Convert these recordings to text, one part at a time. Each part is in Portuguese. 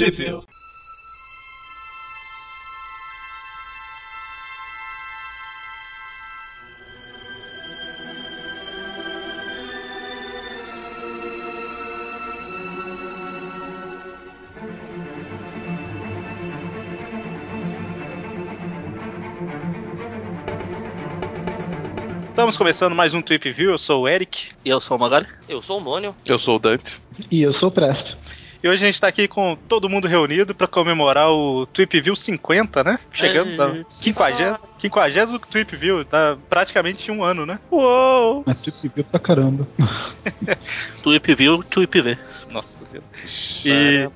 Review. Estamos começando mais um Trip View. Eu sou o Eric. E eu sou o Magari. Eu sou o Mônio. Eu sou o Dante. E eu sou o Presto. E hoje a gente está aqui com todo mundo reunido para comemorar o Trip View 50, né? Chegamos É. ao 50, 50 Trip View, tá praticamente um ano, né? Uou! Mas tu se viu pra caramba. Tweep View, Tweep V. Nossa Deus. E.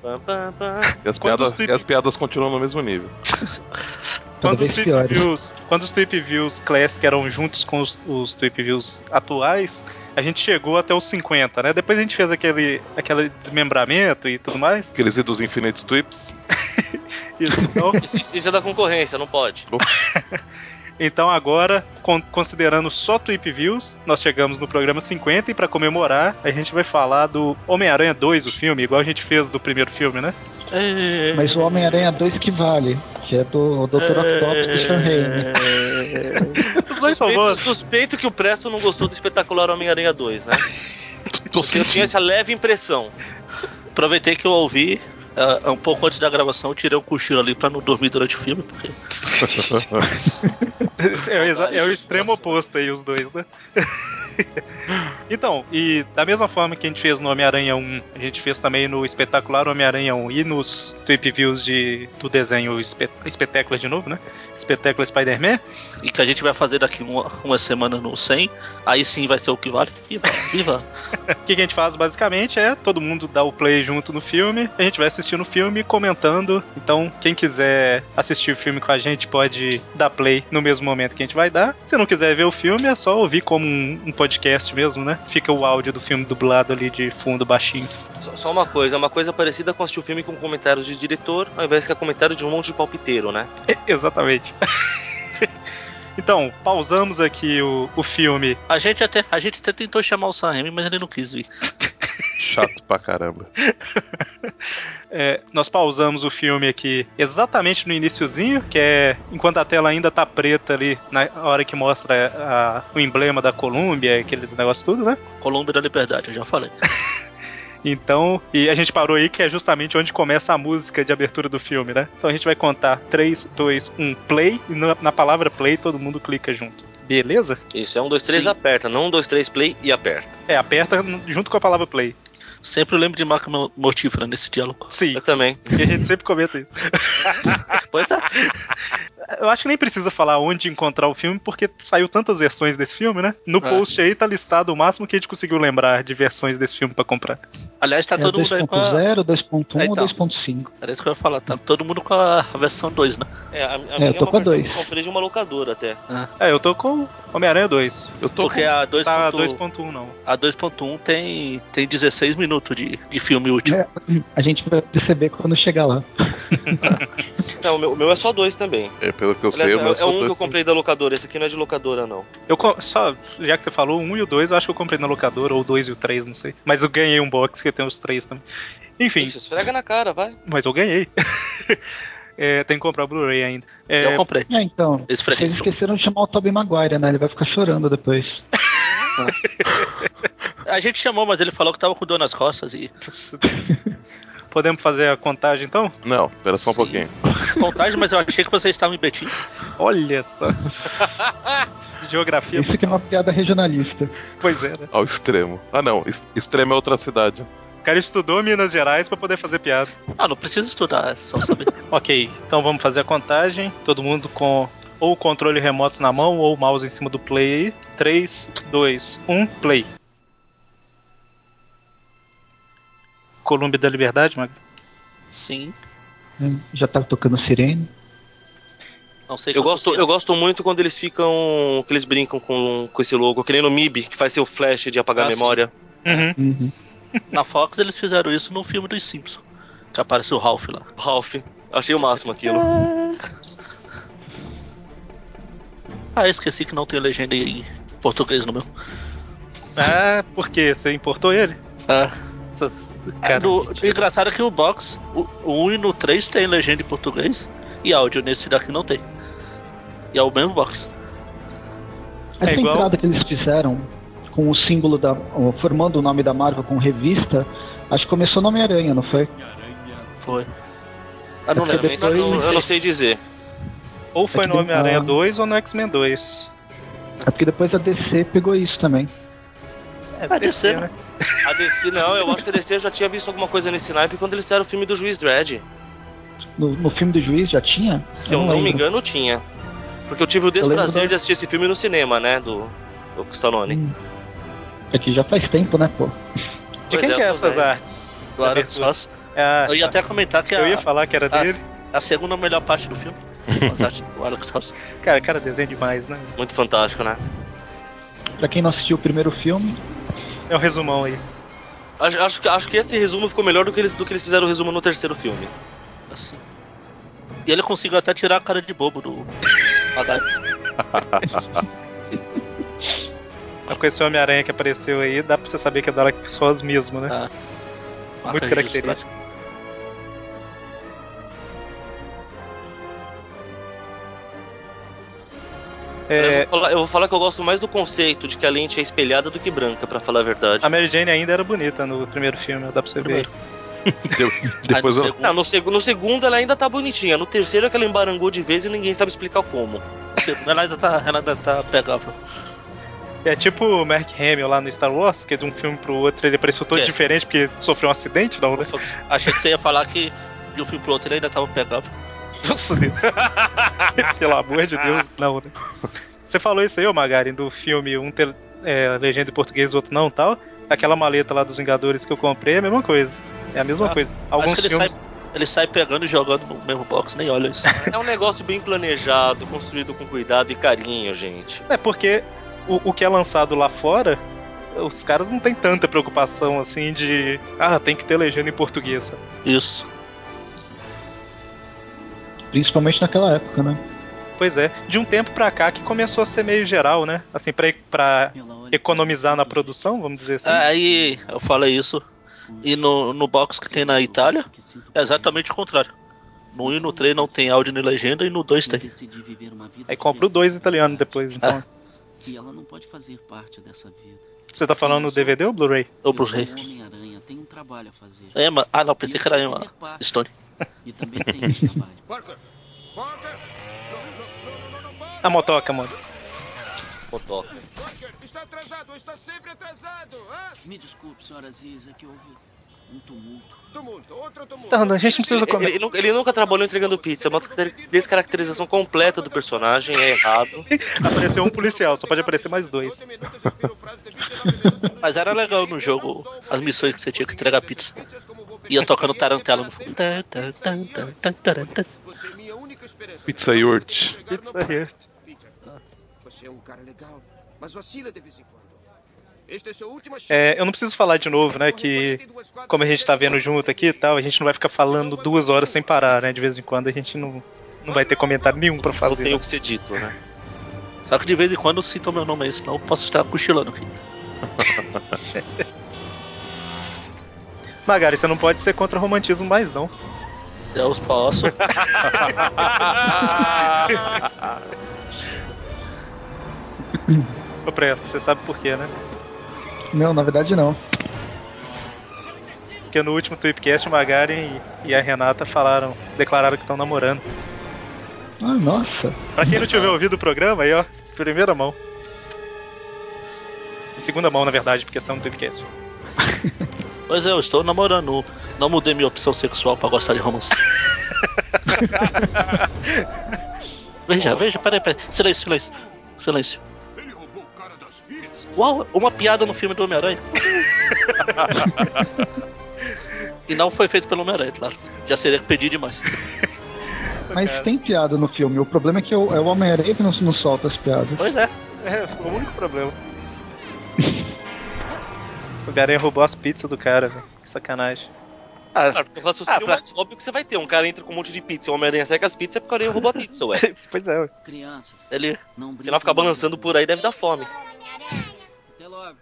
E as, piadas, e as piadas continuam no mesmo nível. quando os, vez trip piores. views, quando os Trip Views Classic eram juntos com os, os Trip Views atuais, a gente chegou até os 50, né? Depois a gente fez aquele, aquele desmembramento e tudo mais. Aqueles idos infinitos twips. Isso, então, Isso, isso- é da concorrência, não pode. Então agora, con- considerando só Tweep Views, nós chegamos no programa 50 e pra comemorar, a gente vai falar do Homem-Aranha 2, o filme, igual a gente fez do primeiro filme, né? É... Mas o Homem-Aranha 2 que vale, que é do Dr. Octopus do Sam Raimi. Os dois Suspeito, suspeito que o Presto não gostou do espetacular Homem-Aranha 2, né? Porque eu tinha essa leve impressão. Aproveitei que eu ouvi. É, um pouco antes da gravação, eu tirei um cochilo ali pra não dormir durante o filme, porque É, o é o extremo oposto aí, os dois, né? então, e da mesma forma que a gente fez no Homem-Aranha 1, a gente fez também no espetacular Homem-Aranha 1 e nos Tweep Views de, do desenho Espe- Espetáculo de novo, né? Espetáculo Spider-Man. e que a gente vai fazer daqui uma, uma semana no 100, aí sim vai ser o que vale. Viva, viva. O que a gente faz basicamente é todo mundo dá o play junto no filme, a gente vai assistindo o filme e comentando. Então, quem quiser assistir o filme com a gente pode dar play no mesmo momento que a gente vai dar. Se não quiser ver o filme, é só ouvir como um, um podcast mesmo, né? Fica o áudio do filme dublado ali de fundo baixinho. Só, só uma coisa, uma coisa parecida com assistir o filme com comentários de diretor, ao invés de que comentário de um monte de palpiteiro, né? Exatamente. então, pausamos aqui o, o filme. A gente, até, a gente até tentou chamar o Sam Raimi, mas ele não quis vir. Chato pra caramba. É, nós pausamos o filme aqui exatamente no iniciozinho, que é enquanto a tela ainda tá preta ali, na hora que mostra a- o emblema da Colômbia, aqueles negócios tudo, né? Colômbia da Liberdade, eu já falei. Então, e a gente parou aí que é justamente onde começa a música de abertura do filme, né? Então a gente vai contar 3, 2, 1, play, e na, na palavra play todo mundo clica junto. Beleza? Isso, é um, dois, três, Sim. aperta. Não um, dois, três, play e aperta. É, aperta junto com a palavra play. Sempre lembro de marca mo- mortífera nesse diálogo. Sim, Eu também. e a gente sempre comenta isso. Pois é. Eu acho que nem precisa falar onde encontrar o filme, porque saiu tantas versões desse filme, né? No É. post aí tá listado o máximo que a gente conseguiu lembrar de versões desse filme pra comprar. Aliás, tá é todo mundo aí com a. 2.0, 2.1 É, ou então. 2.5. Era isso que eu ia falar, tá todo mundo com a versão 2, né? É, a, a É, minha eu tô é uma com a versão dois. que eu comprei de uma locadora até. É, eu tô com Homem-Aranha 2. Eu tô Porque a 2.1 Tá 2.1 não. a 2.1 tem, tem 16 minutos de, de filme útil. É, a gente vai perceber quando chegar lá. Não, o meu, o meu é só dois também. É, pelo que eu Aliás, sei, o é, meu é só um que dois eu comprei da locadora. Esse aqui não é de locadora, não. Eu só, já que você falou, o 1 e o 2, eu acho que eu comprei na locadora, ou o 2 e o 3, não sei. Mas eu ganhei um box que tem os três também. Enfim, Isso, esfrega na cara, vai. mas eu ganhei. é, tem que comprar o Blu-ray ainda. É, Eu comprei. É, então, vocês esqueceram de chamar o Tobey Maguire, né? Ele vai ficar chorando depois. A gente chamou, mas ele falou que tava com dor nas costas e. Podemos fazer a contagem então? Não, espera só um Sim. pouquinho. Vontade, mas eu achei que vocês estavam em Betim. Olha só. Geografia, Isso que é uma piada regionalista. pois é, né? Ao extremo. Ah, não. Extremo é outra cidade. O cara estudou Minas Gerais pra poder fazer piada. Ah, não precisa estudar, é só saber. Ok, então vamos fazer a contagem. Todo mundo com ou o controle remoto na mão ou o mouse em cima do play aí. 3, 2, 1, play. Colômbia da Liberdade, Mag? Sim. né? Já tá tocando sirene. Não sei Eu gosto, tempo. eu gosto muito quando eles ficam. que eles brincam com, com esse logo, que nem no MIB, que faz seu flash de apagar Ah, a memória. Uhum. Uhum. Na Fox eles fizeram isso no filme dos Simpsons. Que apareceu o Ralph lá. Ralph. Achei o máximo aquilo. Ah, esqueci que não tem legenda em português no meu. Ah, por quê? Você importou ele? Ah, Essas- Cara, no, o engraçado é que o box, o, o 1 e no 3 tem legenda em português e áudio, nesse daqui não tem. E é o mesmo box. Essa É igual- entrada que eles fizeram com o símbolo da. formando o nome da Marvel com revista, acho que começou no Homem-Aranha, não foi? Foi. Ah, não lembro. Eu depois- não, eu não sei dizer. ou foi é no Homem-Aranha ah. 2 ou no X-Men 2. É porque depois a DC pegou isso também. É, Ah, DC, né? A DC, não, eu acho que a DC já tinha visto alguma coisa nesse naipe quando eles fizeram o filme do Juiz Dredd. No, no filme do juiz já tinha? Se eu, não, me lembro. engano, tinha. Porque eu tive o desprazer da- de assistir esse filme no cinema, né? Do, do Stallone. Hum. É que já faz tempo, né, pô? De Pois quem é, que é essas velho. artes? Abertura. Sorce. Ah, Eu ia até comentar que a, Eu ia falar que era a- dele. a segunda melhor parte do filme. Cara, cara, desenho demais, né? Muito fantástico, né? Pra quem não assistiu o primeiro filme, É um resumão aí. Acho, acho, que- acho que esse resumo ficou melhor do que, eles, do que eles fizeram o resumo no terceiro filme. Assim. E ele conseguiu até tirar a cara de bobo do. Mas com esse Homem-Aranha que apareceu aí, dá pra você saber que é Dark Pessoas mesmo, né? Ah, Muito característico. É, Eu, vou falar, eu vou falar que eu gosto mais do conceito de que a lente é espelhada do que branca, pra falar a verdade. a Mary Jane ainda era bonita no primeiro filme, dá pra você ver. Primeiro. De- depois Aí no eu, segundo- Não, no, seg no segundo ela ainda tá bonitinha. No terceiro é que ela embarangou de vez e ninguém sabe explicar como. ela ainda tá, ela ainda tá pegável. É tipo o Mark Hamill lá no Star Wars, que de um filme pro outro ele apareceu todo É. diferente porque sofreu um acidente, não, né? Achei que você ia falar que de um filme pro outro ele ainda tava pegável. Nossa Deus. Pelo amor de Deus, não, né? Você falou isso aí, ô Magari, do filme, um ter é, legenda em português, o outro não tal. Aquela maleta lá dos Vingadores que eu comprei é a mesma coisa. É a mesma Ah, coisa. Alguns Acho que ele filmes. sai, ele sai pegando e jogando no mesmo box, nem olha isso. É um negócio bem planejado, construído com cuidado e carinho, gente. É porque o, o que é lançado lá fora, os caras não têm tanta preocupação assim de. Ah, tem que ter legenda em português. Isso. Principalmente naquela época, né? Pois é. De um tempo pra cá que começou a ser meio geral, né? Assim, pra, pra economizar na produção, vamos dizer assim. Aí eu falei isso. E no, no box que tem na Itália, é exatamente o contrário. No 1 e no 3 não tem áudio nem legenda e no 2 tem. Aí compra o dois italiano depois, então. E ela não pode fazer parte dessa vida. Você tá falando no DVD ou Blu-ray? Ou Blu-ray. É, mas- ah não, pensei que era uma Stone. E também tem trabalho. Parker! Parker! Não, não, não, não, não, Parker! A motoca, mano. Motoca. Parker, está atrasado, está sempre atrasado, hã? Me desculpe, senhora Aziz, é que houve um tumulto. Tumulto, outro tumulto. Tá, a gente não precisa Ele, comer. ele nu- ele nunca trabalhou entregando pizza, é uma descaracterização completa do personagem, é errado. Apareceu um policial, só pode aparecer mais dois. 12 minutos, expira o prazo de 29 minutos no Mas era legal no jogo as missões que você tinha que entregar pizza. Ia tocando tarantela no fundo. Você é minha única esperança. Pizza Yurt. Pizza Yurt. Peter, você é um cara legal, mas vacila de vez em quando. Esta é sua última chance. É, eu não preciso falar de novo, né? Que como a gente tá vendo junto aqui e tal, a gente não vai ficar falando duas horas sem parar, né? De vez em quando a gente não, não vai ter comentário nenhum pra Não fazer. tem né? o que ser dito, né? Só que de vez em quando citam meu nome aí, senão eu posso estar cochilando aqui. Magari, você não pode ser contra romantismo mais, não. Eu posso. Ô Presto, você sabe por quê, né? Não, na verdade não. Porque no último Tweepcast o Magari e e a Renata falaram, declararam que estão namorando. Ah, nossa. Pra quem não tiver ouvido o programa, aí ó, primeira mão. Segunda mão, na verdade, porque são no Tweepcast. Pois é, eu estou namorando. Não mudei minha opção sexual pra gostar de romance. veja, veja, peraí, peraí. Silêncio, silêncio. Silêncio. Ele roubou o cara das pizzas. Uau, uma piada no filme do Homem-Aranha. e não foi feito pelo Homem-Aranha, claro. Já seria pedir demais. Mas Cara. tem piada no filme. O problema é que é o, é o Homem-Aranha que não, não solta as piadas. Pois é. É, foi o único problema. o Homem-Aranha roubou as pizzas do cara, velho. Que sacanagem. Ah, Claro, porque o raciocínio Ah, pra- mais óbvio que você vai ter. Um cara entra com um monte de pizza e o Homem-Aranha seca as pizzas é porque o Aranha roubou a pizza, ué. pois é, ué. Crianças, ele. não ela ficar mais balançando por aí deve dar fome. Até logo.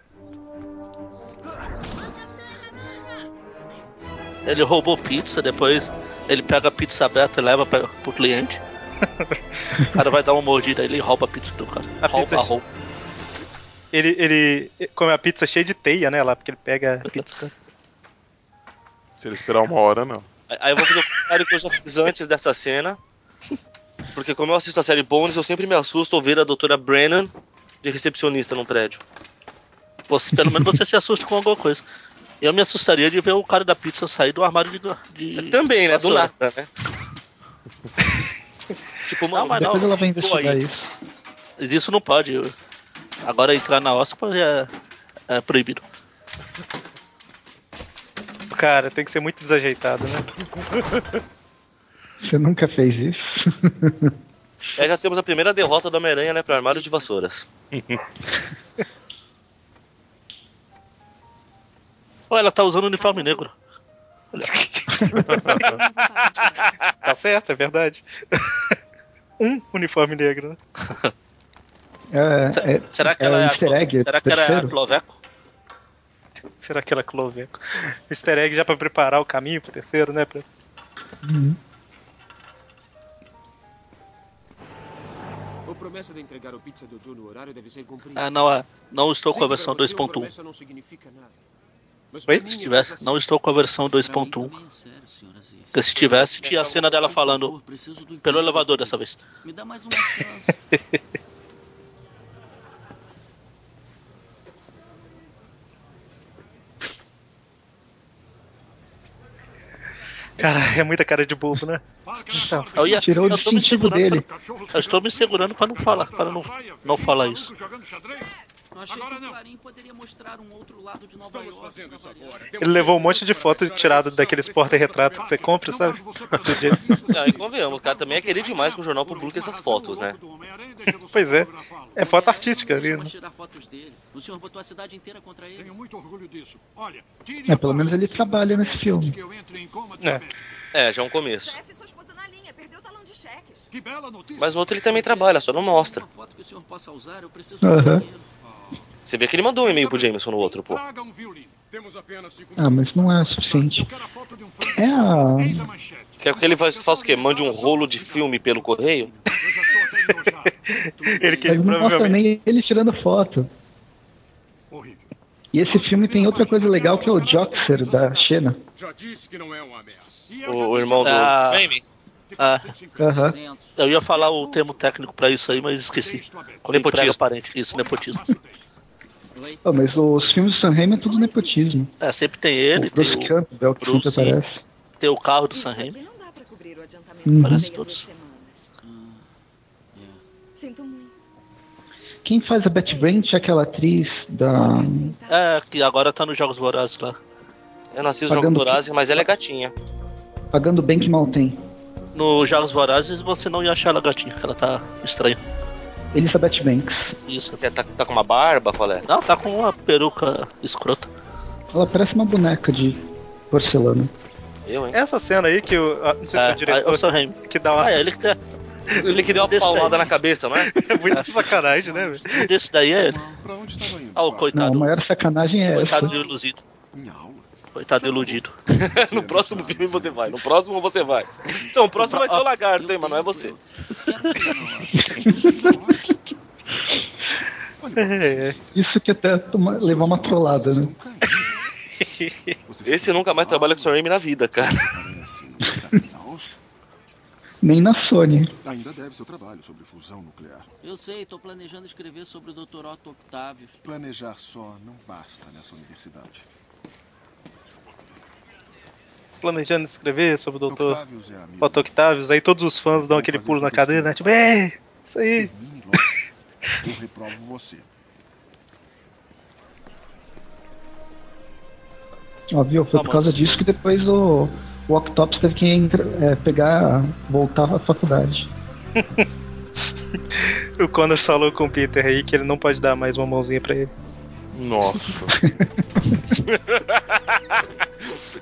Ele roubou pizza, depois ele pega a pizza aberta e leva pra, pro cliente. O cara vai dar uma mordida, ele rouba a pizza do cara. A rouba, pizza- rouba. Ele, ele come a pizza cheia de teia, né? Lá, porque ele pega a pizza. Se ele esperar uma hora, não. Aí eu vou fazer o comentário que eu já fiz antes dessa cena. Porque como eu assisto a série Bones, eu sempre me assusto ao ver a doutora Brennan de recepcionista num prédio. Você, pelo menos você se assusta com alguma coisa. Eu me assustaria de ver o cara da pizza sair do armário de. de Também, né? Do nada, né? tipo, mano, Não, mas não. Depois ela vai investigar aí. isso. Mas Isso não pode. Agora entrar na Oscar é, é proibido. Cara, tem que ser muito desajeitado, né? Você nunca fez isso? É, já temos a primeira derrota do Homem-Aranha, né, pro armário de vassouras. Olha, ela tá usando uniforme negro. Tá certo, é verdade. um uniforme negro, né? É, Se- é, será que é ela é, easter a, egg, será que ela é? Cloveco? Será que ela é Cloveco? Easter egg já pra preparar o caminho pro terceiro, né? Pra- Uhum. A promessa de entregar o pizza do Joe no horário deve ser cumprida. Ah, não, é. Não estou com a versão pra você uma 2.1. promessa não significa nada. Mas Oi? Se tivesse, não estou com a versão 2.1. Também é sério, senhora Aziz. Porque se tivesse, tinha a cena dela falando pelo elevador dessa vez. Me dá mais uma chance. Cara, é muita cara de bobo, né? Então, Eu, ia, Tirou o eu tô me distintivo segurando dele. pra- eu estou me segurando para não falar, para não, não falar isso. Eu achei que o Clarim poderia mostrar um outro lado de Nova York. pra variar. ele levou um monte de foto tirado daqueles porta-retratos que você compra, sabe? Não, e convenhamos, o cara também é querer demais que o jornal publique essas fotos, né? Pois é. É foto artística ali, né? tirar fotos dele. O senhor botou a cidade inteira contra ele. muito orgulho disso. Olha, tire É, pelo menos ele trabalha nesse filme. É. É, já é um começo. Mas o outro ele também trabalha, só não mostra. Uma Você vê que ele mandou um e-mail pro Jameson no outro, pô. Ah, mas não é o suficiente. Um. É a. Você quer que ele faça o quê? Mande um rolo de filme pelo correio? Ele que Mas não mostra provavelmente. nem ele tirando foto. Horrível. E esse filme tem outra coisa legal que é o Joxer da Xena. É. O, o irmão do Ah. Ah, Aham. 300. eu ia falar o termo técnico pra isso aí, mas esqueci. Quando Nepotismo. parente. Isso, nepotismo. Oh, mas os filmes do Sam Raimi é tudo nepotismo. É, sempre tem ele, o Bruce tem o, Campbell que Bruce, sempre aparece. tem o carro do Sam Raimi. não dá pra cobrir o adiantamento Uhum. de Parece todos. Ah, é. Sinto muito. Quem faz a Betty Brant é aquela atriz da. É, que agora tá nos Jogos Vorazes lá. Eu não assisto Pagando- do Horácio, mas ela é gatinha. Pagando bem que mal tem. Nos Jogos Vorazes você não ia achar ela gatinha, que ela tá estranha. Elizabeth Banks. Isso. Você tá, tá com uma barba, qual é? Não, tá com uma peruca escrota. Ela parece uma boneca de porcelana. Eu, hein? Essa cena aí que o. Não sei se é É, o é diretor que dá uma. Ah, é, ele que tá. Ele que deu uma aí. na cabeça, não é? É muito sacanagem, né, velho? Desse daí é ele. Pra onde estava indo? Ah, o Não, coitado. a maior sacanagem é Coitado essa. do iludido. Em aula. Coitado iludido. no próximo filme você vai, no próximo você vai. Então, o próximo vai ser o lagarto, hein, mas não é você. É, Isso que até levar uma trollada, né? Esse nunca mais trabalha com o Sam Raimi na vida, cara. Nem na Sony. Ainda deve seu trabalho sobre fusão nuclear. Eu sei, tô planejando escrever sobre o Dr. Otto Octavius. Planejar só não basta nessa universidade. Planejando escrever sobre o doutor Octavius é. Otto Octavius, aí todos os fãs dão aquele pulo na cadeira, né? Tipo, ei, isso aí. Eu reprovo você. Ó, viu? Foi Tá por bom, causa disso que depois o, o Octopus teve que entra- é, pegar, voltar à faculdade. O Connor falou com o Peter aí que ele não pode dar mais uma mãozinha pra ele. Nossa.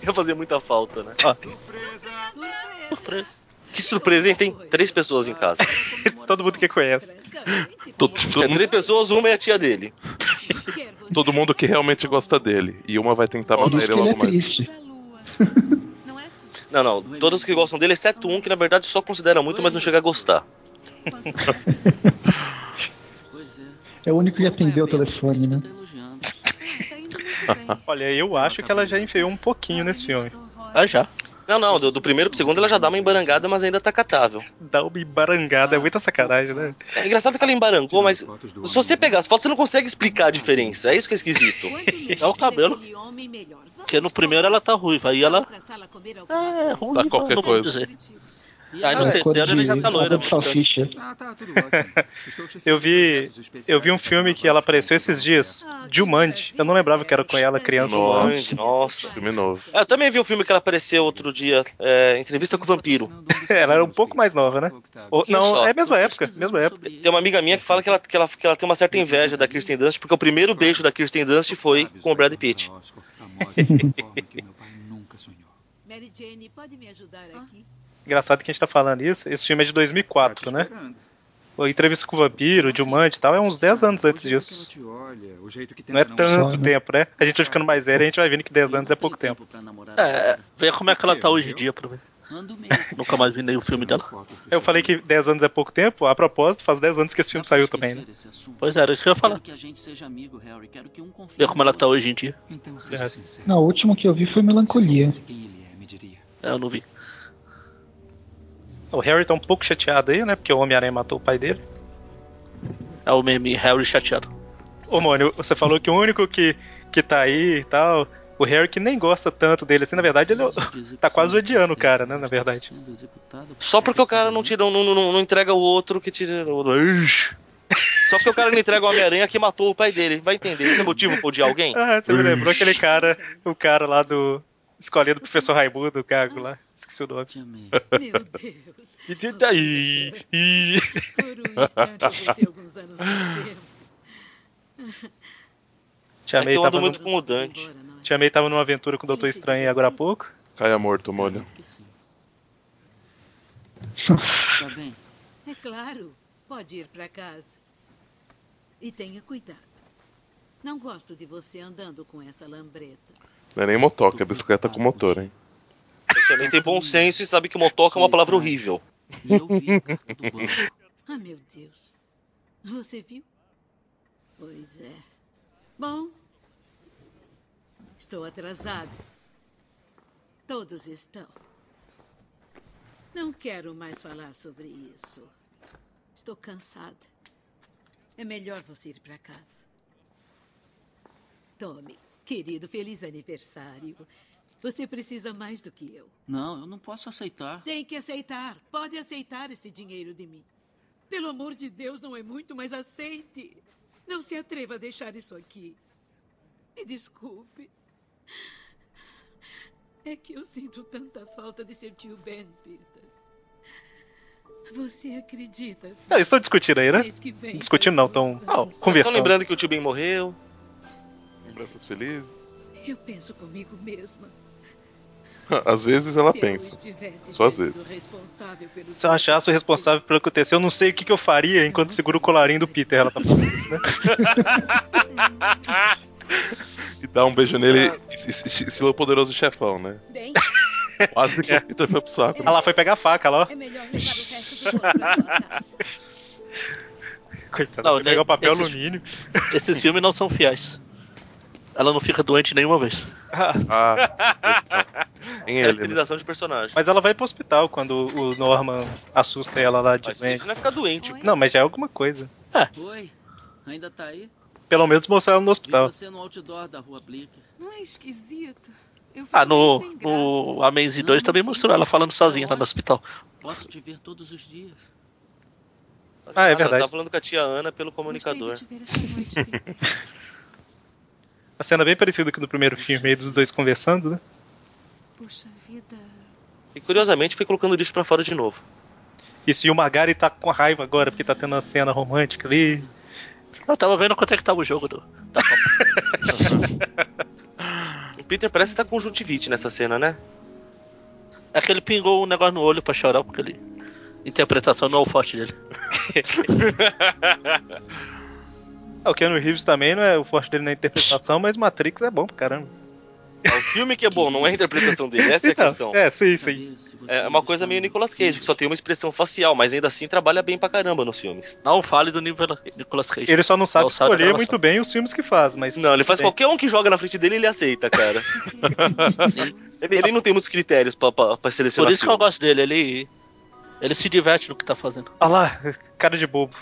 Ia fazer muita falta, né? Surpresa. Que surpresa, hein? Tem três pessoas em casa. Todo mundo que conhece. todo, todo É mundo, três pessoas, uma é a tia dele. todo mundo que realmente gosta dele. E uma vai tentar matar ele é logo mais. Não é? Não, não. Todos que gostam dele, exceto um que na verdade só considera muito, mas não chega a gostar. É. O único que atendeu o telefone, né? tá elogiando. Ah, tá indo muito bem. Olha, eu acho que ela já enfiou um pouquinho nesse filme. Ah, já. Não, não, do, do primeiro pro segundo ela já dá uma embarangada, mas ainda tá catável. Dá uma embarangada, é muita sacanagem, né? É engraçado que ela embarangou, mas se você pegar as fotos, você não consegue explicar a diferença. É isso que é esquisito. É o cabelo. Porque no primeiro ela tá ruiva, aí ela. É, ruim, Tá qualquer coisa. dizer. Aí no É, cor terceiro ele já tá loira. salsicha. Ah, tá, tudo Eu vi, eu vi um filme que ela apareceu esses dias, Jumanji. Eu não lembrava que era com ela criança. Nossa, nossa. Filme novo. É, Eu também vi um filme que ela apareceu outro dia, é, Entrevista com o Vampiro. Ela era um pouco mais nova, né? Ou- não, é a mesma época, mesma época. Tem uma amiga minha que fala que ela, que ela, que ela tem uma certa inveja da Kirsten Dunst, porque o primeiro beijo da Kirsten Dunst foi com o Brad Pitt. Sonhou. Mary Jane, pode me ajudar aqui? Engraçado que a gente tá falando isso. Esse filme é de 2004, né? Esperando. O Entrevista com o Vampiro, Jumanji e tal, é uns 10 anos antes O que disso. o Não é tanto né? tempo, né? A gente vai ficando mais velho e a gente vai vendo que 10 anos é pouco tempo. É, vê como é que ela tá hoje em dia pra ver. Nunca mais vi nenhum filme dela. Eu falei que 10 anos é pouco tempo, a propósito, faz 10 anos que esse filme saiu também, né? Pois é, era isso que eu ia falar. No como ela tá hoje em dia. Então seja É. sincero. Não, o último que eu vi foi Melancolia. É. É, eu não vi. O Harry tá um pouco chateado aí, né? Porque o Homem-Aranha matou o pai dele. É o meme Harry chateado. Ô, Mônio, você falou que o único que, que tá aí e tal, o Harry que nem gosta tanto dele, assim, na verdade, ele tá quase odiando o cara, né, na verdade. Só porque o cara não, tira, não, não, não entrega o outro que tira. Ixi. Só porque o cara não entrega o Homem-Aranha que matou o pai dele. Vai entender. Esse é motivo pra odiar alguém? Ah, você me lembrou aquele cara, o cara lá do escolinha do professor Raimundo, o Gago lá. Esqueci o nome. Te amei. Meu Deus. E de- daí. E... Por um instante eu voltei alguns anos no tempo. Tia É eu ando muito no... com o Dante. Embora, não é? Tava numa aventura com o Doutor Estranho agora há pouco. Caia morto, molho. Está bem. É claro. Pode ir pra casa. E tenha cuidado. Não gosto de você andando com essa lambreta. Não é nem motoca, é bicicleta com motor, hein? Ele também tem bom senso e sabe que motoca é uma palavra horrível. E eu vi do banco. Ah, meu Deus. Você viu? Pois é. Bom. Estou atrasada. Todos estão. Não quero mais falar sobre isso. Estou cansada. É melhor você ir para casa. Tome, querido, feliz aniversário. Você precisa mais do que eu. Não, eu não posso aceitar. Tem que aceitar. Pode aceitar esse dinheiro de mim. Pelo amor de Deus, não é muito, mas aceite. Não se atreva a deixar isso aqui. Me desculpe. É que eu sinto tanta falta de seu tio Ben, Peter. Você acredita? filho? Não, estão discutindo aí, né? Discutindo não, tão uns ah. Estão conversando. lembrando que o tio Ben morreu. Lembranças felizes. Eu penso comigo mesma. Às vezes ela Se pensa. Só às vezes. Se eu achasse o responsável pelo que aconteceu, eu não sei o que, que eu faria enquanto seguro o colarinho do Peter. Ela tá falando isso, né? E dá um beijo nele, es- es- estilo o poderoso chefão, né? Bem, Quase que o Peter foi pro saco. Ah lá, foi pegar a faca lá, ó. é melhor o resto do. Coitada, Não, foi né, pegar o papel esses- alumínio. Esses filmes não são fiéis. Ela não fica doente nenhuma vez. Ah, em ele, né? Caracterização de personagem. Mas ela vai pro hospital quando o Norman assusta ela lá de Mas doente. isso não é ficar doente. Não, mas já é alguma coisa. Oi, ainda tá aí? Pelo menos mostrar ela no Vi hospital. você no outdoor da rua Blicker. Não é esquisito? Eu Ah, no, no Amazing 2 também mostrou ela falando sozinha lá no hospital. Posso te ver todos os dias. Ah, é Ela verdade. Tá falando com a tia Ana pelo comunicador. noite, Peter. A cena é bem parecida com a do primeiro filme aí, dos dois conversando, né? Puxa vida. E curiosamente foi colocando o lixo pra fora de novo. Isso, e o Magari tá com raiva agora, porque tá tendo uma cena romântica ali. Eu tava vendo quanto é que tava o jogo do. da. O Peter parece que tá com conjuntivite nessa cena, né? É que ele pingou um negócio no olho pra chorar, porque ele. Interpretação não é o forte dele. Ah, o Keanu Reeves também não é o forte dele na interpretação, mas Matrix é bom pra caramba. É o filme que é bom, não é a interpretação dele. Essa é a Então, questão. É, sim, sim. É uma coisa meio Nicolas Cage, que só tem uma expressão facial, mas ainda assim trabalha bem pra caramba nos filmes. Não fale do nível Nicolas Cage. Ele só não sabe Não sabe a escolher gravação. muito bem os filmes que faz, mas. Não, ele faz Bem. qualquer um que joga na frente dele, ele aceita, cara. ele, ele não tem muitos critérios pra, pra, pra selecionar Por isso que eu filme. gosto dele, ele. Ele se diverte no que tá fazendo. Olha lá, cara de bobo.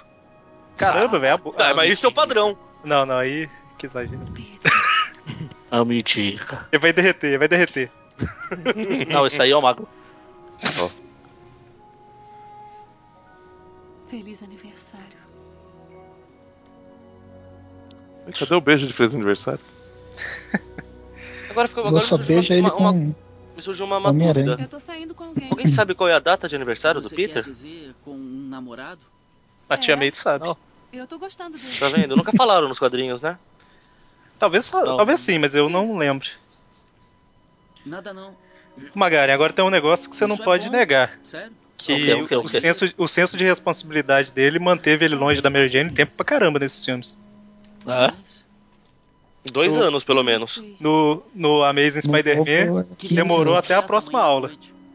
Caramba, velho. Ah, mas isso é o padrão. Não, não, aí. Que exagero. Ah, mentira. Ele vai derreter, vai derreter. Não, isso aí é o mago. Feliz aniversário. Cadê o beijo de feliz aniversário? Agora ficou agora só me surgiu ele uma, uma, com me surgiu uma, uma dúvida. Eu tô saindo com alguém. Alguém sabe qual é a data de aniversário do Você Peter? quer dizer com um namorado? A tia É? May sabe. Eu tô gostando dele. Tá vendo? Nunca falaram nos quadrinhos, né? Talvez, só- Não. talvez sim, mas eu não lembro. Nada não. Magari, agora tem um negócio que você não Isso é pode bom. negar. Sério? Que O quê, o senso, o senso de responsabilidade dele manteve ele longe da Mary Jane tempo pra caramba nesses filmes. É? Dois Eu- anos, pelo menos. No, no Amazing Spider-Man, demorou até a próxima aula.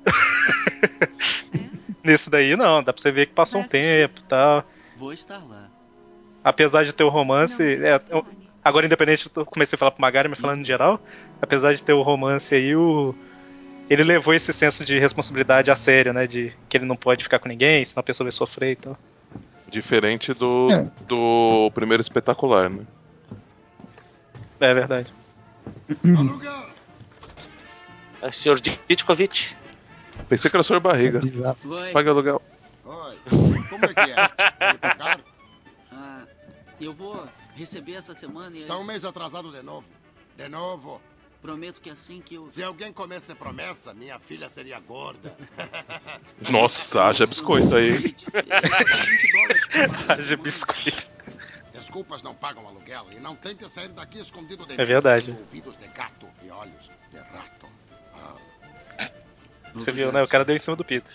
Nesse daí não, dá pra você ver que passou um tempo e tal. Vou estar lá. Apesar de ter o romance. Não, é, decepcione. eu- agora, independente, eu comecei a falar pro Magari, mas falando em geral, apesar de ter o romance aí, o. Ele levou esse senso de responsabilidade a sério, né? De que ele não pode ficar com ninguém, senão a pessoa vai sofrer e tal. Diferente do, É. do primeiro espetacular, né? É verdade. Aluguel! É, senhor Ditkovic. Pensei que era sua barriga. Vai. Paga aluguel. Oi, como é que é? Pagar? Eu vou receber essa semana e Está um mês atrasado de novo. De novo. prometo que assim que eu... Se alguém comesse promessa, minha filha seria gorda. Nossa, haja biscoito aí. Haja biscoito. Desculpas não pagam aluguel e não tente sair daqui escondido de É verdade. Ouvidos de gato e olhos de rato. Ah, Você viu, né? O cara deu em cima do Peter.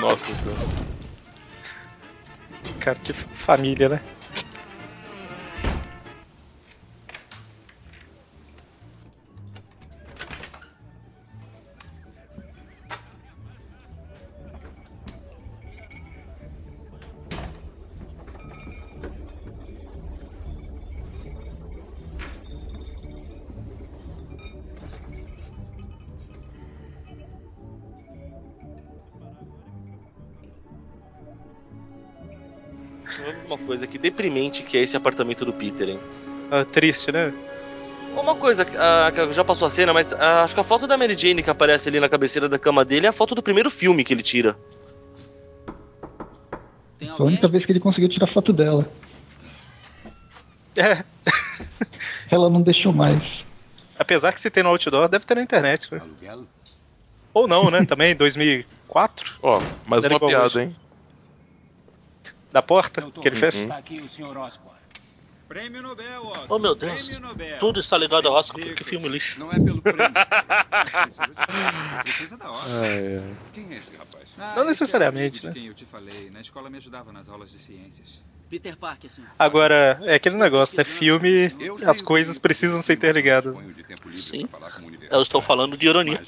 Nossa senhora. Cara, que família, né? Deprimente que é esse apartamento do Peter, hein? Ah, triste, né? Uma coisa, ah, já passou a cena, mas ah, acho que a foto da Mary Jane que aparece ali na cabeceira da cama dele é a foto do primeiro filme que ele tira. Tem Foi a única vez que ele conseguiu tirar foto dela. É. Ela não deixou mais. Apesar que se tem no outdoor, deve ter na internet. Né? Ou não, né? Também, 2004, Ó, mais Era uma piada, hoje. hein? Da porta Doutor, que ele fez. Está aqui o. Osborne. Prêmio Nobel, Osborne. Oh meu Deus. Tudo está ligado ao Oscar, que filme lixo. Não é pelo prêmio. Precisa, de... Precisa da. Ai, ai. Quem é esse rapaz? Ah, Não esse necessariamente, é né? quem eu te falei. Na escola me ajudava nas aulas de ciências. Peter Parker, senhor. Agora, é aquele negócio, né? Filme, as coisas precisam ser interligadas. Sim. Eu estou falando de ironia.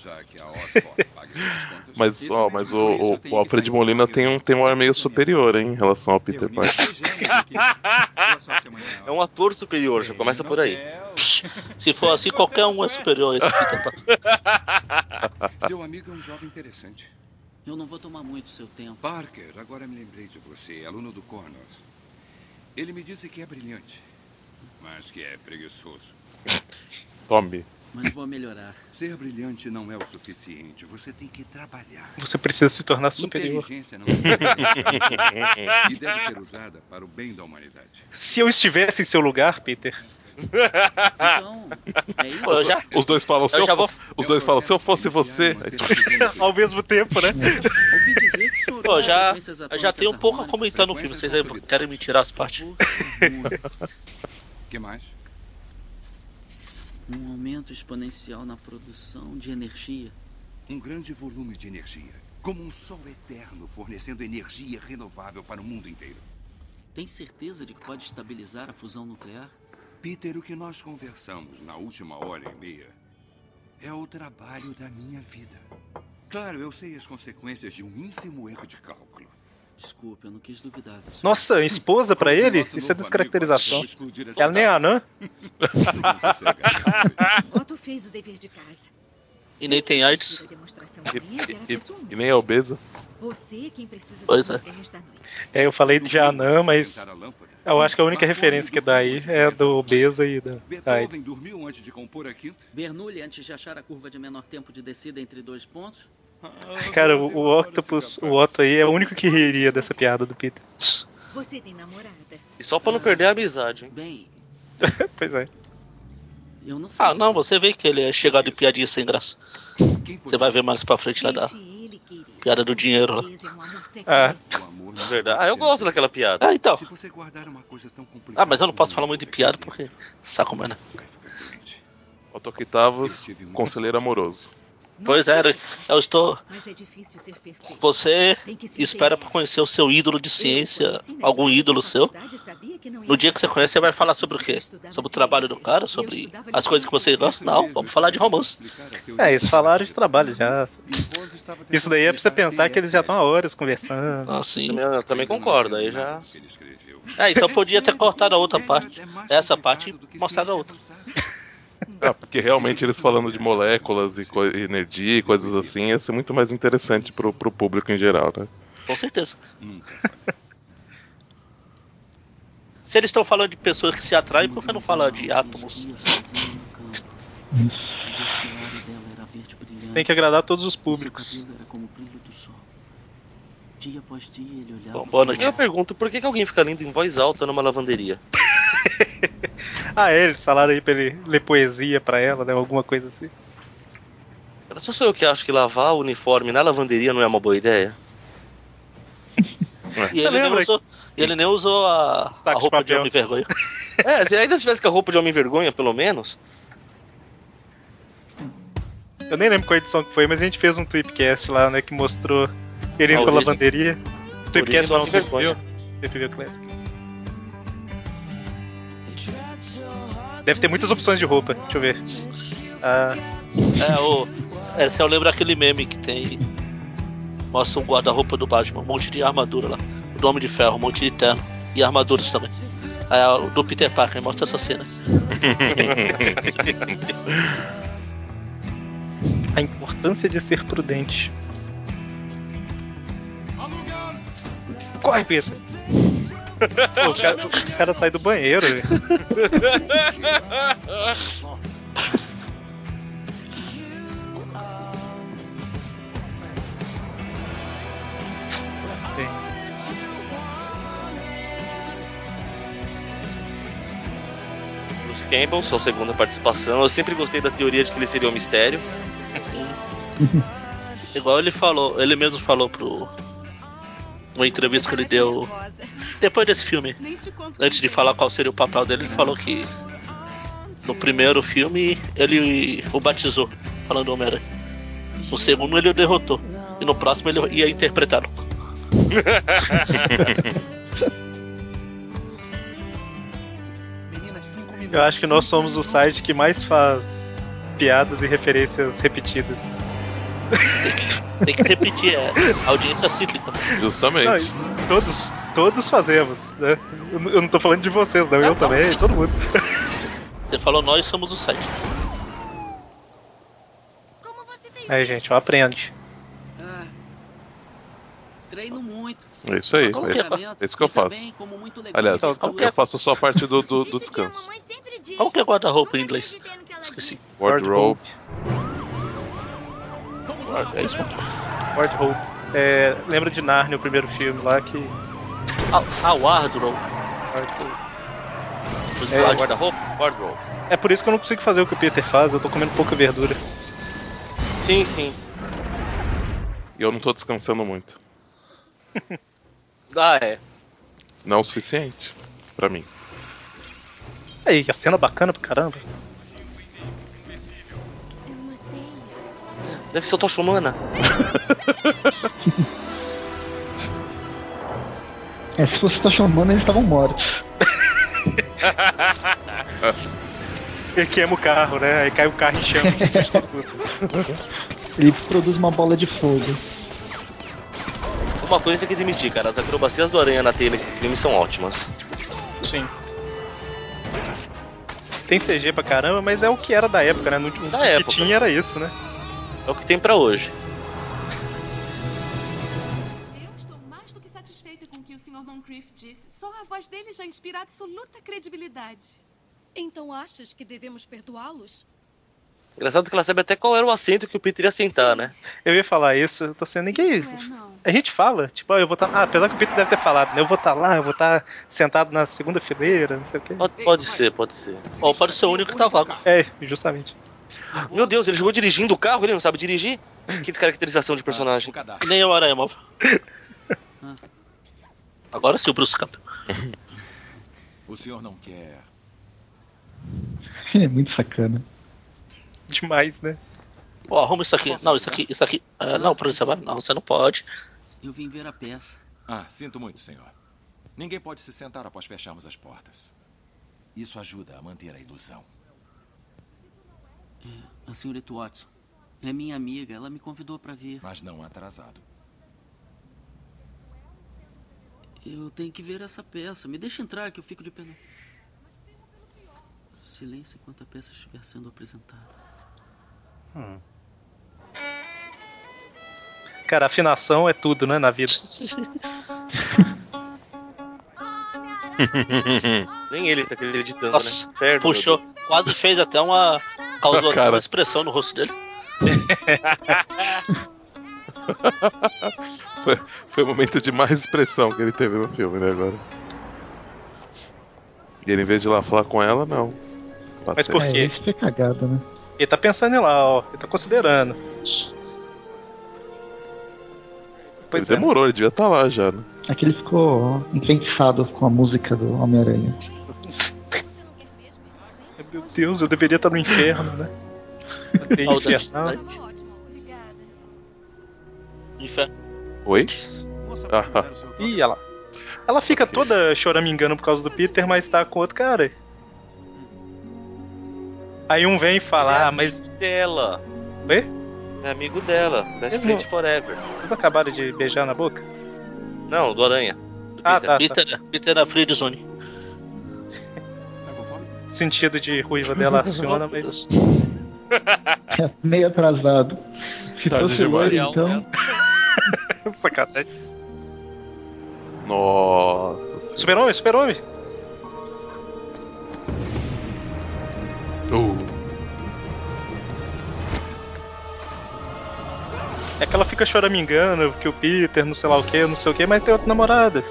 Mas isso ó, mas o, o, o Alfred sair Molina tem um, tem um ar meio superior, hein, em relação ao Peter Reunir Parker. É um ator superior, já começa por aí. Se for assim, qualquer um é superior a esse Peter Parker. Seu amigo é um jovem interessante. Eu não vou tomar muito seu tempo. Parker, agora me lembrei de você, aluno do Connors. Ele me disse que é brilhante, mas que é preguiçoso. Tome. Mas vou melhorar. Ser brilhante não é o suficiente. Você tem que trabalhar. Você precisa se tornar superior. Inteligência não é e deve ser usada para o bem da humanidade. Se eu estivesse em seu lugar, Peter, Então, é isso? Pô, já, Os dois falam, se eu vou. os dois falam, se eu fosse você. ao mesmo tempo, né? Ouvi dizer que o senhor Pô, já, eu já tenho um pouco a comentar no filme. Vocês aí querem me tirar as partes? Que mais? Um aumento exponencial na produção de energia. Um grande volume de energia. Como um sol eterno fornecendo energia renovável para o mundo inteiro. Tem certeza de que pode estabilizar a fusão nuclear? Peter, o que nós conversamos na última hora e meia é o trabalho da minha vida. Claro, eu sei as consequências de um ínfimo erro de cálculo. Desculpe, eu não quis duvidar. senhor. Nossa, esposa pra ele? Isso é descaracterização. Ela nem é anã? Otto fez o dever de casa. E nem tem AIDS. E, e e- nem é obesa. Você é quem precisa Pois é. bem esta noite. É, eu falei de anã, mas eu acho que a única referência que dá aí é do obesa e da. Beethoven dormiu antes de compor a quinta? Bernoulli, antes de achar a curva de menor tempo de descida entre dois pontos. Cara, o, o Octopus, o Otto aí é o único que riria dessa piada do Peter. Você tem namorada. E só pra não perder a amizade, hein? Bem, pois é. eu não sei. Ah, não, você vê que ele é chegado em piadinha sem graça. Você vai ver mais pra frente lá da piada do dinheiro lá. Ah, Verdade. Ah, eu gosto daquela piada. Ah, então. Ah, mas eu não posso falar muito de piada porque saco, mano. Otto Octavos, conselheiro amoroso. Pois é, eu estou. É. Você espera por conhecer o seu ídolo de ciência, algum ídolo seu. No dia que você conhece, você vai falar sobre o quê? Sobre o trabalho do cara? Sobre as coisas que você gosta? Não, vamos falar de romance. é, eles falaram de trabalho já. Isso daí é pra você pensar que eles já estão há horas conversando. Ah, sim. Também, eu também concordo, aí já. É, então podia ter cortado a outra parte. Essa parte e mostrado a outra. Ah, porque realmente eles falando de moléculas e co- energia e coisas assim ia ser muito mais interessante pro, pro público em geral, né? Com certeza. Se eles estão falando de pessoas que se atraem, por que não falar de átomos? Tem que agradar todos os públicos. Dia após dia ele olhava. Bom, boa noite. Eu pergunto, por que, que alguém fica lendo em voz alta numa lavanderia? Ah, é, eles falaram aí pra ele ler poesia pra ela, né? Alguma coisa assim. Era só sou eu que acho que lavar o uniforme na lavanderia não é uma boa ideia? E ele nem, lembra usou, e ele nem usou a, a de roupa de papel. homem vergonha. É, se ainda tivesse com a roupa de homem vergonha, pelo menos. Eu nem lembro qual edição que foi, mas a gente fez um tweetcast lá, né? Que mostrou ele indo A pra lavanderia. Tweetcast origem não, do Homem Vergonha. TPV Classic. Deve ter muitas opções de roupa, deixa eu ver. Ah, É, o, é, se eu lembro aquele meme que tem. Mostra o guarda-roupa do Batman, um monte de armadura lá. O do Homem de Ferro, um monte de terno. E armaduras também. É, o do Peter Parker, mostra essa cena. a importância de ser prudente. Corre, Peter! Pô, o, cara, o cara sai do banheiro. velho. Bem, Bruce Campbell, sua segunda participação. Eu sempre gostei da teoria de que ele seria um mistério. Igual ele falou, ele mesmo falou pro. Uma entrevista que ele deu depois desse filme. Antes de falar qual seria o papel dele, ele falou que no primeiro filme ele o batizou, falando Homem-Aranha. No segundo ele o derrotou. E no próximo ele ia interpretá-lo. Eu acho que nós somos o site que mais faz piadas e referências repetidas. Tem que repetir, é audiência cíclica. Justamente. Não, todos, todos fazemos, né? Eu não- não tô falando de vocês, não, eu também, todo mundo. Você falou nós somos o site. Aí, gente, ó, aprende. Ah, treino muito. É isso aí. Como É, é? é isso que eu faço. bem, como muito legume. Aliás, Como que é? eu faço só a parte do, do, do descanso. Como que é guarda-roupa em inglês? Esqueci. Wardrobe. É isso. Wardrobe. É, lembra de Narnia, o primeiro filme lá que. Ah, ah wardrobe. Wardrobe. É, É, Guarda-roupa? Wardrobe. É por isso que eu não consigo fazer o que o Peter faz, eu tô comendo pouca verdura. Sim, sim. E eu não tô descansando muito. Ah, é. Não o suficiente. Pra mim. Aí, a cena bacana pra caramba. Deve ser o Tocha Humana. É, se fosse Tocha Humana, eles estavam mortos. Ele queima o carro, né? Aí cai o carro em chama. Ele produz uma bola de fogo. Uma coisa tem que admitir, cara, as acrobacias do Aranha na teia nesse filme são ótimas. Sim. Tem CG pra caramba, mas é o que era da época, né? No, o Da que época. tinha era isso, né? É o que tem pra hoje. Eu estou mais do que satisfeita com o que o Sr. Moncrief disse. Só a voz dele já inspira absoluta credibilidade. Então achas que devemos perdoá-los? Engraçado que ela sabe até qual era o assento que o Peter ia sentar, né? Eu ia falar isso, eu tô sendo ninguém. A gente fala, tipo, ah, eu vou estar. Ah, apesar que o Peter deve ter falado, né? Eu vou estar lá, eu vou estar sentado na segunda fileira, não sei o quê. Pode, pode ser, pode ser. Ou pode ser o único que tá vago. É, justamente. Meu Deus, ele jogou dirigindo o carro, ele não sabe dirigir? Que descaracterização de personagem. Nem o Aranha Móvel. Agora sim o Bruce Campbell. O senhor não quer. É muito sacana. Demais, né? Pô, arruma isso aqui. Não, isso aqui, isso aqui. Ah, não, vai. Não, você não pode. Eu vim ver a peça. Ah, sinto muito, senhor. Ninguém pode se sentar após fecharmos as portas. Isso ajuda a manter a ilusão. A senhorita Watson. É minha amiga, ela me convidou para vir. Mas não atrasado. Eu tenho que ver essa peça. Me deixa entrar que eu fico de pé. no- Silêncio enquanto a peça estiver sendo apresentada. Cara, afinação é tudo, né, na vida. Nem ele tá acreditando, Nossa, né? Perto, puxou. Quase fez até uma. Causou uma expressão no rosto dele. foi, foi o momento de mais expressão que ele teve no filme, né, agora. E ele, em vez de ir lá falar com ela, não. Mas por É, quê? isso foi cagada, né? Ele tá pensando em lá, ó. Ele tá considerando. Ele Pois é. demorou, ele devia estar lá já, né? É que ele ficou enfeitiçado com a música do Homem-Aranha. Meu Deus, eu deveria estar no inferno, né? Eu tenho infernal. Inferno. Oi? Ah, Ih, ela. Ela fica toda choramingando por causa do Peter, mas tá com outro cara. Aí um vem falar, ah, mas. Dela. Oi? É amigo dela. Best Mesmo? friend forever. Vocês não acabaram de beijar na boca? Não, do Aranha. Ah, tá, tá. Peter, Peter na Free Zone. Sentido de ruiva dela aciona, mas. É meio atrasado. Se Tarde fosse loiro, então. Sacanagem. Nossa. senhora. Super-Homem, Super-Homem. Uh, É que ela fica choramingando que o Peter, não sei lá o que, não sei o que, mas tem outra namorada.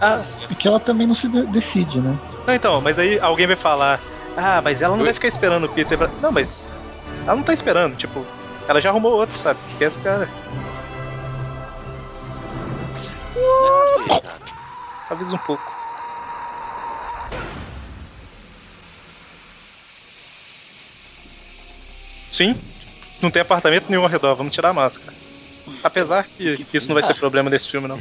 Ah, É que ela também não se de- decide, né? não, então, mas aí alguém vai falar, ah, mas ela não vai ficar esperando o Peter. pra-" Não, mas ela não tá esperando, tipo, ela já arrumou outro, sabe? Esquece o cara. Talvez um pouco. Sim, não tem apartamento nenhum ao redor, vamos tirar a máscara. Apesar que isso não vai ser problema nesse filme, não.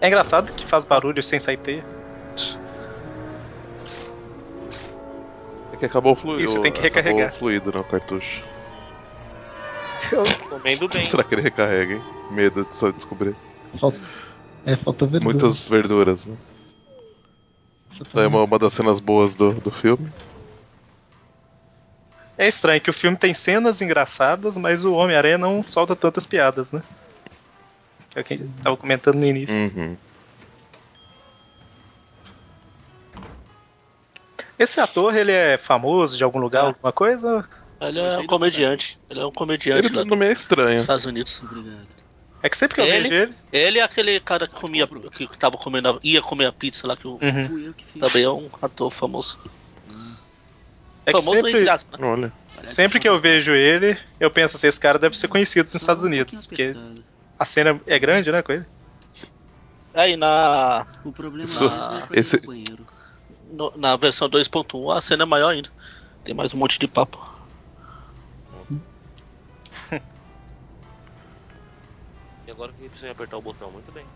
É engraçado que faz barulho sem sair teia. é que acabou o fluido. Isso, tem que recarregar. Acabou o fluido no cartucho. Comendo bem. Será que ele recarrega, hein? Medo de só descobrir. Falta, é, falta verdura. Muitas verduras, né? É uma, uma das cenas boas do, do filme. É estranho que o filme tem cenas engraçadas, mas o Homem-Aranha não solta tantas piadas, né? Que é o que a gente tava comentando no início. Uhum. Esse ator, ele é famoso de algum lugar, Ah. alguma coisa? Ele é um comediante. Ele é um comediante Ele lá não me é estranho. dos Estados Unidos. Obrigado. É que sempre que eu Ele? vejo ele. Ele é aquele cara que comia, que tava comendo, ia comer a pizza lá, que o- Uhum. Fui eu que fiz. também é um ator famoso. É que famoso sempre, aspas, né? Olha. sempre que eu vejo ele, eu penso assim, esse cara deve ser conhecido nos Estados Unidos. Porque a cena é grande, né, com ele? Aí na, O problema Isso- é esse- ir no banheiro. no- na versão 2.1 a cena é maior ainda. Tem mais um monte de papo. Agora que precisa apertar o botão, muito bem.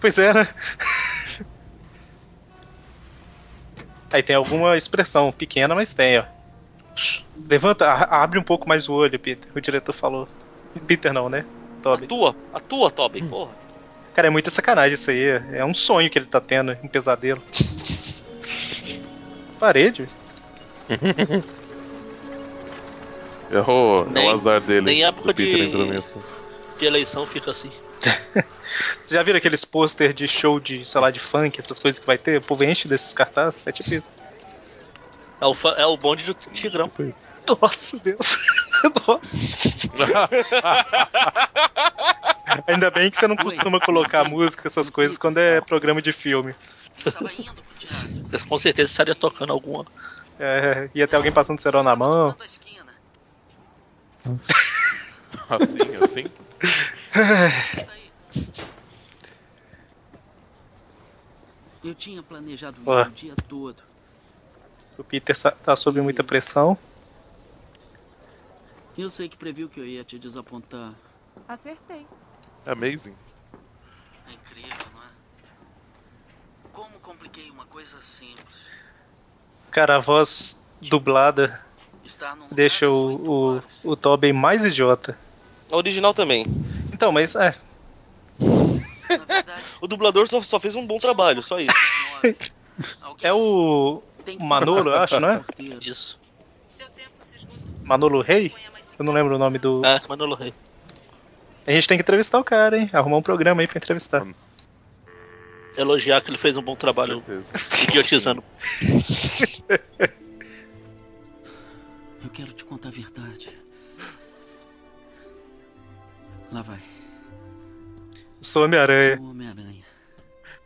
Pois é, né? Aí tem alguma expressão pequena, mas tem, ó. Levanta, a- abre um pouco mais o olho, Peter. O diretor falou. Peter não, né? Toby. Atua, atua, Toby, porra. Cara, é muita sacanagem isso aí. É um sonho que ele tá tendo, um pesadelo. Parede? É o, é o azar dele. nem do época Peter de- entrando nisso. De eleição fica assim. Vocês já viram aqueles pôster de show de, sei lá, de funk, essas coisas que vai ter? O povo enche desses cartazes? É tipo isso. É o, é o bonde do Tigrão. Nossa, Deus. Nossa. Ainda bem que você não costuma colocar música, essas coisas, quando é programa de filme. Mas com certeza estaria tocando alguma. É, ia ter alguém passando cerol na mão. Assim, assim? Eu tinha planejado o dia todo. O Peter tá sob muita pressão. Eu sei que previu que eu ia te desapontar. Acertei. Amazing. É incrível, não é? Como compliquei uma coisa simples. Cara, a voz dublada deixa o, o, o Tobey mais idiota. A original também. Então, mas é. O dublador só, só fez um bom trabalho, só isso. É o Manolo, eu acho, não é? Isso. Manolo Rei? Eu não lembro o nome do. É, Manolo Rei. A gente tem que entrevistar o cara, hein? Arrumar um programa aí pra entrevistar. Elogiar que ele fez um bom trabalho idiotizando. Eu quero te contar a verdade. Lá vai. Sou Homem-Aranha. Sou Homem-Aranha.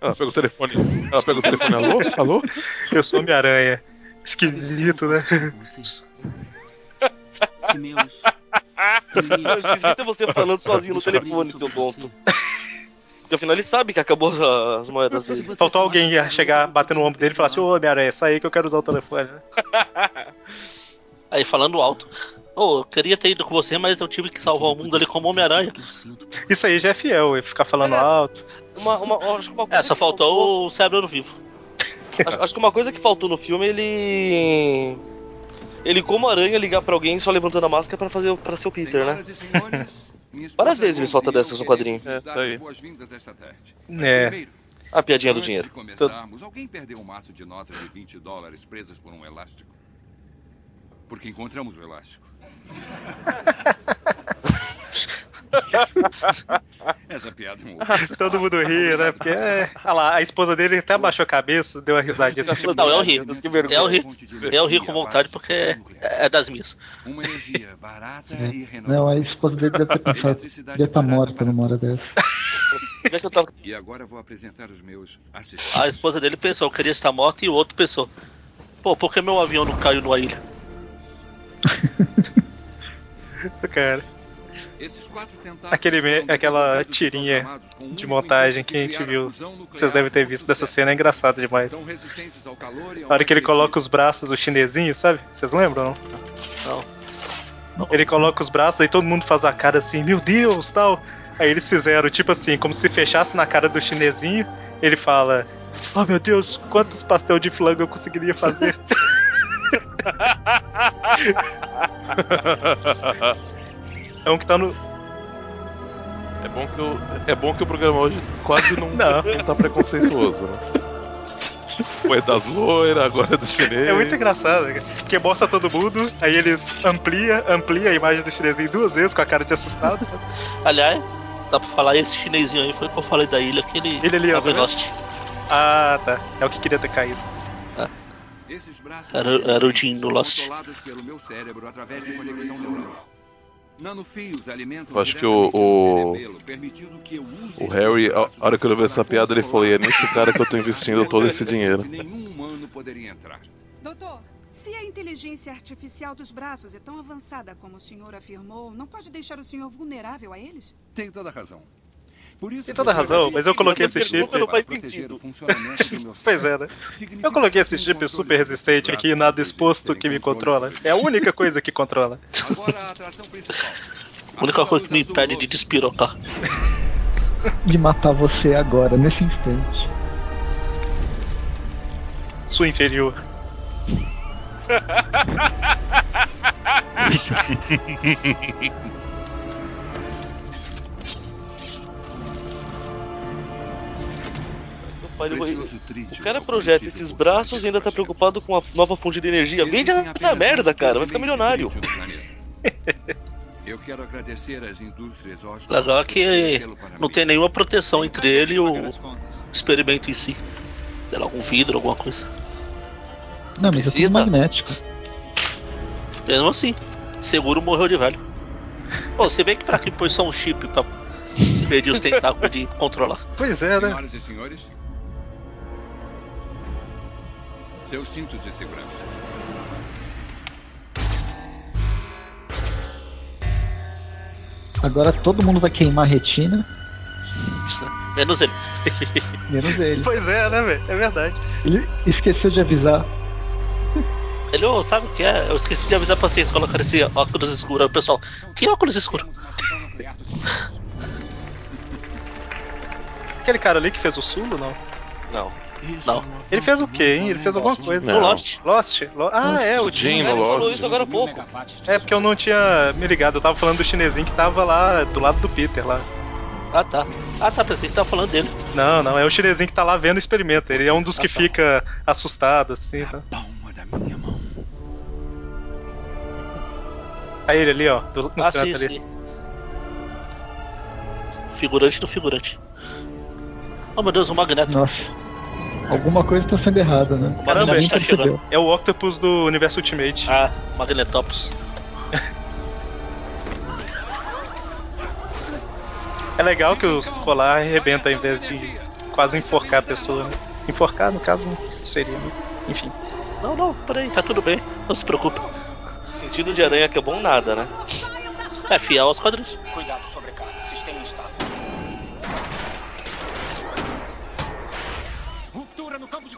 Ela pega o telefone. Ela pega o telefone. Alô? Alô? Eu sou Homem-Aranha. Esquisito, né? Se meus. Esquisito é você falando sozinho no telefone, seu tonto. Porque afinal ele sabe que acabou as, as moedas dele. Faltou alguém ia chegar, bater no ombro dele e falar assim: Ô Homem-Aranha, sai aí que eu quero usar o telefone. Aí falando alto. Ô, eu queria ter ido com você, mas eu tive que salvar o mundo ali como Homem-Aranha. Isso aí já é fiel, ele ficar falando alto. Uma, uma, acho que uma É, só faltou o cérebro vivo. Acho, acho que uma coisa que faltou no filme ele. Ele, como aranha, ligar pra alguém só levantando a máscara pra, fazer, pra ser o Peter, né? Várias vezes ele solta dessas no quadrinho. É, tá aí. É. Primeiro, A piadinha do antes dinheiro. alguém perdeu um maço de notas de 20 dólares presas por um elástico? Porque encontramos o elástico. Essa piada é um Todo mundo ri, né? Porque é. Olha lá, a esposa dele até abaixou a cabeça, deu uma risadinha assim, tipo. Não, é horrível. É horrível. É horrível com vontade porque é, é das minhas. Uma energia barata e renovável. Não, a esposa dele deve ter pensado. Devia estar morta numa hora dessa. E agora vou apresentar os meus assistentes. A esposa dele pensou, eu queria estar morto, e o outro pensou, pô, por que meu avião não caiu numa ilha? Cara. Esses quatro tentáculos Aquele, me- aquela e tirinha um de montagem que a gente viu. Vocês devem ter visto dessa cena, é engraçado demais. São resistentes ao calor e ao A hora que ele coloca os braços, o chinesinho, sabe? Vocês lembram, não? Não. Ele coloca os braços, aí todo mundo faz a cara assim, meu Deus, tal. Aí eles fizeram, tipo assim, como se fechasse na cara do chinesinho. Ele fala, oh meu Deus, quantos pastel de flango eu conseguiria fazer? é um que tá no. É bom que o, é bom que o programa hoje quase não, Não. não tá preconceituoso, né? Foi das loiras, agora é do chinês. É muito engraçado, cara. porque mostra todo mundo, aí eles amplia, amplia a imagem do chinesinho duas vezes com a cara de assustado, sabe? Aliás, dá pra falar, esse chinesinho aí foi o que eu falei da ilha, que ele, Ele ali, ó, tá. Ah, tá. É o que queria ter caído. Esses braços Era- era o Jim do são Lost. controlados pelo meu cérebro através de conexão neural. Nanofios alimentam Eu acho que o, o, cerebelo, permitindo que eu use o Harry, a hora que ele viu essa piada, ele falou: "E é nesse cara que eu tô investindo todo esse dinheiro. nenhum humano poderia entrar. Doutor, se a inteligência artificial dos braços é tão avançada como o senhor afirmou, não pode deixar o senhor vulnerável a eles? Tem toda a razão. Por isso Tem toda a razão, mas eu coloquei esse chip. Pois é, né? Eu coloquei esse chip super resistente aqui, nada exposto que me controla. É a única coisa que controla. Agora a atração principal. A única coisa que me impede de despirocar. De matar você agora, nesse instante. Sua inferior. Pai, O cara projeta esses braços e ainda tá preocupado com a nova fonte de energia. Vende essa merda, cara, vai ficar milionário. Eu quero agradecer às indústrias Legal é que não tem nenhuma proteção entre ele e o experimento em si. Sei lá, algum vidro, alguma coisa. Não, mas é tudo Precisa? magnético. Mesmo assim, seguro morreu de velho. Pô, você vê que pra que pôs só um chip pra impedir os tentáculos de controlar. Pois é, né? Senhoras e senhores, seus cintos de segurança. Agora todo mundo vai queimar a retina, Menos ele. menos ele. Pois é, né, velho? É verdade. Ele esqueceu de avisar. Ele, ô, sabe o que é? Eu esqueci de avisar pra vocês colocar esse óculos escuro. Aí o pessoal, que óculos escuro? Aquele cara ali que fez o Sulo, não? Não. Não. Ele fez o quê, hein? Ele fez alguma coisa. No Lost. Lost? Lo- Ah, é, o Jim Jim. no Ele falou Lost. isso agora há pouco. É porque eu não tinha me ligado. Eu tava falando do chinesinho que tava lá do lado do Peter lá. Ah, tá. Ah, tá, pensei que tava falando dele. Não, não, é o chinesinho que tá lá vendo o experimento. Ele é um dos que fica assustado, assim. Tá. Palma da minha mão. Aí ele ali, ó, do, no Ah, canto sim, ali. sim. Figurante do figurante. Oh meu Deus, o Magneto. Nossa. Alguma coisa tá sendo errada, né? Caramba, Ninguém tá percebeu. chegando. É o Octopus do Universo Ultimate. Ah, Magnetopus. É legal que os colar arrebenta ao invés de quase enforcar a pessoa, né? Enforcar, no caso, não seria, mas enfim. Não, não, peraí, tá tudo bem. Não se preocupe. Sentido de aranha que é bom nada, né? É fiel aos quadrinhos. Cuidado,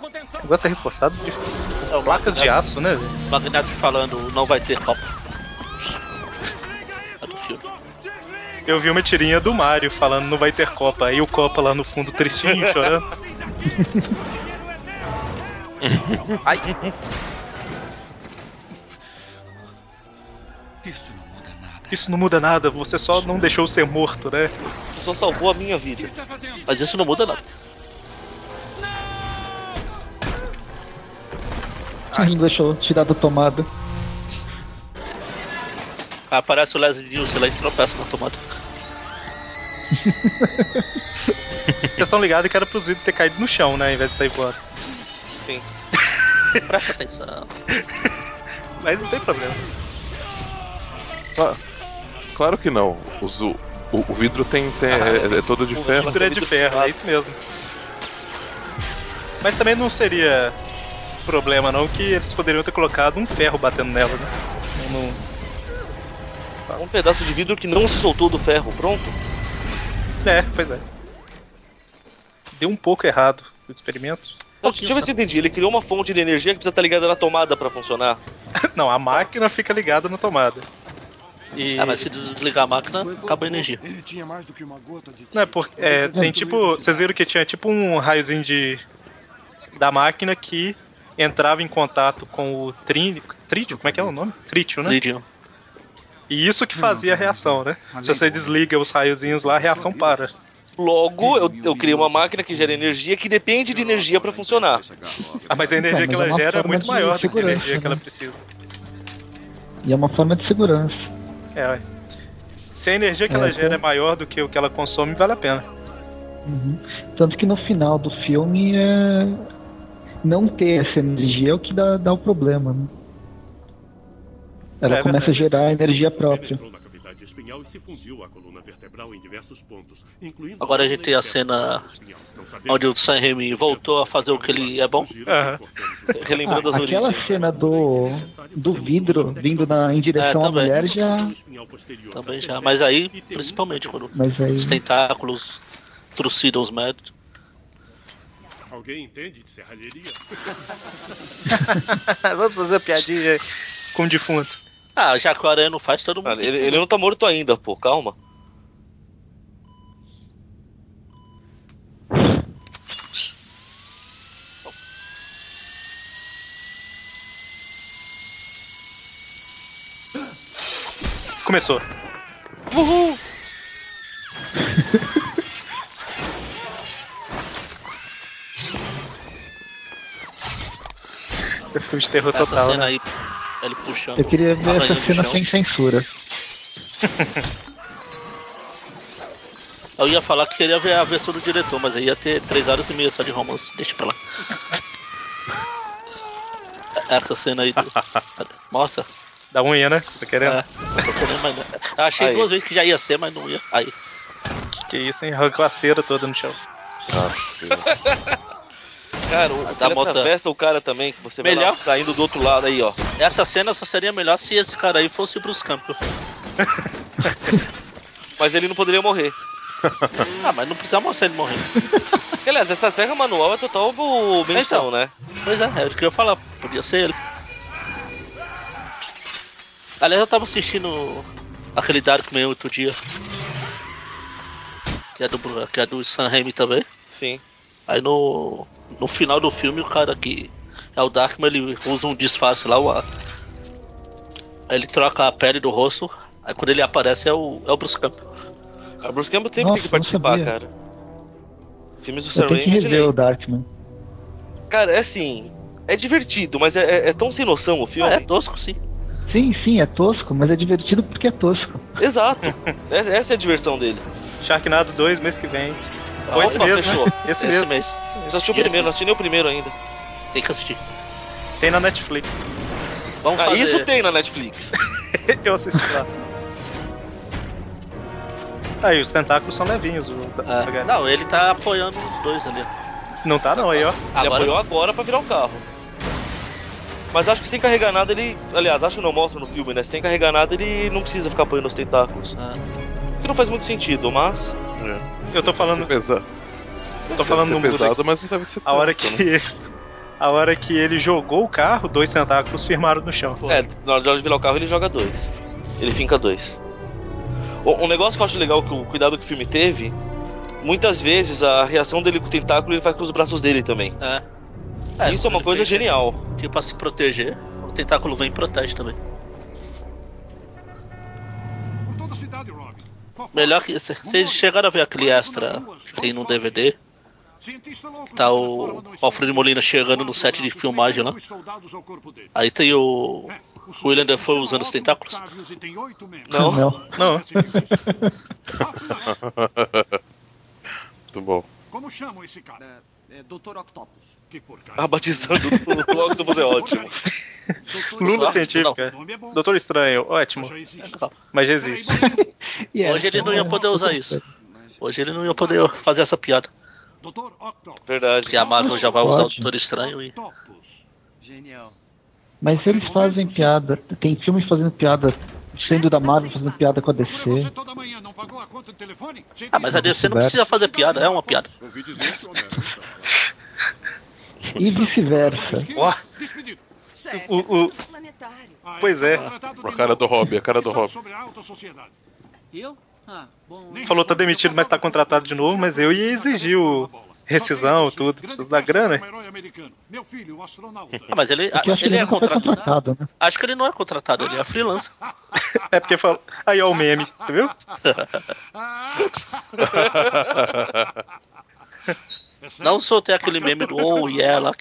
O negócio é reforçado de É o placas de aço, né? velho? Magneto falando, não vai ter copo. É do filme. Eu vi uma tirinha do Mario falando não vai ter Copa. Aí o Copa lá no fundo tristinho, chorando. Ai. Isso não muda nada. Isso não muda nada, você só não deixou ser morto, né? Você só salvou a minha vida. Mas isso não muda nada. Não deixou tirar da tomada. Aparece o Leslie Nielsen lá e tropeça na tomada. Vocês estão ligados que era pro Zido ter caído no chão, né? Ao invés de sair voando. Sim. Presta atenção. Mas não tem problema. Cla- Claro que não. O, o- o vidro tem, tem- é, é todo de O ferro. vidro é de ferro, é isso mesmo. Mas também não seria problema não que eles poderiam ter colocado um ferro batendo nela, né? Não- Um pedaço de vidro que não se soltou do ferro, pronto. É, pois é. Deu um pouco errado o experimento. Não, deixa eu ver se eu entendi. Ele criou uma fonte de energia que precisa estar ligada na tomada pra funcionar. Não, a máquina fica ligada na tomada. E... Ah, mas se desligar a máquina, acaba a energia. Ele tinha mais do que uma gota de Não, é porque é, tem tipo. Vocês viram que tinha tipo um raiozinho de. da máquina que entrava em contato com o trídio. Trídio? Como é que é o nome? Trítio, né? Tritium. E isso que fazia a reação, né? Se você desliga os raiozinhos lá, a reação para. Logo, eu, eu criei uma máquina que gera energia que depende de energia pra funcionar. Ah, mas a energia que é ela gera é muito maior do que a segurança, energia que ela né? precisa. E é uma forma de segurança. É, ué. Se a energia que É, ela gera com- é maior do que o que ela consome, vale a pena. Uhum. Tanto que no final do filme é. Não ter essa energia é o que dá, dá o problema. Né? Ela É começa a gerar energia própria. Penetrou na cavidade espinhal e se fundiu à coluna vertebral em diversos pontos, incluindo Agora a gente tem a cena onde o Sam Raimi voltou a fazer o que ele é bom. Relembrando Ah, as aquela origens. cena do, do vidro vindo na, em direção É, à mulher já. Também já. Mas aí, principalmente, quando Mas aí- os tentáculos trucidam os médicos. Alguém entende de serralheria? Vamos fazer piadinha com o defunto. Ah, já que o Aranha não faz, todo mundo. Ele, ele não tá morto ainda, pô, calma. Começou. Uhul! É filme de terror Essa total, cena né? aí, ele puxando. Eu queria ver essa cena sem censura. Eu ia falar que queria ver a versão do diretor, mas aí ia ter 3 horas e meia só de romance. Deixa pra lá. Essa cena aí do. Mostra. Da unha, né? Tá querendo? É, tô querendo, mas achei Aí. duas vezes que já ia ser, mas não ia. Aí. Que isso, hein? Arrancou a cera toda no chão. Cara, o, Da moto- atravessa o cara também, que você Melhor. saindo do outro lado aí, ó. Essa cena só seria melhor se esse cara aí fosse Bruce Campbell. Mas ele não poderia morrer. Ah, mas não precisa mostrar ele morrendo. Aliás, essa serra manual é total o- menção, né? Pois é, é o que eu ia falar. Podia ser ele. Aliás, eu tava assistindo aquele Darkman outro dia. Que é do, que é do Sam Raimi também. Sim. Aí no, no final do filme, o cara que é o Darkman, ele usa um disfarce lá. o- Aí ele troca a pele do rosto. Aí quando ele aparece é o, é o Bruce Campbell. A Bruce Campbell sempre Nossa, tem que participar, cara. Filmes do Sam Raimi, rever ele- o Darkman. Cara, é assim. É divertido, mas é, é- é tão sem noção o filme. Ah, é tosco, sim. Sim, sim, é tosco, mas é divertido porque é tosco. Exato. Essa é a diversão dele. Sharknado 2, mês que vem. Foi Opa, esse mesmo, fechou. né? Esse, Esse mesmo. mês. Você assistiu o primeiro, não assisti nem o primeiro ainda. Tem que assistir. Tem na Netflix. Vamos Ah, fazer... isso tem na Netflix. Eu assisti lá. Aí, os tentáculos são levinhos. O, É, não, ele tá apoiando os dois ali. Não tá não, aí ó. Ele apoiou agora pra virar o carro. Mas acho que sem carregar nada ele. Aliás, acho que não mostra no filme, né? Sem carregar nada ele não precisa ficar apoiando os tentáculos. É. Que não faz muito sentido, mas. Eu tô falando. Tô falando Deve no ser pesado, mas não deve ser A hora tanto, né? que. A hora que ele jogou o carro, dois tentáculos firmaram no chão. É, na hora de virar o carro ele joga dois. Ele finca dois. Um um negócio que eu acho legal que o cuidado que o filme teve. Muitas vezes a reação dele com o tentáculo ele faz com os braços dele também. É. Isso é uma coisa fez- genial. Tipo, pra se proteger, o tentáculo vem e protege também. Por toda a cidade, Robin. Melhor que. Vocês chegaram a ver aquele extra que tem no DVD? Tá o Alfredo Molina chegando no set de filmagem lá. Aí tem o. O William Dafoe usando os tentáculos. Não. Não. Muito bom. Como chamam esse cara? É, Dr. Octopus. Que porcaria. Ah, batizando o o Octopus é ótimo. Lula científica. Doutor Estranho, ótimo. Mas já existe. Hoje ele não ia poder usar isso. Hoje ele não ia poder fazer essa piada. Verdade. A Marvel já vai usar o. Doutor Estranho e. Genial. Mas eles fazem piada. Tem filmes fazendo piada, sendo da Marvel fazendo piada com a DC. Ah, mas a DC não precisa fazer piada, é uma piada. E vice-versa. Ó, o, o- Planetário. Pois é. A cara do Hobby, a cara do Hobby. Eu? Ah, bom. Falou tá demitido, mas tá contratado de novo, mas eu ia exigir o rescisão, tudo. Precisa da grana. Ah, Mas ele, acho que ele ele é contratado. contratado, né? Acho que ele não é contratado, ele é freelancer. É porque falou. Aí ó o meme, você viu? Não soltei aquele meme do Oh yeah lá,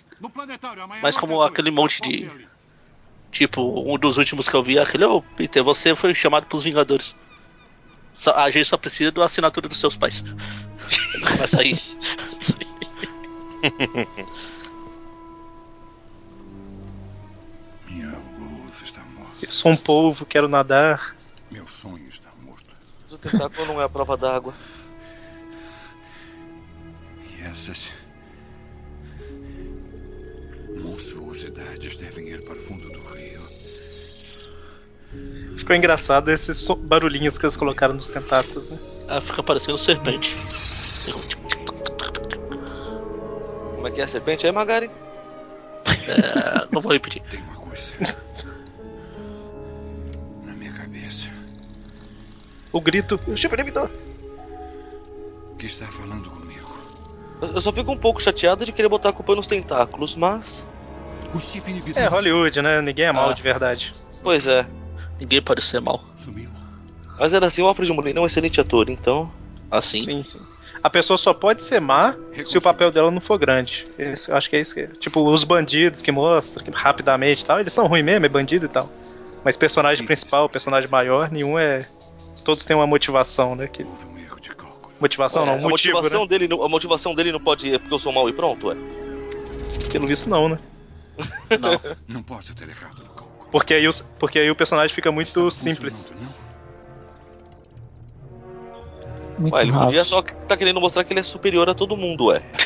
mas como aquele monte de. Tipo, um dos últimos que eu vi, aquele, ô Peter, você foi chamado pros Vingadores. Só- a gente só precisa da assinatura dos seus pais. Vai sair. Minha luz está morta. Eu sou um polvo, quero nadar. Meu sonho está morto. Mas o tentáculo não é a prova d'água. E essas monstruosidades devem ir para o fundo do rio. Ficou engraçado esses barulhinhos que eles colocaram nos tentáculos, né? Ah, fica parecendo serpente. Como é que é a serpente aí, Magari? É, não vou repetir. Tem uma coisa. o grito. O Chip Demolidor. Que está falando comigo. Eu eu só fico um pouco chateado de querer botar a culpa nos tentáculos, mas. O chip inibidor. É Hollywood, né? Ninguém é mal Ah. de verdade. Pois é. Ninguém pode ser mal. Sumiu. Mas era assim, o Alfred Molina é um excelente ator, então. Assim. Sim, sim. A pessoa só pode ser má se o papel dela não for grande. Esse- eu acho que é isso que é. Tipo, os bandidos que mostram que rapidamente e tal, eles são ruins mesmo, é bandido e tal. Mas personagem principal, personagem maior, nenhum é. Todos têm uma motivação, né? Que... Motivação não, É, um a motivo, motivação né? dele, não- a motivação dele não pode é porque eu sou mal e pronto, é. Pelo visto não, né? Não. Não posso ter errado. Porque aí, os- porque aí o personagem fica muito simples. Muito Ué, ele rápido. podia só que tá querendo mostrar que ele é superior a todo mundo, ué.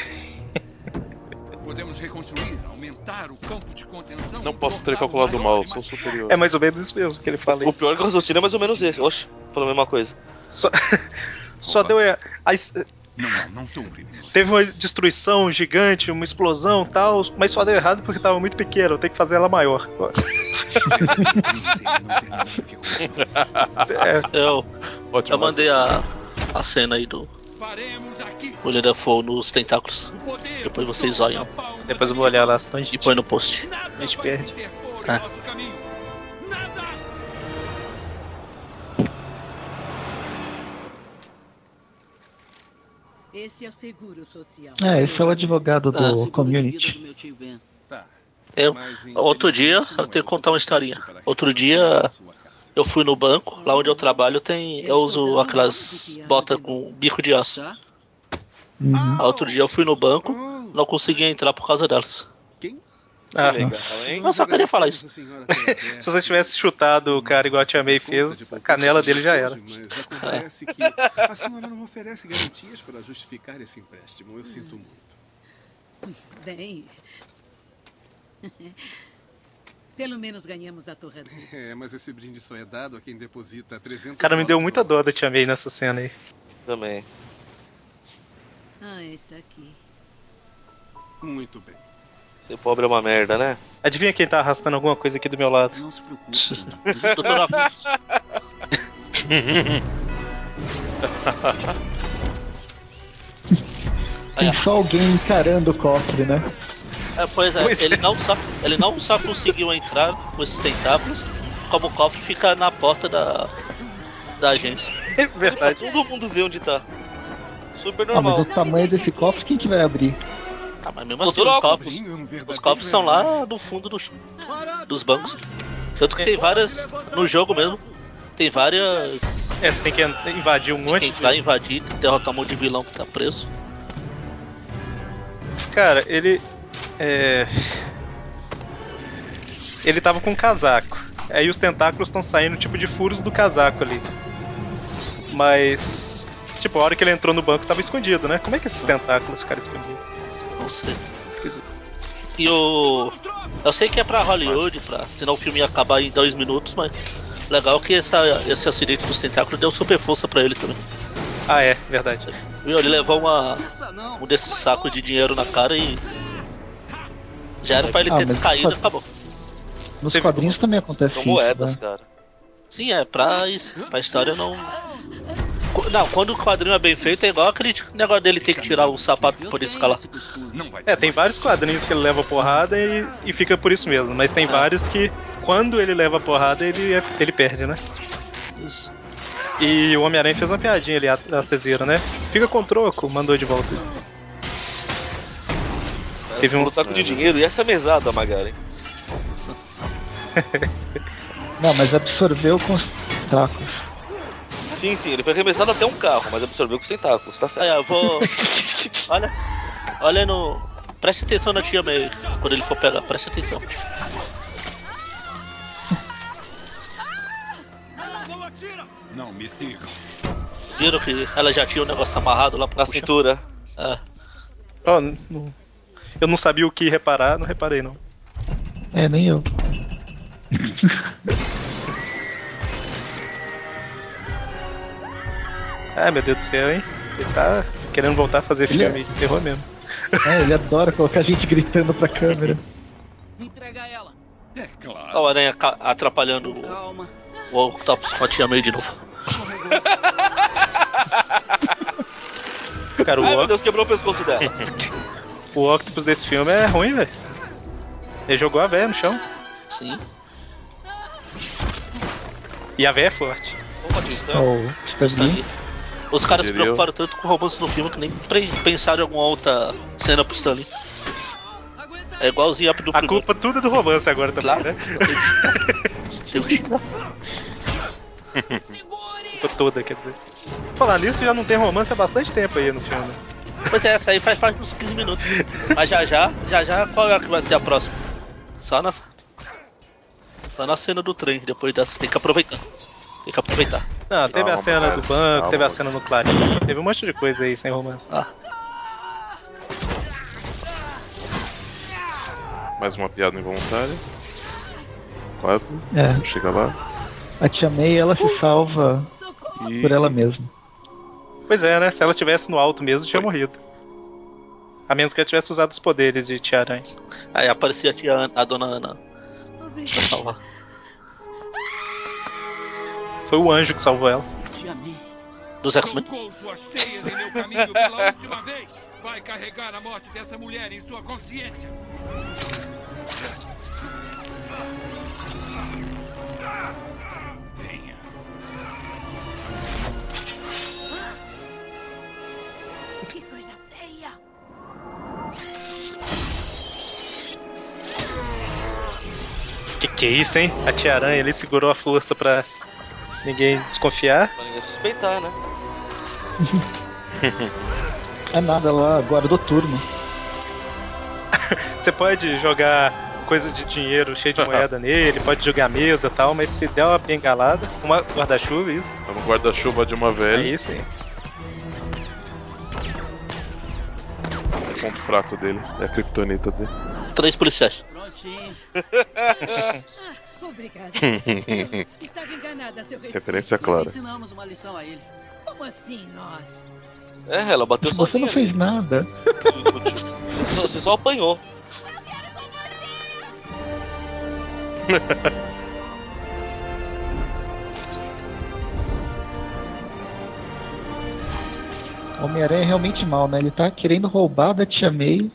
Podemos reconstruir, aumentar o campo de contenção. Não posso ter calculado mal, sou superior. É mais ou menos isso mesmo que ele fala. aí. O pior é que o raciocínio é mais ou menos esse. Oxe, falando a mesma coisa. Só, só deu errado. Aí, Não, não, não sou um criminoso. Teve uma destruição gigante, uma explosão e tal, mas só deu errado porque tava muito pequeno, tem que fazer ela maior. É, Eu, Ótimo, eu mandei a, a cena aí do William Dafoe nos tentáculos. Depois vocês olham depois eu vou olhar lá, senão a e põe no post. a gente perde. É. Esse é o seguro social. É, esse é o advogado do Ah, community. do meu tio Ben. Eu, outro dia, eu tenho que contar uma historinha. Outro dia, eu fui no banco, lá onde eu trabalho, tem, eu uso aquelas botas com bico de aço. Uhum. Outro dia eu fui no banco, não consegui entrar por causa delas. Ah, Legal, hein? Eu só queria falar isso. se você tivesse chutado o cara igual a Tia May fez, a canela dele já era. Mas acontece que a senhora não oferece garantias para justificar esse empréstimo. Eu sinto muito. Bem. Pelo menos ganhamos a torradeira. É, mas esse brinde só é dado a quem deposita 300 O cara me deu muita dor da Tia May nessa cena aí. Também. Ah, está aqui. Muito bem. Ser pobre é uma merda, né? Adivinha quem tá arrastando alguma coisa aqui do meu lado? Não se preocupe. Doutor Octopus. Tem só alguém encarando o cofre, né? É, pois é, ele não, só, ele não só conseguiu entrar com esses tentáculos, como o cofre fica na porta da, da agência. É verdade. Todo mundo vê onde tá. Super Ah, mas normal. o tamanho desse cofre, quem que vai abrir? Tá, mas mesmo assim, os cofres, os cofres são lá no fundo dos, dos bancos. Tanto que tem várias. No jogo mesmo, tem várias. É, você tem que invadir um monte Quem de... vai invadir, derrotar um monte de vilão que tá preso. Cara, ele. É. Ele tava com um casaco. Aí os tentáculos estão saindo tipo de furos do casaco ali. Mas. Tipo, a hora que ele entrou no banco tava escondido, né? Como é que esses tentáculos ficaram escondidos? Sei. E o. Eu sei que é pra Hollywood, pra... senão o filme ia acabar em dois minutos, mas. Legal que essa, esse acidente dos tentáculos deu super força pra ele também. Ah, é, verdade. Viu? Ele levou uma, um desses sacos de dinheiro na cara e. Já era pra ele Ah, ter caído e acabou. Nos quadrinhos também acontece São isso, moedas, né? cara. Sim, é, pra, isso, pra história não. Não, quando o quadrinho é bem feito, é igual aquele negócio dele ter que tirar o sapato pra poder escalar. É, tem vários quadrinhos que ele leva porrada e, e fica por isso mesmo. Mas tem vários que, quando ele leva porrada, ele, é- ele perde, né? Isso. E o Homem-Aranha fez uma piadinha ali, a- vocês viram, né? Fica com troco, mandou de volta. Teve um- saco de dinheiro e essa mesada, Magari. Não, mas absorveu com os tentáculos. Sim, sim, ele foi arremessado até um carro, mas absorveu com os tentáculos, tá certo. ó, eu vou. Olha. Olha no. Preste atenção na tia May quando ele for pegar, preste atenção. Não, me sigam. Viram que ela já tinha o negócio amarrado lá pra Na puxar? cintura. É. Não- eu não sabia o que reparar, não reparei não. É, nem eu. Ai meu Deus do céu, hein? Ele tá querendo voltar a fazer Ele é- filme de terror mesmo. É, ele adora colocar gente gritando pra câmera. Entrega ela. É claro. Olha o aranha atrapalhando o, Calma. o Octopus com a tia May de novo. Cara, o Ai, meu Oc- Deus, quebrou o pescoço dela. O Octopus desse filme é ruim, velho. Ele jogou a véia no chão. Sim. E a véia é forte. Ô, Batista. Oh. Os caras se preocuparam tanto com o romance no filme que nem pensaram em alguma outra cena pro Stanley. É igualzinho a do A primeiro. culpa tudo é do romance agora também, Claro. né? Tem que. Culpa toda, quer dizer. Falar nisso, já não tem romance há bastante tempo aí no filme. Pois é, essa aí faz parte dos 15 minutos. Mas já já, já já, qual é que vai ser a próxima? Só na. Só na cena do trem, depois dessa. Tem que aproveitar. Tem que aproveitar. Não, teve a cena cara, do banco, calma. teve a cena no Clarim, teve um monte de coisa aí sem romance. Ah, Mais uma piada involuntária. Quase. É. Chega lá. A tia May, ela se salva E... por ela mesma. Pois é, né? Se ela tivesse no alto mesmo, tinha morrido. A menos que ela tivesse usado os poderes de Tia Aranha. aí aparecia a, tia Ana, a dona Ana. Pra salvar. Foi o anjo que salvou ela. Te amei. Dos X-Men. Colocou suas teias em meu caminho pela última vez. Vai carregar a morte dessa mulher em sua consciência. Venha. Que coisa feia. Que que é isso, hein? A Tia Aranha ali segurou a força pra ninguém desconfiar. Pra ninguém suspeitar, né? É nada, ela guardou turno. Você pode jogar coisa de dinheiro cheio de moeda nele, pode jogar mesa e tal, mas se der uma bengalada, uma guarda-chuva, isso. É um guarda-chuva de uma velha. Aí sim. É o ponto fraco dele. É a criptonita dele. Três policiais. Prontinho. Obrigada. Referência Estava enganada seu respeito. Nós clara. ensinamos uma lição a ele. Como assim, nós? É, ela bateu Você sozinha. não fez nada. Você só, você só apanhou. O Homem-Aranha é realmente mal, né? Ele tá querendo roubar da tia May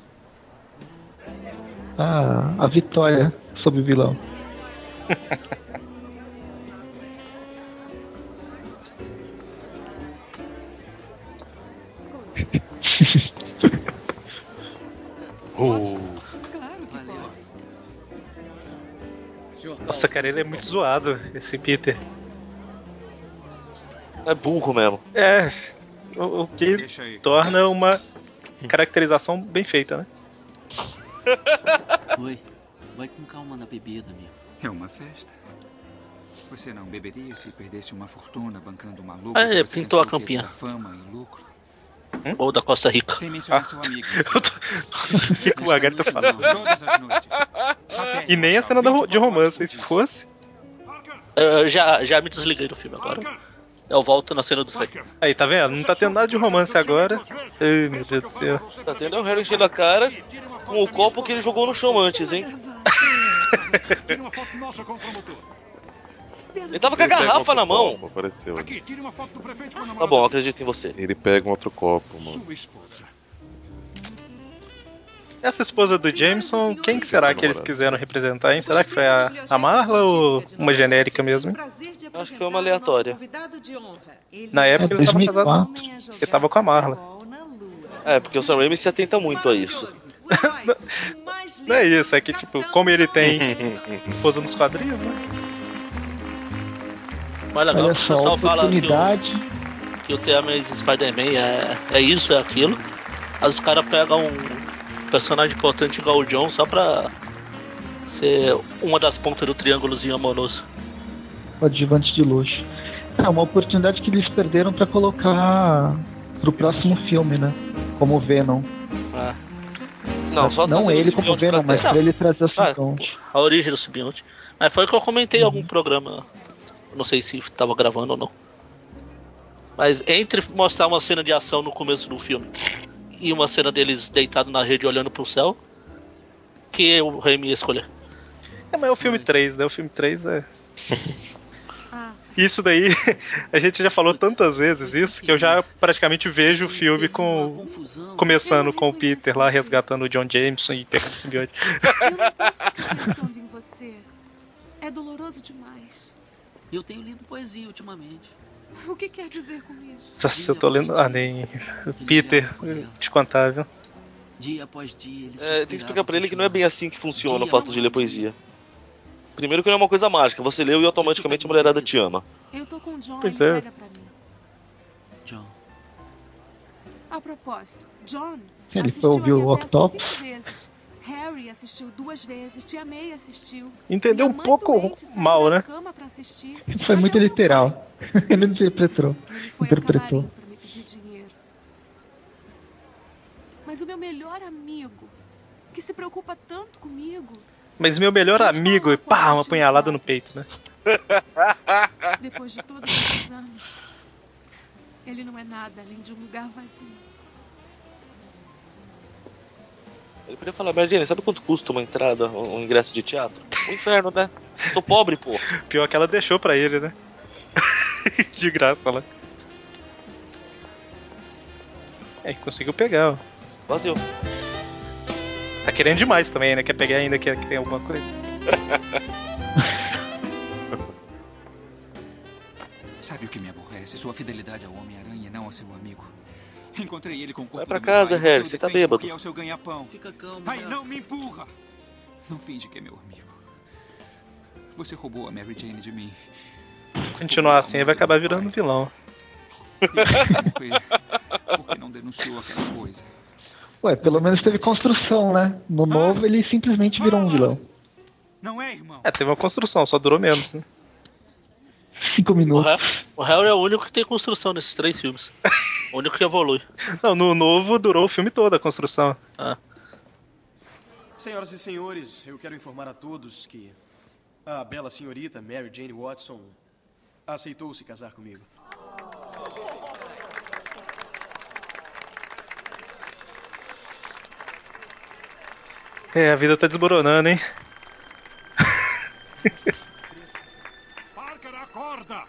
a, a vitória sobre o vilão. Senhor Nossa, cara, ele é muito zoado, esse Peter. É burro mesmo. É, o, o que torna uma caracterização bem feita, né? Oi. Vai com calma na bebida, amigo. É uma festa. Você não beberia se perdesse uma fortuna bancando uma Ah, louca é, que você pintou a campinha. fama e lucro? Ou da Costa Rica. Sem mencionar Ah. seu amigo. Eu tô- O que, que o tá falando? E nem a cena de romance, hein? Se fosse. Eu já, já me desliguei do filme agora. Eu volto na cena do trem. Aí, tá vendo? Não tá tendo nada de romance agora. Ai, meu Deus do céu. Tá tendo o Harry enchendo a cara com o copo que ele jogou no chão antes, hein? Tire uma foto nossa com o promotor. Ele tava com a garrafa na mão. Copo, apareceu. Aqui, tire uma foto do prefeito com a Tá bom, acredito em você. Ele pega um outro copo, mano. Sua esposa. Essa esposa do Jameson, quem que será que eles quiseram representar, hein? Será que foi a, a Marla ou uma genérica mesmo? hein? Acho que foi uma aleatória. Na época É ele tava 2004. casado. Ele tava com a Marla. É, porque o Sam Raimi se atenta muito a isso. Não é isso, é que tipo, como ele tem esposa nos quadrinhos, né? Mas legal, Olha o só, pessoal fala que o, oportunidade. que o The Amazing Spider-Man é, é isso, é aquilo. Aí os caras pegam um personagem importante igual o John só pra ser uma das pontas do triângulozinho amoroso. Coadjuvante de luxo. É uma oportunidade que eles perderam pra colocar pro próximo filme, né? Como Venom. Ah, Não, só Não ele como Venom, pra mas pra ele trazer o Ah, simbionte. a origem do simbionte. Mas foi o que eu comentei em algum programa. Não sei se tava gravando ou não. Mas entre mostrar uma cena de ação no começo do filme e uma cena deles deitado na rede olhando pro céu, que o Raimi ia escolher. É, mas é o filme 3, né? O filme 3 é. Isso daí, a gente já falou tantas vezes isso que eu já praticamente vejo o filme com começando com o Peter lá resgatando o John Jameson e pegando o simbionte. Eu não posso em você. É doloroso demais. Eu tenho lido poesia ultimamente. O que quer dizer com isso? Nossa, eu tô lendo. Ah, nem. Peter, te contar, viu? Dia após dia, ele É, tem que explicar pra ele que não é bem assim que funciona o fato de ler poesia. Primeiro que não é uma coisa mágica, você leu e automaticamente a mulherada te ama. Eu tô com o John, Pois ele é. pega pra mim. John. A propósito, John Ele assistiu foi ouvir o Octopus? cinco vezes. Harry assistiu duas vezes, Tia May assistiu. Entendeu um pouco doente mal, né? cama pra assistir. Foi muito literal. Ele interpretou. Ele Interpretou. camarim pra me pedir dinheiro. Mas o meu melhor amigo, que se preocupa tanto comigo, Mas meu melhor amigo e pá, uma apunhalada no peito, né? depois de todos esses anos, ele não é nada além de um lugar vazio. Ele podia falar, Mary Jane, sabe quanto custa uma entrada, um um ingresso de teatro? O inferno, né? Tô pobre, pô. Pior que ela deixou pra ele, né? De graça lá. É, conseguiu pegar, ó. Vazio. Tá querendo demais também, né? Quer pegar ainda, quer que tem alguma coisa. Sabe o que me aborrece? Sua fidelidade ao Homem-Aranha e não ao seu amigo. Encontrei ele com o corpo Vai pra casa, Harry, você tá bêbado. é o seu ganha-pão. Fica calmo. Ai, Harry. não me empurra! Não finge que é meu amigo. Você roubou a Mary Jane de mim. Se continuar assim, ele vai acabar virando vilão. Porque não denunciou aquela coisa. Ué, pelo menos teve construção, né? No novo ele simplesmente virou um vilão. Não é, irmão? É, teve uma construção, só durou menos, né? Cinco O, minutos. O Harry é o único que tem construção nesses três filmes. O único que evolui. Não, no novo durou o filme todo a construção. Ah. Senhoras e senhores, eu quero informar a todos que a bela senhorita Mary Jane Watson aceitou se casar comigo. É, a vida tá desmoronando, hein? Parker, acorda!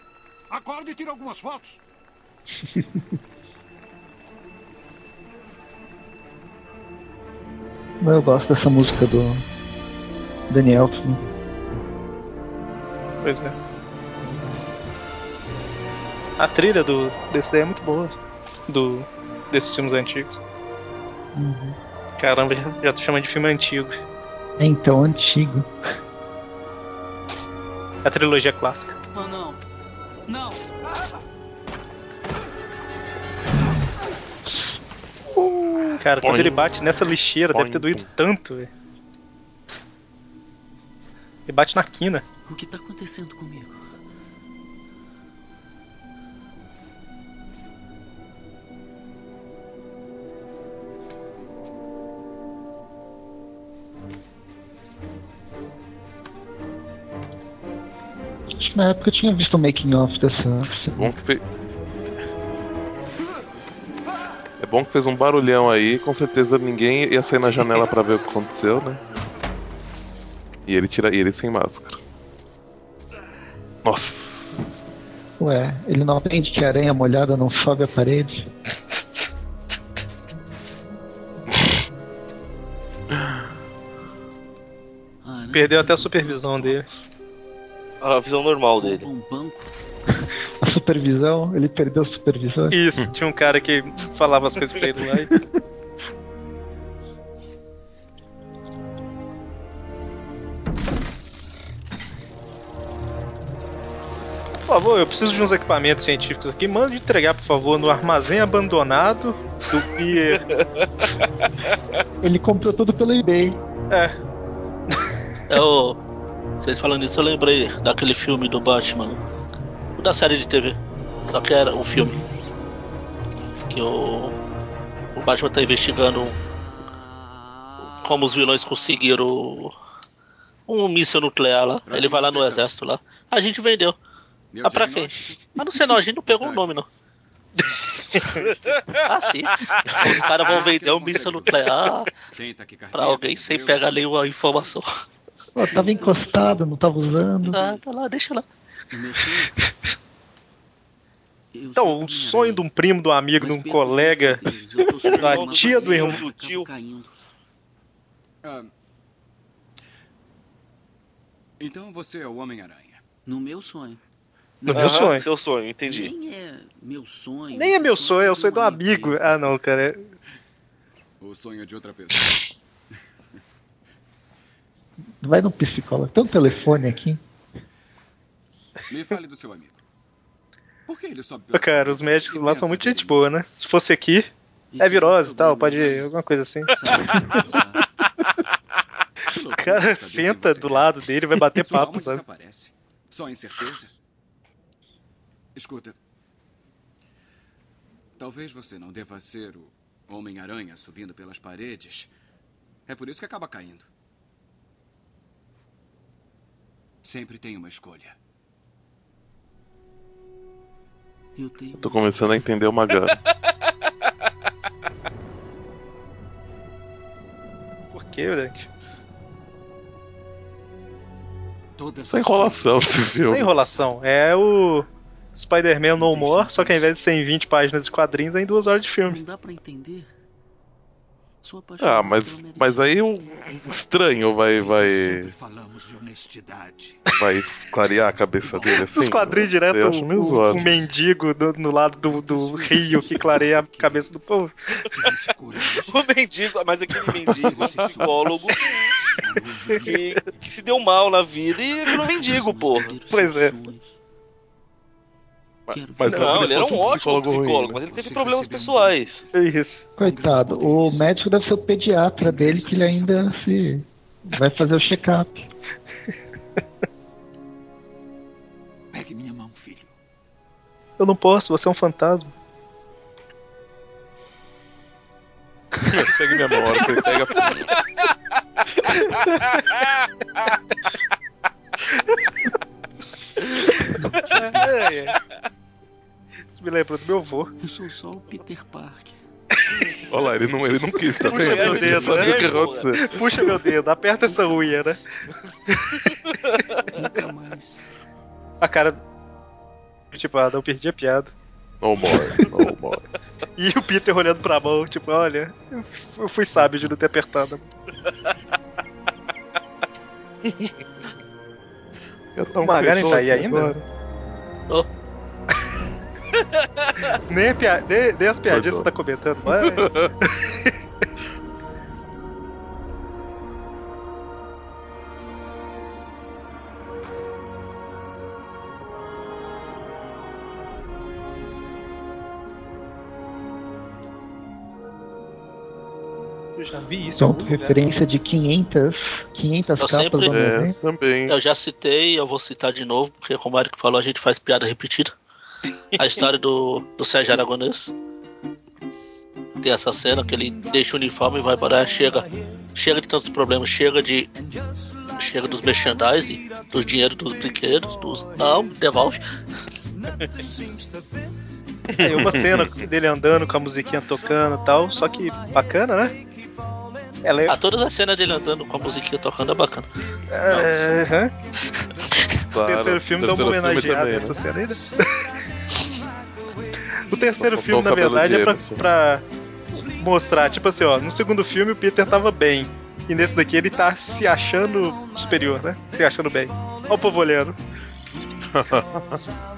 Acorda e tira algumas fotos. Eu gosto dessa música do Daniel. Pois é. A trilha do, desse daí é muito boa. Do, desses filmes antigos. Uhum. Caramba, já, já tô chamando de filme antigo. É então antigo. A trilogia clássica. Oh, não. Não. Cara, quando ele bate nessa lixeira, deve ter doído tanto, velho. Ele bate na quina. O que tá acontecendo comigo? Na época eu tinha visto o making off dessa. dessa- Bom que fe... É bom que fez um barulhão aí, com certeza ninguém ia sair na janela pra ver o que aconteceu, né? E ele tira e ele sem máscara. Nossa. Ué, ele não aprende que a aranha molhada não sobe a parede? Perdeu até a supervisão dele. A visão normal dele. Um banco. A supervisão, ele perdeu a supervisão. Isso, tinha um cara que falava as coisas pra ele lá e. Por favor, eu preciso de uns equipamentos científicos aqui. Manda entregar, por favor, no armazém abandonado do Pier. Ele comprou tudo pelo eBay. É. É o. Vocês falando isso, eu lembrei daquele filme do Batman. O da série de TV. Só que era um filme. Que o. O Batman tá investigando como os vilões conseguiram um míssil nuclear lá. Ele vai lá no exército lá. A gente vendeu. Meu Ah, pra quem? Mas não sei não, a gente não pegou o nome não. ah, sim. Os caras vão vender um míssil nuclear pra alguém sem pegar nenhuma informação. Pô, tava encostado, não tava usando. Ah, tá lá, deixa lá. Então, um sonho de um primo, de um amigo, de um colega, da tia do irmão. Do tio. Ah, então você é o Homem-Aranha. No meu sonho. No meu sonho. Seu sonho, entendi. Nem é meu sonho. Nem é meu sonho, é o sonho do amigo. Ah, não, cara. é- O sonho de outra pessoa. Vai no psicólogo. Tem um telefone aqui. Me fale do seu amigo. Por que ele sobe Cara, os médicos lá são muito gente boa, né? Se fosse aqui, é virose e tal, pode alguma coisa assim. O cara senta do lado dele e vai bater Sua papo, sabe? desaparece. Só incerteza? Escuta. Talvez você não deva ser o Homem-Aranha subindo pelas paredes. É por isso que acaba caindo. Sempre tem uma escolha. Eu tenho. Tô começando a entender o Magari. Por que, Dante? Essa enrolação desse Não filme. é enrolação, é o Spider-Man No More, só que ao invés de ser em 20 páginas de quadrinhos, é em duas horas de filme. Não dá pra entender. Ah, mas, mas aí o estranho vai, vai, Falamos de honestidade. vai clarear a cabeça dele assim. Nos quadrinhos direto, o, o mendigo do- no lado do, do rio que clareia a cabeça do povo. O mendigo, mas aquele mendigo, um psicólogo que, que se deu mal na vida e virou mendigo, porra. Pois é. Mas não, ele era um ótimo psicólogo psicólogo, ruim, né? mas ele teve problemas pessoais. É isso. Coitado, o médico deve ser o pediatra dele que ele ainda se. Vai fazer o check-up. Pegue minha mão, filho. Eu não posso, você é um fantasma. Pega minha mão, hora que ele pega. É, é. Isso me lembra do meu avô. Eu sou só o Peter Parker. Olha lá, ele não, ele não quis, tá Puxa vendo? meu dedo, sabia né? o que ia acontecer. Puxa meu dedo, aperta essa unha, né? Nunca mais. A cara. Tipo, ah, não perdi a piada. No more, no more. E o Peter olhando pra mão, tipo, olha, eu fui sábio de não ter apertado. Eu tô um O Magaren tá aí ainda? agora. Nem, a pia... nem, nem as piadinhas que você tá comentando, vai. Eu já vi isso. Pronto, referência de 500, 500 Eu capas sempre- do Homem-Aranha. É, também. Eu já citei, eu vou citar de novo, porque como o Eric falou, a gente faz piada repetida. A história do, do Sérgio Aragonês. Tem essa cena que ele deixa o uniforme e vai embora, chega, chega de tantos problemas, chega de. Chega dos merchandise, dos dinheiros dos brinquedos, dos. Não, devolve. Aí uma cena dele andando com a musiquinha tocando e tal, só que bacana, né? Ela é. Ah, todas as cenas dele andando com a musiquinha tocando é bacana. É. Claro, o terceiro filme dá uma homenageada também, nessa né? cena ainda. o terceiro filme, na verdade, de é pra, pra mostrar, tipo assim, ó, no segundo filme o Peter tava bem. E nesse daqui ele tá se achando superior, né? Se achando bem. Ó o povo olhando.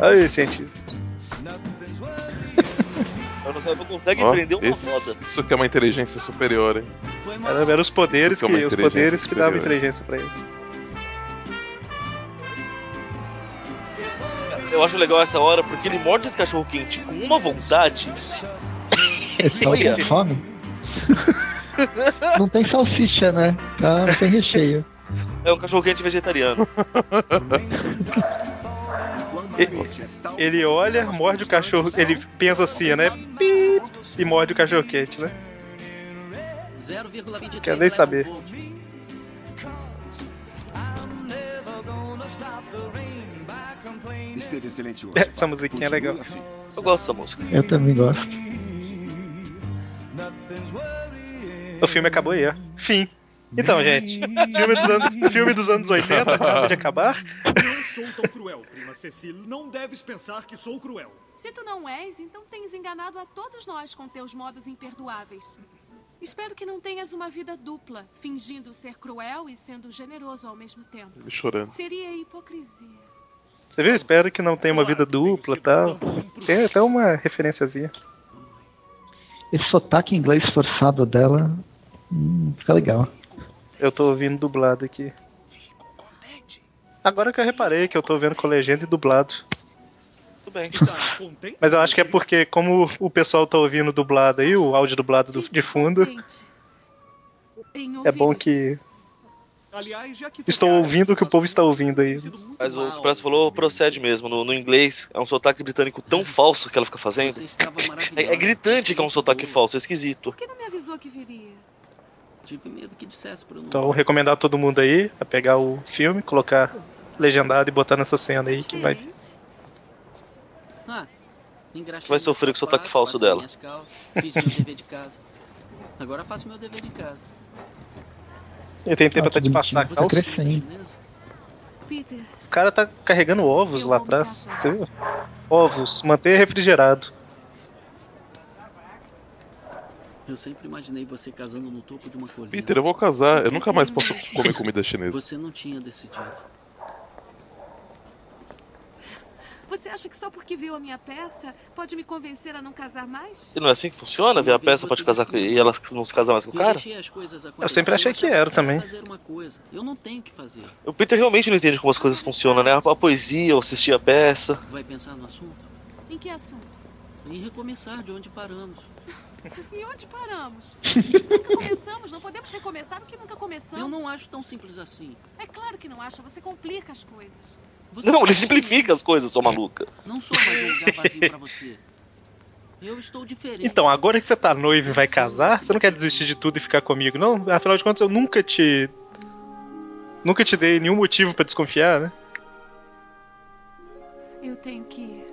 Aí, cientista. Eu não, sei, não consegue Ó, prender uma roda. Isso que é uma inteligência superior, hein? Era, era os poderes Isso que, é os inteligência poderes que davam superior. inteligência pra ele. Eu acho legal essa hora porque ele morde esse cachorro quente com uma vontade. Esse é fome? Não tem salsicha, né? Tá, não tem recheio. É um cachorro quente vegetariano. Ele, ele olha, morde o cachorro, ele pensa assim, né? E morde o cachorro quente, né? 0,23 Quero nem saber. Esteve excelente hoje. Essa musiquinha é legal. Assim. Eu gosto dessa música. Eu também gosto. O filme acabou aí, ó. Fim. Então, gente, filme dos, anos, filme dos anos 80 acaba de acabar. Não sou tão cruel, Cecil. Não deves pensar que sou cruel. Se tu não és, então tens enganado a todos nós com teus modos imperdoáveis. Espero que não tenhas uma vida dupla, fingindo ser cruel e sendo generoso ao mesmo tempo. Ele chorando. Seria hipocrisia. Você viu? Espero que não tenha uma vida dupla e tal. Tem até uma referenciazinha. Esse sotaque inglês forçado dela hum, fica legal. Eu tô ouvindo dublado aqui. Agora que eu reparei que eu tô vendo com legenda e dublado. Tudo bem. Mas eu acho que é porque, como o pessoal tá ouvindo dublado aí, o áudio dublado do- de fundo, é bom que estou ouvindo o que o povo está ouvindo aí. Mas o que o Presto falou procede mesmo. No, no inglês é um sotaque britânico tão falso que ela fica fazendo. É, é gritante que é um sotaque falso, é esquisito. Por que não me avisou que viria? Tive medo que dissesse pro Então, recomendar a todo mundo aí a pegar o filme, colocar legendado e botar nessa cena aí que vai. Ah, Vai sofrer com o sotaque falso dela. calças, fiz meu dever de casa. Agora faço meu dever de casa. Eu Ah, até de que passar a calça. Peter, O cara tá carregando ovos lá atrás. Você viu? Ovos, manter refrigerado. Eu sempre imaginei você casando no topo de uma colina. Peter, eu vou casar. Eu nunca mais posso comer comida chinesa. Você não tinha decidido. Você acha que só porque viu a minha peça pode me convencer a não casar mais? E não é assim que funciona? Ver a peça pode casar com e ela não se casar mais com o Eu cara? deixei as coisas Eu sempre achei que era também. Eu não tenho o que fazer. O Peter realmente não entende como as coisas funcionam, né? A poesia, ou assistir a peça. Vai pensar no assunto? Em que assunto? Em recomeçar de onde paramos. E onde paramos? nunca começamos, não podemos recomeçar o que nunca começamos. Eu não acho tão simples assim. É claro que não acha, você complica as coisas. Você Não, ele simplifica as coisas, sua maluca. Não sou mais um lugar vazio pra você. Eu estou diferente. Então, agora que você tá noivo e vai casar, você não quer desistir de tudo e ficar comigo, não? Afinal de contas, eu nunca te. Nunca te dei nenhum motivo pra desconfiar, né? Eu tenho que ir.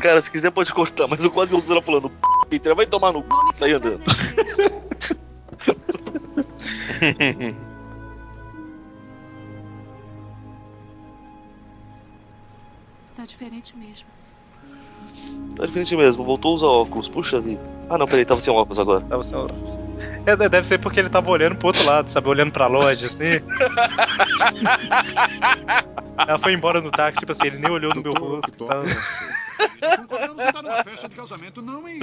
Cara, se quiser pode cortar, mas eu quase ouço ela falando "P***, Peter, vai tomar no c... sair andando. Tá diferente mesmo. Tá diferente mesmo, voltou a usar óculos, puxa vida. Ah não, peraí, tava sem óculos agora. Tava sem óculos. É, deve ser porque ele tava olhando pro outro lado, sabe? Olhando pra loja, assim. Ela foi embora no táxi, tipo assim, ele nem olhou no meu rosto. tal. Concordamos em dar uma festa de casamento, não em.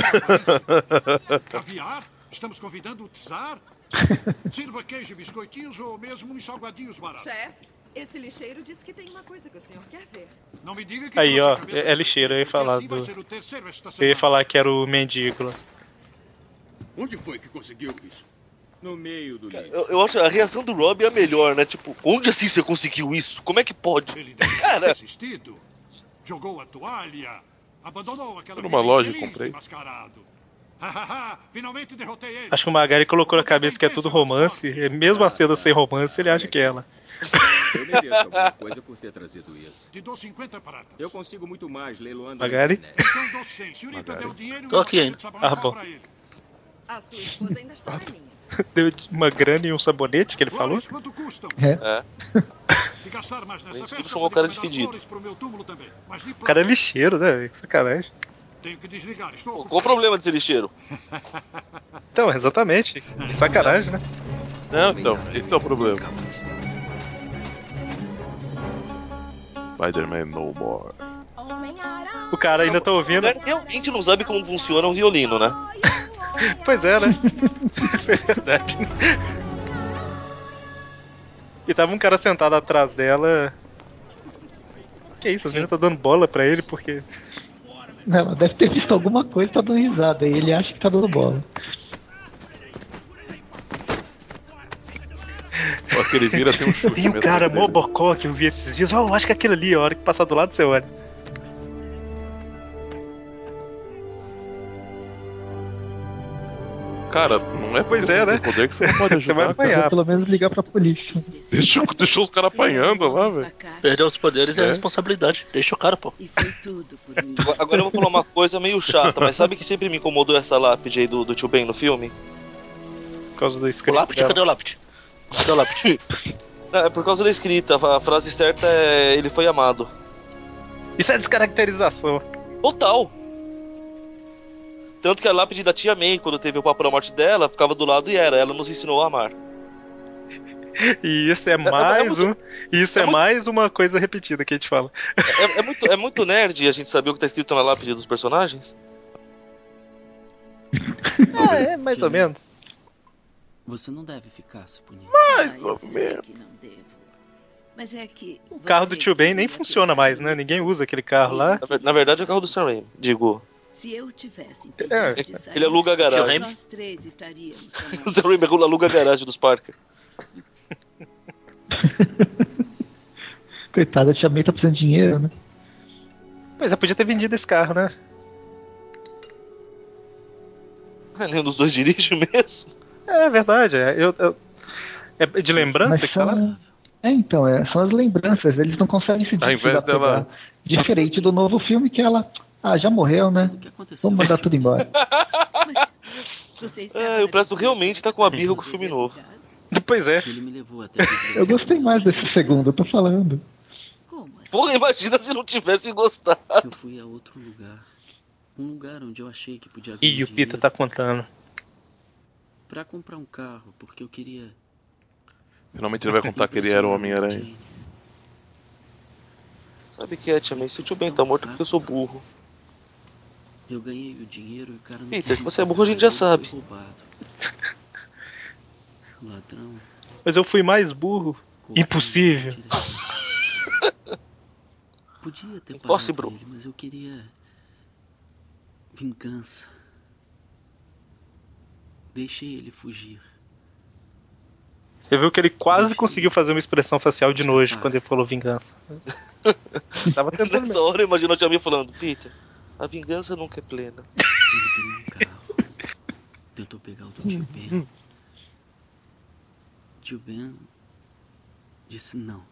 Caviar? Estamos convidando o Tsar? Sirva queijo e biscoitinhos ou mesmo uns salgadinhos baratos. Chefe, esse lixeiro disse que tem uma coisa que o senhor quer ver. Não me diga que Aí, ó, é, é lixeiro, eu ia falar assim vai do. Eu ia falar que era o mendigo. Onde foi que conseguiu isso? No meio do lixo. Eu, eu acho a reação do Rob é a melhor, né? Tipo, onde assim você conseguiu isso? Como é que pode? Cara, Desistido. Jogou a toalha. Abandonou aquela numa loja comprei. ele. Acho que o Magari colocou na cabeça que é tudo romance, mesmo a cena sem romance, ele acha que é ela. Eu mereço alguma coisa por ter trazido isso. Te dou 50 pratas. Eu consigo muito mais leiloando Magari? Então dou 100. Senhorita deu dinheiro Tô aqui ainda. Ah, bom. A sua esposa ainda está na linha. Deu uma grana e um sabonete que ele falou. Flores, quanto custam? É. Se gastar mais nessa Gente, festa, o pode cara O cara é lixeiro, né? Que Sacanagem. Tenho que desligar. Estou qual o problema de ser lixeiro? Então, exatamente. Que sacanagem, né? Não, então, esse é o problema. Spider-Man No More. O cara ainda tá ouvindo. Realmente não sabe como funciona um violino, né? Pois é, né? É verdade. E tava um cara sentado atrás dela. Que isso, as meninas tá dando bola pra ele porque. Não, ela deve ter visto alguma coisa e tá dando risada. E ele acha que tá dando bola. Que ele vira tem um chute. Tem um cara dele. mó bocó que eu vi esses dias. Ó, eu acho que é aquele ali, a hora que passar do lado você olha. Cara, não é Pois é, né? poder que você pode Você vai ajudar. apanhar. Pelo menos ligar pra polícia. Deixou, deixou os caras apanhando lá, velho. Perder os poderes é, É. responsabilidade. Deixa o cara, pô. Agora eu vou falar uma coisa meio chata, mas sabe que sempre me incomodou essa lápide aí do, do tio Ben no filme? Por causa do O script. lápide, dela. cadê o lápide? Lápide? É por causa da escrita, a frase certa é ele foi amado. Isso é descaracterização. Total! Tanto que a lápide da tia May, quando teve o papo da morte dela, ficava do lado e era, ela nos ensinou a amar. E isso é mais um. Isso é, mais uma coisa repetida que a gente fala. É, é muito, é muito nerd a gente saber o que tá escrito na lápide dos personagens. É, é mais ou menos. Você não deve ficar se punindo. Mais Ah, ou menos. que não devo. Mas é que O carro do tio Ben nem funciona mais, né? Ninguém usa aquele carro lá. Na, ver- na verdade é o carro do Sam Raimi, digo. se eu tivesse É, sair, ele aluga a garagem. nós três estaríamos O Sam Raimi aluga a garagem dos Parker. Coitada, a tia May tá precisando de dinheiro, né? Pois é, podia ter vendido esse carro, né? Nenhum dos dois dirige mesmo. É verdade. É, eu, eu- é de lembrança Mas que fala? são... É, então, é, são as lembranças, eles não conseguem se desapegar. dela- Diferente do novo filme que ela. Ah, já morreu, né? Vamos mandar tudo embora. Está É, o Presto realmente tá com uma birra com o filme novo. Pois é. Ele me levou até Eu gostei mais desse segundo, eu tô falando. Porra, imagina se não tivesse gostado. Eu fui a outro lugar. Um lugar onde eu achei que podia Ih, o Pita tá contando. Pra comprar um carro, porque eu queria Finalmente ele vai contar que ele era o Homem-Aranha. Sabe o que é, tia May? Se o tio Ben tá morto é porque eu sou burro. Eu ganhei o dinheiro e o cara não Peter, que você é burro, a gente já sabe. Ladrão. Mas eu fui mais burro. Impossível. Podia ter Impossible. parado ele, mas eu queria vingança. Deixei ele fugir. Você viu que ele quase conseguiu fazer uma expressão facial de nojo quando ele falou vingança. Tava tentando. Nessa hora eu imagino a tia May falando, Peter, a vingança nunca é plena. Ele ganhou um carro. Tentou pegar o do tio Ben. Tio Ben disse não.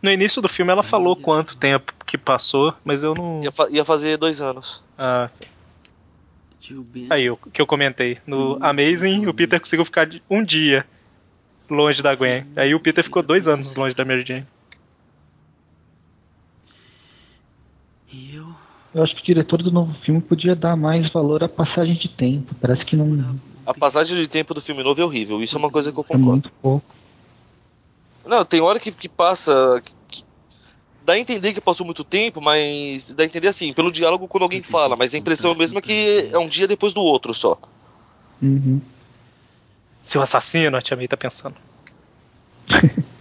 No início do filme ela falou quanto tempo que passou, mas eu não. Ia, fa- ia fazer dois anos. Ah, sim. Aí, o que eu comentei. No Amazing, o Peter conseguiu ficar um dia longe da Gwen. Aí o Peter ficou dois anos longe da Mary Jane. E eu acho que o diretor do novo filme podia dar mais valor à passagem de tempo. Parece que não A passagem de tempo do filme novo é horrível. Isso é uma coisa que eu é concordo. muito pouco. Não, tem hora que, que passa. Dá a entender que passou muito tempo, mas dá a entender assim, pelo diálogo quando alguém fala, mas a impressão mesmo é que é um dia depois do outro só. Uhum. Seu assassino, a Tia May tá pensando.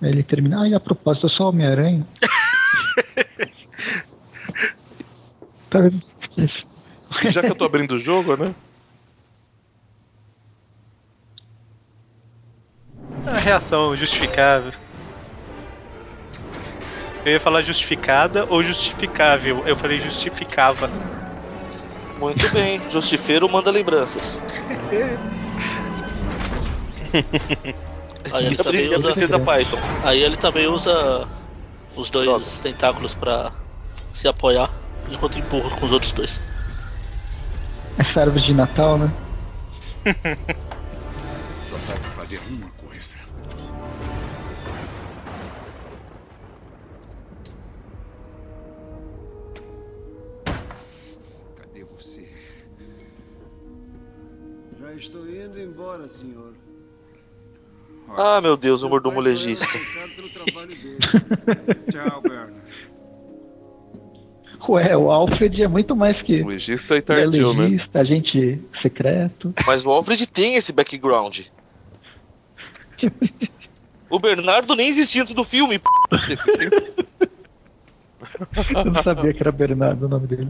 Ele termina. E a propósito, eu sou Homem-Aranha. tá vendo? E já que eu tô abrindo o jogo, né? A reação justificável. Eu ia falar justificada ou justificável. Eu falei justificava. Muito bem, Justifeiro manda lembranças. Aí ele a também usa. Python. Aí ele também usa os dois tentáculos pra se apoiar enquanto empurra com os outros dois. Essa árvore de Natal, né? Só sabe fazer uma coisa. Cadê você? Já estou indo embora, senhor. Ah, meu Deus, o mordomo legista. Tchau, Ué, o Alfred é muito mais que. Legista e é tardio, né? legista, agente secreto. Mas o Alfred tem esse background. O Bernardo nem existia antes do filme. p***. Eu não sabia que era Bernardo o nome dele.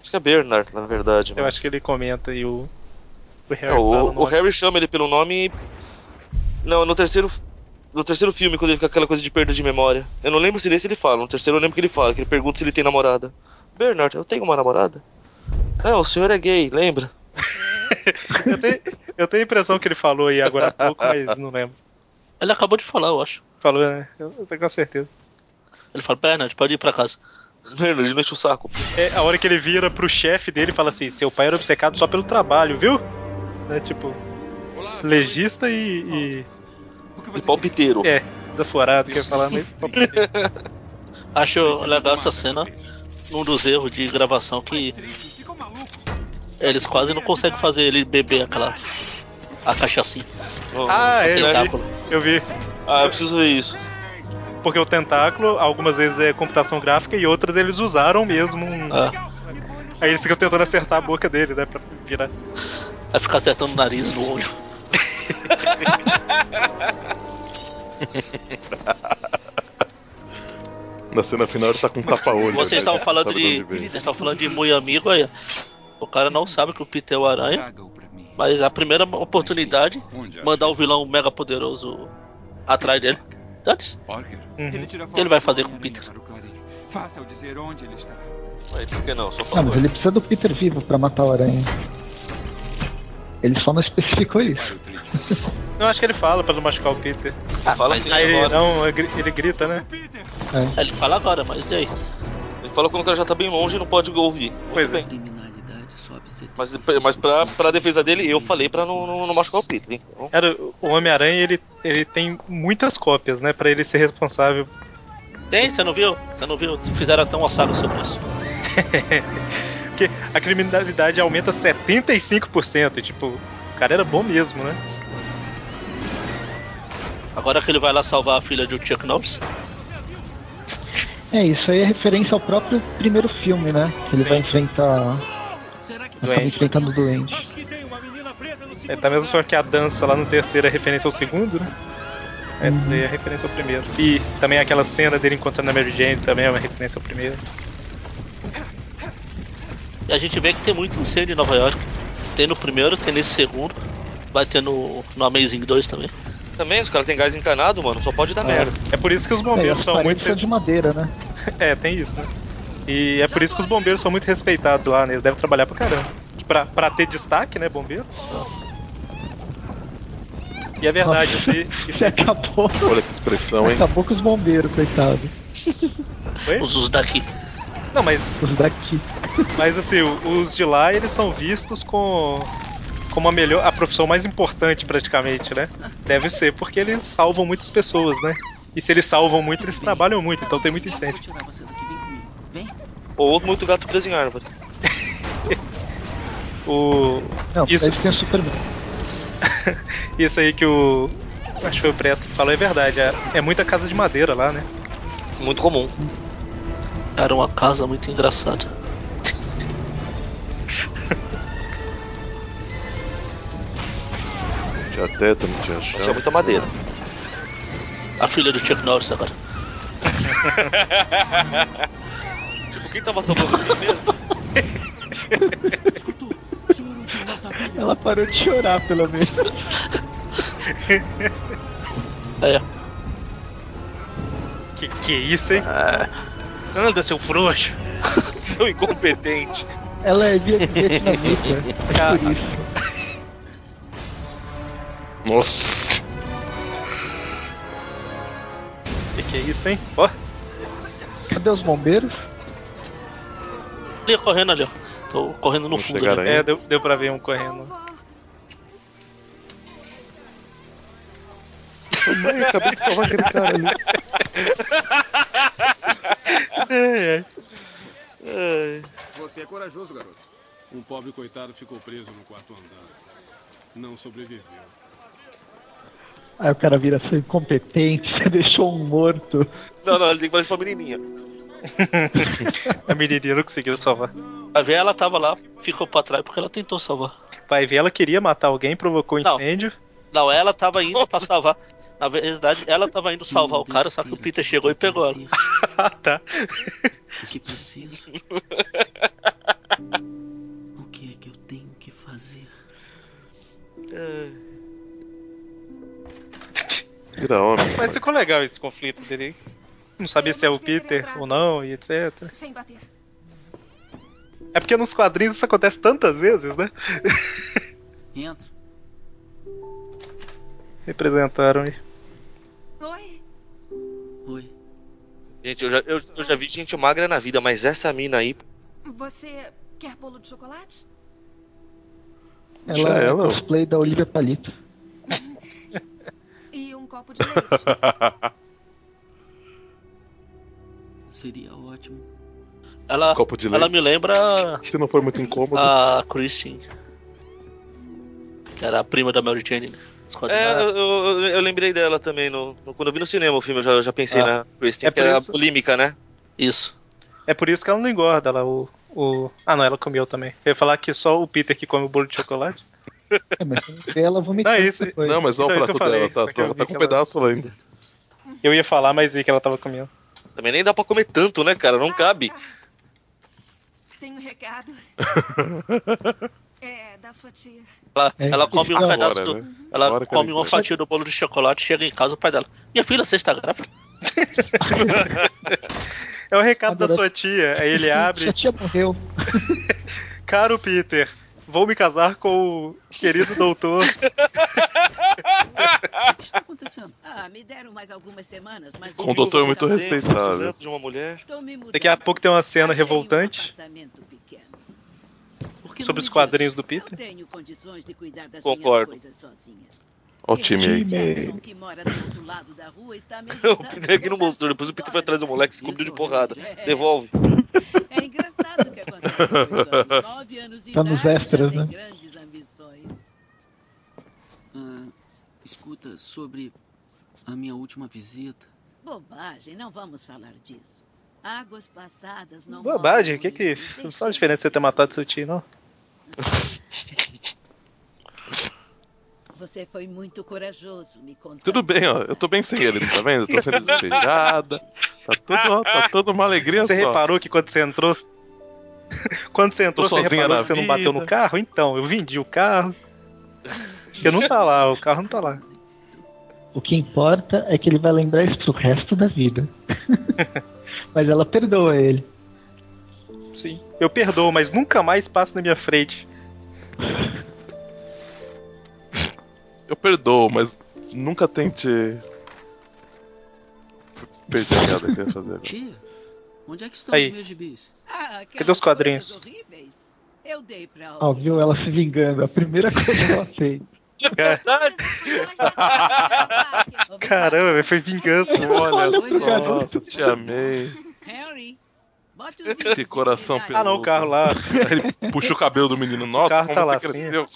Acho que é Bernard, na verdade. Eu acho que ele comenta e o. O Harry É, o, fala o. Harry chama ele pelo nome. Não, no terceiro. No terceiro filme, quando ele fica aquela coisa de perda de memória. Eu não lembro se nesse ele fala. No terceiro eu lembro que ele fala, que ele pergunta se ele tem namorada. Bernard, eu tenho uma namorada? Não, o senhor é gay, lembra? eu, tenho, eu tenho a impressão que ele falou aí agora há pouco, mas não lembro. Ele acabou de falar, eu acho. Falou, né? Eu tenho com certeza. Ele fala, Bernard, pode ir pra casa. Bernard, enche o saco. É a hora que ele vira pro chefe dele e fala assim: seu pai era obcecado só pelo trabalho, viu? É tipo, legista e. e... E palpiteiro. É, desaforado, quer falar, mas palpiteiro. Acho legal essa cena, num dos erros de gravação que eles quase não conseguem fazer ele beber aquela a cachaçinha. Ah, é, eu vi. tentáculo. eu vi. Ah, eu preciso ver isso. Porque o tentáculo, algumas vezes é computação gráfica e outras eles usaram mesmo. um- Ah. Aí eles ficam tentando acertar a boca dele, né? Pra virar. Vai ficar acertando o nariz no olho. Na cena final ele tá com um tapa-olho. Vocês né? estavam falando de. falando de muito amigo aí. O cara não sabe que o Peter é o aranha. Mas a primeira oportunidade, mandar o vilão mega poderoso atrás dele. Ele tira O que ele vai fazer com o Peter? Faça eu dizer onde ele está. Mas por que não? Só Não, falou. mas ele precisa do Peter vivo pra matar o aranha. Ele só não especificou isso. Não, acho que ele fala pra não machucar o Peter. Fala mas assim Aí ele, agora. não, ele grita, né? Ele fala agora, mas e aí? Ele fala quando o cara já tá bem longe e não pode ouvir. Pois Muito é. bem. Mas, mas pra, pra defesa dele, eu falei pra não, não, não machucar o Peter, hein? Então, Cara, o Homem-Aranha, ele, ele tem muitas cópias, né? Pra ele ser responsável. Tem, você não viu? Você não viu? Fizeram até saga sobre isso. Porque a criminalidade aumenta 75%. E, tipo, o cara era bom mesmo, né? Agora que ele vai lá salvar a filha de Chuck Norris. É, isso aí é referência ao próprio primeiro filme, né? Que ele vai enfrentar. Acaba Doente. enfrentando o doente. É da mesma forma que a dança lá no terceiro é referência ao segundo, né? Essa daí é referência ao primeiro. E também aquela cena dele encontrando a Mary Jane também é uma referência ao primeiro. E a gente vê que tem muito incêndio em Nova York. Tem no primeiro, tem nesse segundo. Vai ter no, no Amazing 2 também. Também, os caras têm gás encanado, mano, só pode dar merda. É por isso que os É, bombeiros as são muito. paredes são de madeira, né? É, tem isso, né? E é por isso que os bombeiros são muito respeitados lá, né? Eles devem trabalhar pra caramba. Pra, pra ter destaque, né, bombeiro? E é verdade, isso aí. Isso Você acabou. Olha que expressão, hein? Acabou com os bombeiros, coitado. Foi? Os, os daqui. Não, mas, Os daqui. mas assim, os de lá, eles são vistos com como a melhor, a profissão mais importante praticamente, né? Deve ser porque eles salvam muitas pessoas, né? E se eles salvam muito, eles trabalham muito, então tem muito incêndio. tirar você daqui, vem comigo. Vem. Ou muito gato preso em árvore. O Não, Isso. o Superman. isso aí que o acho que foi o Presto que falou é verdade. É, é muita casa de madeira lá, né? Isso é muito comum. Era uma casa muito engraçada. Tinha teto, não tinha chão. Tinha muita madeira. A filha do Chuck Norris agora. tipo, quem tava salvando ele mesmo? Ela parou de chorar, pelo menos. É. Que que é isso, hein? Anda, seu frouxo. Seu incompetente. Ela é via- vietnamita. É por isso. Nossa! Que que é isso, hein? Ó, Cadê os bombeiros? Ali, correndo ali, ó. Tô correndo no Não fundo ali. aí? é, deu, deu pra ver um correndo. Mãe, acabei de salvar aquele cara ali. É, é. Você é corajoso, garoto. Um pobre coitado ficou preso no quarto andar. Não sobreviveu. Aí o cara vira seu incompetente, você deixou um morto. Não, não, ele tem que fazer isso pra menininha. A menininha não conseguiu salvar. Vai ver, ela tava lá, ficou pra trás porque ela tentou salvar. Vai ver, ela queria matar alguém, provocou Não. incêndio. Não, ela tava indo pra salvar. Na verdade, ela tava indo salvar o cara, só que o Peter chegou e pegou ela. Ah, tá. O que preciso? O que é que eu tenho que fazer? vira homem. Mas ficou legal esse conflito dele. Não sabia se é o Peter ou não, e etc. Sem bater. É porque nos quadrinhos isso acontece tantas vezes, né? Entra. Representaram aí. Oi. Oi. Gente, eu já, eu, eu já vi gente magra na vida, mas essa mina aí. Você quer bolo de chocolate? Ela é cosplay da Olivia Palito. E um copo de leite. Seria ótimo. Ela, Copo de ela leite. me lembra Se não for muito incômodo. a Christine. Que era a prima da Mary Jane. né? É, eu, eu, eu lembrei dela também. No, no- quando eu vi no cinema o filme, eu já, já pensei Ah. na Kristen, É que era isso- bulímica, né? Isso. É por isso que ela não engorda lá, o, o. Ah não, ela comeu também. Eu ia falar que só o Peter que come o bolo de chocolate. É, mas ela vomitando Não, é isso. depois. Não, mas olha Então, o prato que eu falei, dela, tá, eu tá, tá com um ela- pedaço lá ainda. Eu ia falar, mas vi que ela tava comendo. Também nem dá pra comer tanto, né, cara? Não cabe. Tem um recado. É, da sua tia. Ela, É, ela come um pedaço do. né? Ela come uma fatia do bolo de chocolate, chega em casa o pai dela. Minha filha, você está grávida? É o recado da sua tia. Aí ele abre. Sua tia morreu. Caro Peter, vou me casar com o querido doutor. O que está acontecendo? Ah, me deram mais algumas semanas, mas Com um doutor muito Estou respeitável. Precisando de uma mulher. Daqui a pouco tem uma cena Achei um revoltante que sobre os quadrinhos do Peter. tenho condições de cuidar das Concordo. minhas coisas sozinha. Olha o time aí. O Peter aqui não a mostrou. Depois o Peter foi atrás do moleque, se cobriu de porrada. É. Devolve. É engraçado o que acontece com os homens. Nove anos de Tá nos idade, extras, né? grandes ambições. Ah, escuta, sobre a minha última visita. Bobagem, não vamos falar disso. Águas passadas não Bobagem, o que que. Não faz diferença você ter matado seu tio, não? Você foi muito corajoso, me contou. Tudo bem, ó. Eu tô bem sem ele, tá vendo? Eu tô sendo despejada. Tá tudo, tá tudo uma alegria Você só. reparou que quando você entrou. quando você entrou, Tô você sozinha reparou que você não vida. bateu no carro? Então, eu vendi o carro. Porque não tá lá, o carro não tá lá. O que importa é que ele vai lembrar isso pro resto da vida. mas ela perdoa ele. Sim. Eu perdoo, mas nunca mais passa na minha frente. Eu perdoo, mas nunca tente. Perder a piada que eu ia fazer agora. Tia, onde é que estão Aí. os meus gibis? Ah, Cadê os quadrinhos? Eu dei pra Ó, viu ela se vingando. A primeira coisa que ela fez. Caramba, foi vingança. Olha só, te amei. Harry, bote os Que coração intimidade. Ah, não, o carro lá. Aí ele puxa o cabelo do menino. Nossa, carro como tá você lá, cresceu.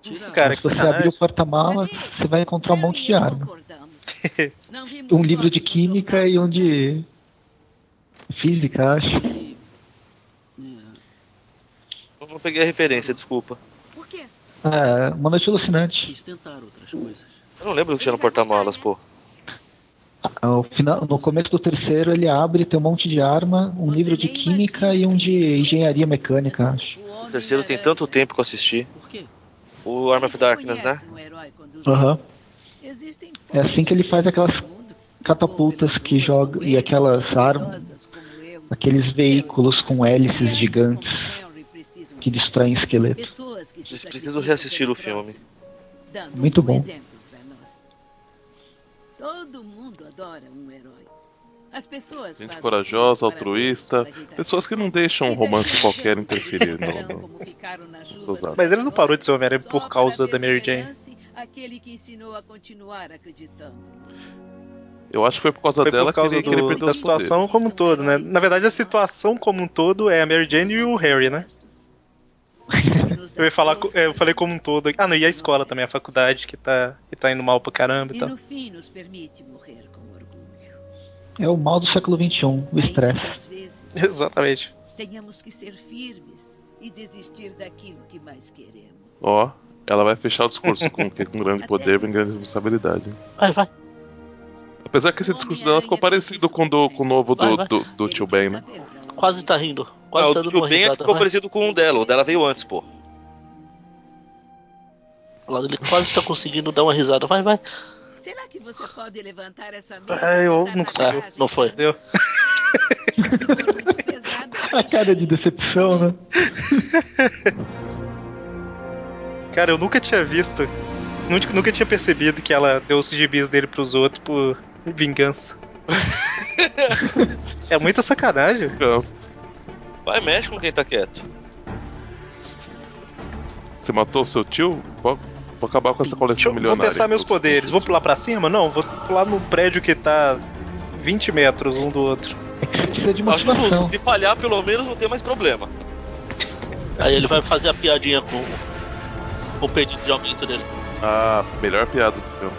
tira. Cara, se que você abrir o porta-malas, você vai encontrar um monte de arma. Um livro de química e um de física, acho. É, Eu não peguei a referência, desculpa. Por quê? É, uma noite alucinante. quis tentar outras coisas. Eu não lembro do que tinha no porta-malas, pô. No, final, no começo do terceiro ele abre, tem um monte de arma, um livro de química e um de engenharia mecânica, acho. O terceiro tem tanto tempo que eu assisti. Por quê? O Arm of Darkness, né? Um Aham. Existem É assim que ele faz aquelas catapultas que joga e aquelas armas, aqueles veículos com hélices gigantes que destroem esqueletos. Preciso sacrificam reassistir o filme. Muito bom. Todo mundo adora um herói. As pessoas Gente corajosa, altruísta. Pessoas que não deixam um romance qualquer interferir no, no. Mas ele não parou de ser Homem-Aranha por causa da Mary Jane. renasce Aquele que ensinou a continuar acreditando. Eu acho que foi por causa Foi dela por causa que ele, que ele do- da situação poderes. como um todo, né? Na verdade, a situação como um todo é a Mary Jane e o Harry, né? Eu ia falar, é, eu falei como um todo. Ah, não, e a escola também, a faculdade que tá, que tá indo mal pra caramba e E tal. no fim nos permite morrer com orgulho. É o mal do século XXI, o estresse. Exatamente. tenhamos que ser firmes e desistir daquilo que mais queremos. Ó, ela vai fechar o discurso com que com grande poder vem grande responsabilidade. Vai, vai. Apesar que esse discurso dela ficou parecido com, do, com o novo do, vai. do, do tio Ben, né? Quase tá rindo. Quase Ah, tá o dando o uma Ben é que risada. ficou vai. parecido com o dela. O dela veio antes, pô. Ele quase está conseguindo dar uma risada. Vai, vai. Será que você pode levantar essa mesa? Ah, eu não consigo. garagem? Não foi. Deu. A cara de decepção, né? Cara, eu nunca tinha visto. Nunca, nunca tinha percebido que ela deu os gibis dele pros outros por vingança. é muita sacanagem. Vai, mexe com quem tá quieto. Você matou o seu tio? Vou, vou acabar com essa coleção Vou milionária. testar meus poderes. Vou pular pra cima? Não, vou pular num prédio que tá 20 metros um do outro. De Acho justo. Se falhar, pelo menos não tem mais problema. Aí ele vai fazer a piadinha com, com o pedido de aumento dele. Ah, melhor piada do filme.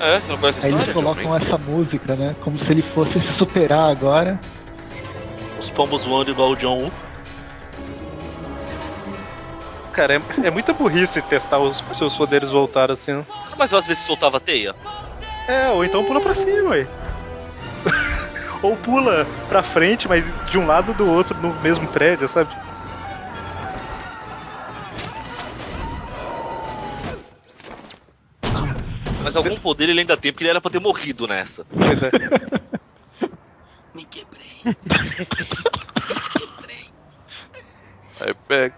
É, você não conhece a Aí eles colocam essa música, né? Como se ele fosse se superar agora. Os pombos voando igual o John Woo. Cara, é, é muita burrice testar os seus poderes voltar assim. né? Mas às vezes soltava a teia. É, ou então pula pra cima, ué. ou pula pra frente, mas de um lado do outro no mesmo prédio, sabe? Mas algum poder ele ainda tem, porque ele era pra ter morrido nessa. Pois é. Me quebrei. Aí, back.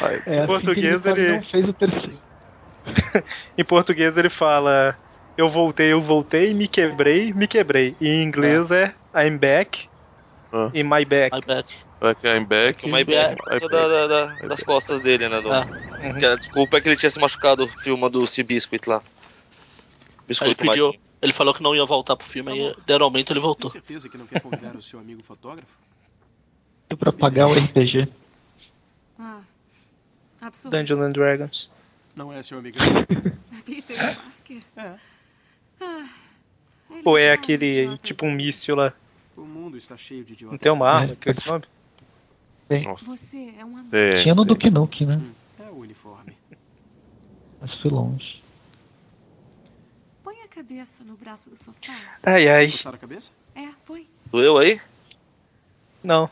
Vai. É, Em português assim ele- não fez o terceiro. Em português ele fala: Eu voltei, eu voltei, me quebrei, me quebrei. E em inglês é I'm back Ah. e my back. My back. Back, I'm back. Ideia I'm da, back. da- da- das costas dele, né? Do, Ah. que a desculpa é que ele tinha se machucado filmando o Sea Biscuit lá. Ele pediu. Maquinha. Ele falou que não ia voltar pro filme, aí deram aumento ele Tem voltou. certeza que não quer convidar o seu amigo fotógrafo? Pra pagar o RPG. Ah, absurdo. Dungeons and Dragons. Não é seu amigão? Peter Parker. É. Ah, Ou é aquele tipo um míssil lá? O mundo está cheio de idiotas. Não tem uma arma que é esse nome? Tem. Nossa. Você é um amigo. Tem, Tinha no tem. Duke Nukem, né? É o uniforme. Mas foi longe. Cabeça no braço do sofá. Ai ai. Encostar a cabeça? É, põe. Doeu aí? Não.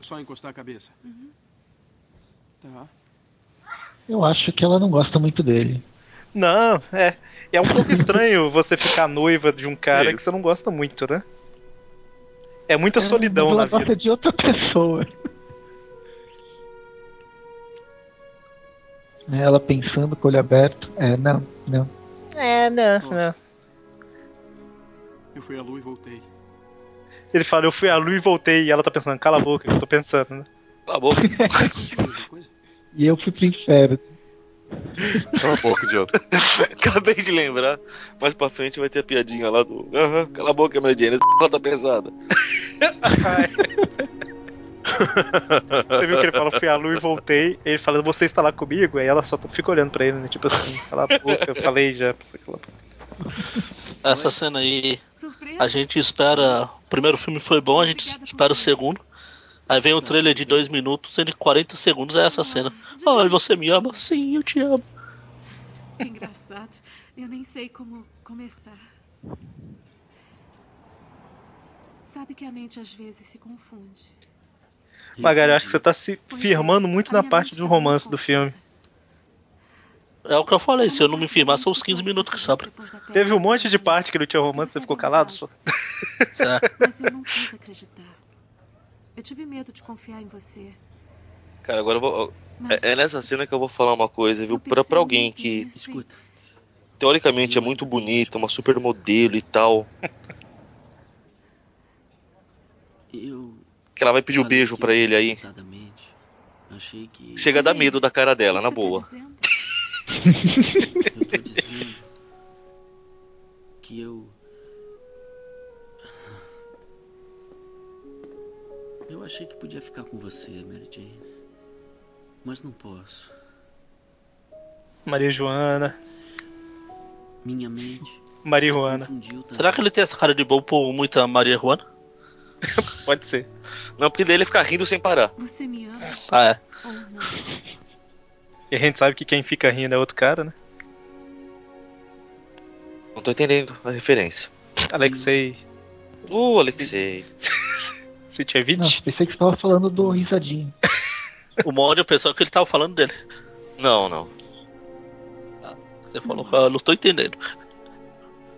Só encostar a cabeça. Uhum. Tá. Eu acho que ela não gosta muito dele. Não, é. É um pouco estranho você ficar noiva de um cara que Isso. você não gosta muito, né? É muita solidão Mas na ela gosta vida. de outra pessoa. Ela pensando com o olho aberto. É, não, não. É, não, Nossa. Eu fui à lua e voltei. Ele fala, eu fui à lua e voltei, e ela tá pensando, cala a boca, eu tô pensando, né? Cala a boca. E eu fui pro inferno. Cala a boca, idiota. Acabei de lembrar. Mais pra frente vai ter a piadinha lá do. Aham, cala a boca, Mary Jane. Essa tá pesada. Você viu que ele fala, fui à lua e voltei, ele fala, você está lá comigo? Aí ela só fica olhando pra ele, né? Tipo assim, cala a boca, eu falei já. Essa cena aí, a gente espera. O primeiro filme foi bom, a gente espera o segundo. Aí vem o trailer de dois minutos, em 40 segundos é essa cena. Ai, você me ama? Sim, eu te amo. Que engraçado. Eu nem sei como começar. Sabe que a mente às vezes se confunde. Magari, eu acho que você tá se é, firmando muito na parte do romance do filme. É o que eu falei, se eu não me firmar, são os 15 minutos que sobram. Teve um monte de parte que não tinha romance, você ficou calado só. É. Mas eu não quis acreditar. Eu tive medo de confiar em você. Cara, agora eu vou. Mas É, é nessa cena que eu vou falar uma coisa, viu? Pra, pra alguém que Escuta, teoricamente é muito bonita, uma supermodelo e tal. eu. Que ela vai pedir o falei beijo pra ele aí. que. Chega a dar medo da cara dela, na boa. Tá dizendo? Eu tô dizendo. Que eu. Eu achei que podia ficar com você, Mary Jane. Mas não posso. Maria Joana, Minha mente. Maria também. Será que ele tem essa cara de bom por muita Maria Juana? Pode ser. Não, porque daí ele fica rindo sem parar. Você me ama Ah, é. E a gente sabe que quem fica rindo é outro cara, né? Não tô entendendo a referência. Alexei Uh, Alexei. Sitchevich. Nossa, pensei que você tava falando do risadinho. O Mori pensou que ele tava falando dele. Não, não. Você falou que eu não tô entendendo.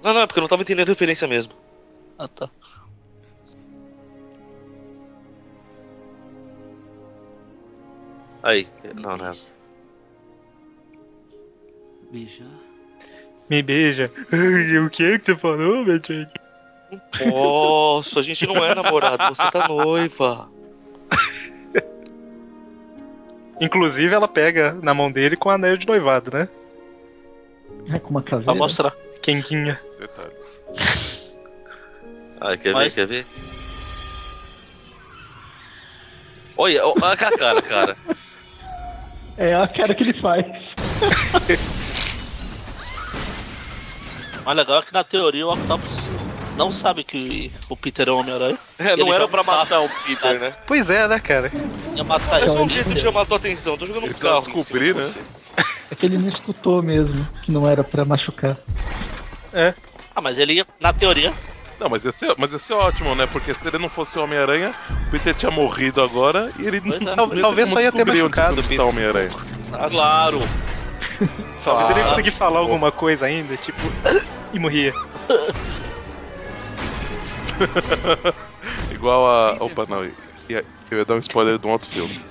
Não, não, é porque eu não tava entendendo a referência mesmo. Ah, tá. Aí, não, não é. Beijar? Me beija. O que que você falou, meu Jake? Nossa, a gente não é namorado, você tá noiva. Inclusive, ela pega na mão dele com o anel de noivado, né? É com uma caveira. Pra mostrar. Quenguinha. Detalhes. Ai, quer Mas- ver, quer ver? Olha, olha a cara, cara. É a cara que ele faz. O mais legal é que na teoria o Octopus não sabe que o Peter é o Homem-Aranha. É, não era pra matar o Peter, né? Pois é, né, cara? Ia matar Mas ele. é um jeito de chamar a tua atenção, tô jogando um carro. descobrir, cima né? É que ele não escutou mesmo, que não era pra machucar. É. Ah, mas ele ia, na teoria, Não, mas ia, ser, mas ia ser ótimo, né? Porque se ele não fosse o Homem-Aranha, o Peter tinha morrido agora e ele Pois é. não Tal- talvez só ia ter machucado o Homem-Aranha. Claro. Talvez ele Ah. conseguir falar alguma coisa ainda, tipo. E morria. Igual a. Opa, não. Eu ia dar um spoiler de um outro filme.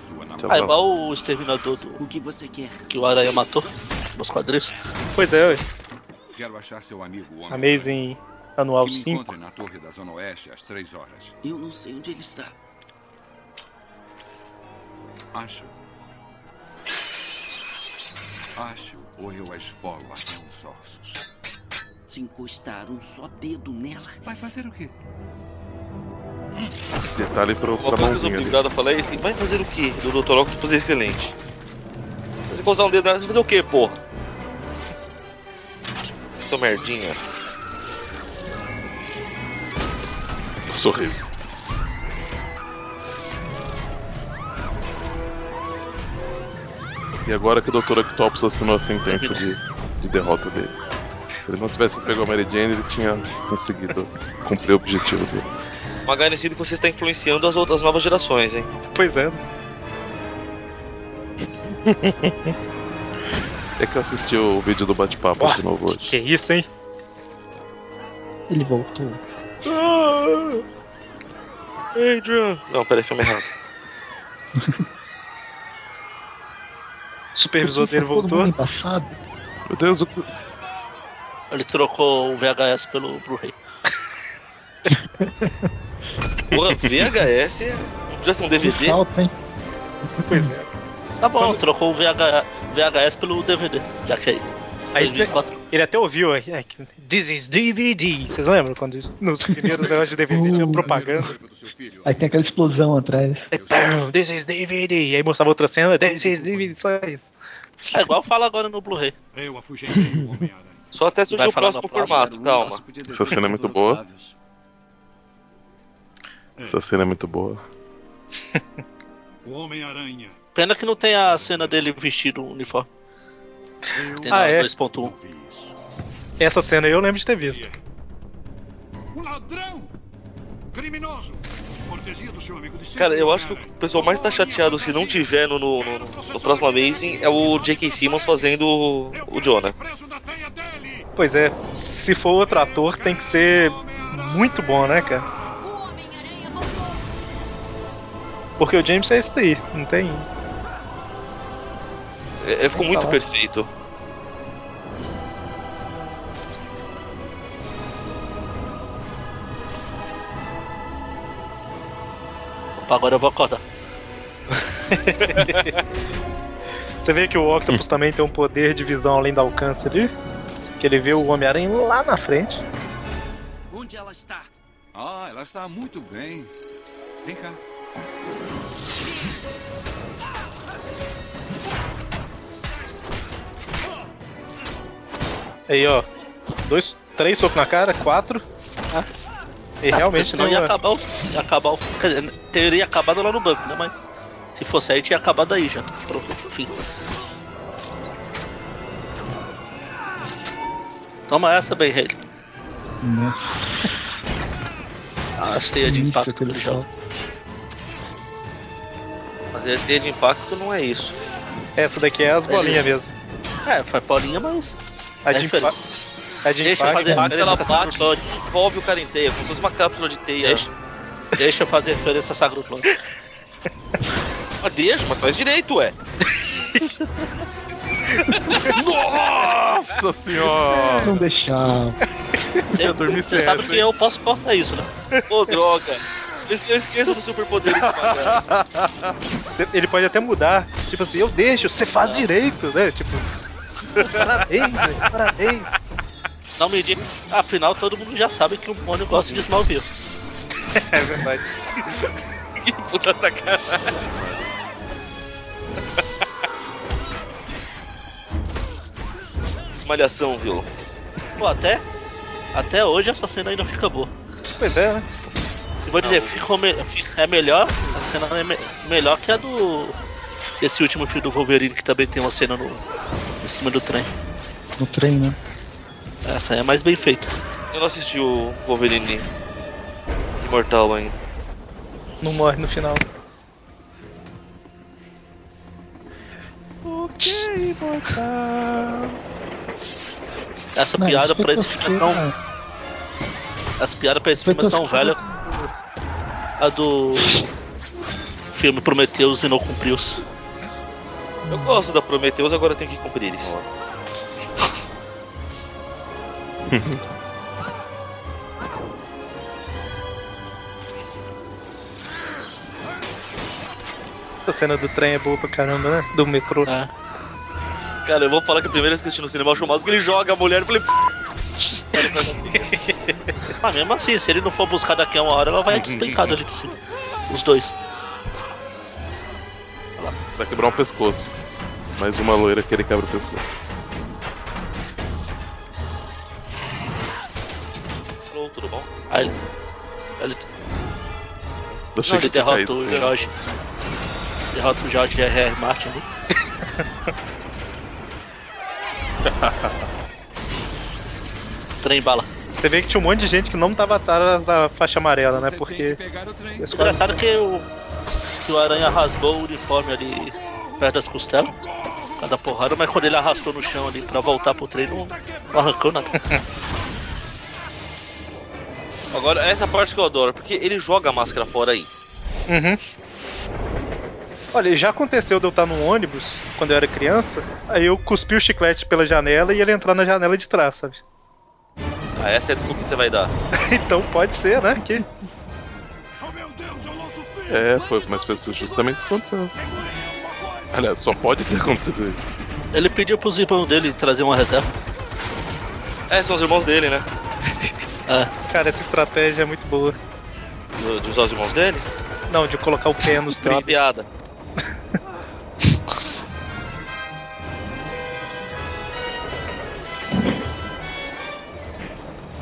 Eu ah, igual o exterminador do. O que você quer? que o Aranha matou nos quadrinhos. Pois é, ué. Quero achar seu amigo, homem. Amazing Anual que me 5. encontre na torre da Zona Oeste às três horas. Eu não sei onde ele está. Acho. Acho ou eu a esfolo até os ossos. Se encostar um só dedo nela. Vai fazer o quê? Detalhe pro, pra mãozinha obrigado a falar é assim, vai fazer o quê? Do Dr. Octopus é excelente. Se você causar um dedo nela, você vai fazer o quê, porra? Seu merdinha. Sorriso. E agora que o Dr. Octopus assinou a sentença de, de derrota dele. Se ele não tivesse pego a Mary Jane, ele tinha conseguido cumprir o objetivo dele. Que você está influenciando as outras novas gerações, hein? Pois é. É que eu assisti o vídeo do bate-papo de novo hoje. Que isso, hein? Ele voltou. Adrian! Não, peraí, filme errado. O supervisor dele voltou. embaçado. Meu Deus, o... Ele trocou o VHS pelo Blu-ray. Porra, VHS não podia ser um DVD? Falta, hein? Pois é. Tá bom, trocou o VH, VHS pelo DVD. Já que é Aí 2004. ele até ouviu aí, ai, que- This is DVD. Vocês lembram quando nos primeiros negócios de DVD tinha propaganda? Aí tem aquela explosão atrás. Pam, This is DVD. Aí mostrava outra cena, This is DVD, só isso. É igual fala agora no Blu-ray. Eu afugentei o Homem-Aranha. Só até surgir o falar próximo formato, calma. Essa cena é muito boa. Essa cena é muito boa. O Homem-Aranha. Pena que não tem a cena dele vestido o uniforme. Ah, é? 2.1. Essa cena aí eu lembro de ter visto. Um ladrão! Criminoso! Cortesia do seu amigo de sempre, Cara, eu acho que o Homem-Aranha. pessoal mais tá chateado se não tiver no, no, no, no próximo Amazing é o J.K. Simmons fazendo o, o Jonah. Pois é, se for outro ator, tem que ser muito bom, né, cara? Porque o James é esse daí, não tem. É, ficou muito Tá lá. perfeito. Opa, agora eu vou acordar. Você vê que o Octopus também tem um poder de visão além do alcance ali? Que ele vê o Homem-Aranha lá na frente. Onde ela está? Ah, ela está muito bem. Vem cá. Aí, ó. Dois, três socos na cara, quatro. Ah. E Ah, realmente tem ia uma- acabar o. Ia acabar o. Quer dizer, teria acabado lá no banco, né? Mas se fosse aí, tinha acabado aí já. Pronto, fim. Toma essa, bem rei. A teia de Isso, impacto que ele joga. Mas a ideia de impacto não é isso. Essa daqui é as bolinhas mesmo. É, foi bolinha, mas. A é diferente. A de Deixa eu impacto- fazer Impacto, ela bate Sagroclone. e envolve o cara inteiro, como se fosse uma cápsula de teia. Deixa, deixa eu fazer diferença Sagroclone. Mas deixa, mas faz direito, ué. Nossa senhora! Não deixar. Eu dormi Você sabe essa, que hein? eu posso cortar isso, né? Ô, droga. Eu esque- eu esqueço do superpoder. Cê- Ele pode até mudar. Tipo assim, eu deixo, você faz direito, né? Tipo. Parabéns, velho, parabéns. Não me diga. Afinal, todo mundo já sabe que o Mônio gosta de Smallville. É verdade. Que puta sacanagem. Esmalhação, viu? Pô, até. Até hoje essa cena ainda fica boa. Pois é, né? Eu vou dizer, ficou me- é melhor. A cena é me- melhor que a do. Esse último filme do Wolverine, que também tem uma cena no, em cima do trem. No trem, né? Essa é mais bem feita. Eu não assisti o Wolverine Imortal ainda. Não morre no final. Ok, mortal. Essa Não, piada isso foi pra esse filme é tão. Essa piada pra esse Foi filme é tão velha. A do. Filme Prometheus e não cumpriu-se. Eu gosto da Prometheus, agora tem que cumprir isso. Essa cena do trem é boa pra caramba, né? Do metrô. É. Cara, eu vou falar que a primeira vez que eu assisti no cinema eu acho o máximo que ele joga a mulher e falei. Mas mesmo assim, se ele não for buscar daqui a uma hora, ela vai despencada ali de cima. Os dois. Vai quebrar um pescoço. Mais uma loira que ele quebra o pescoço. Alô, tudo bom? Aí ele. ele Eu achei não, ele derrota o Jorge. Derrota o Jorge R.R. Martin ali. Trem bala. Você vê que tinha um monte de gente que não tava atrás da faixa amarela, né? Porque. Engraçado que o, que o Aranha rasgou o uniforme ali perto das costelas. Cada porrada, mas quando ele arrastou no chão ali pra voltar pro trem, não, não arrancou nada. Agora, essa parte que eu adoro, porque ele joga a máscara fora aí. Uhum. Olha, já aconteceu de eu estar num ônibus quando eu era criança, aí eu cuspi o chiclete pela janela e ele entrar na janela de trás, sabe? Ah, essa é a desculpa que você vai dar. então pode ser, né? Que É, foi, mas foi justamente isso que aconteceu. Aliás, só pode ter acontecido isso. Ele pediu pros irmãos dele trazer uma reserva. É, são os irmãos dele, né? Cara, essa estratégia é muito boa. Do- de usar os irmãos dele? Não, de colocar o pé nos Tem uma trilhos. piada.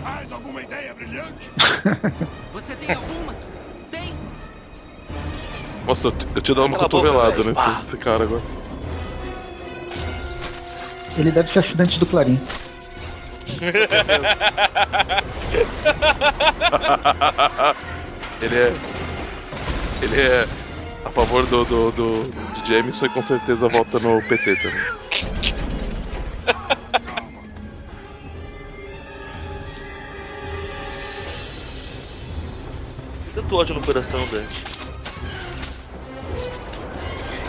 Mais alguma ideia brilhante? Você tem alguma? Nossa, eu te- eu te dou uma boca, cotovelada nesse, cara agora. Ele deve ser assinante do Clarim. ele é. Ele é a favor do, do, do, de Jameson e com certeza vota no PT também. Tanto ódio no coração, Dante.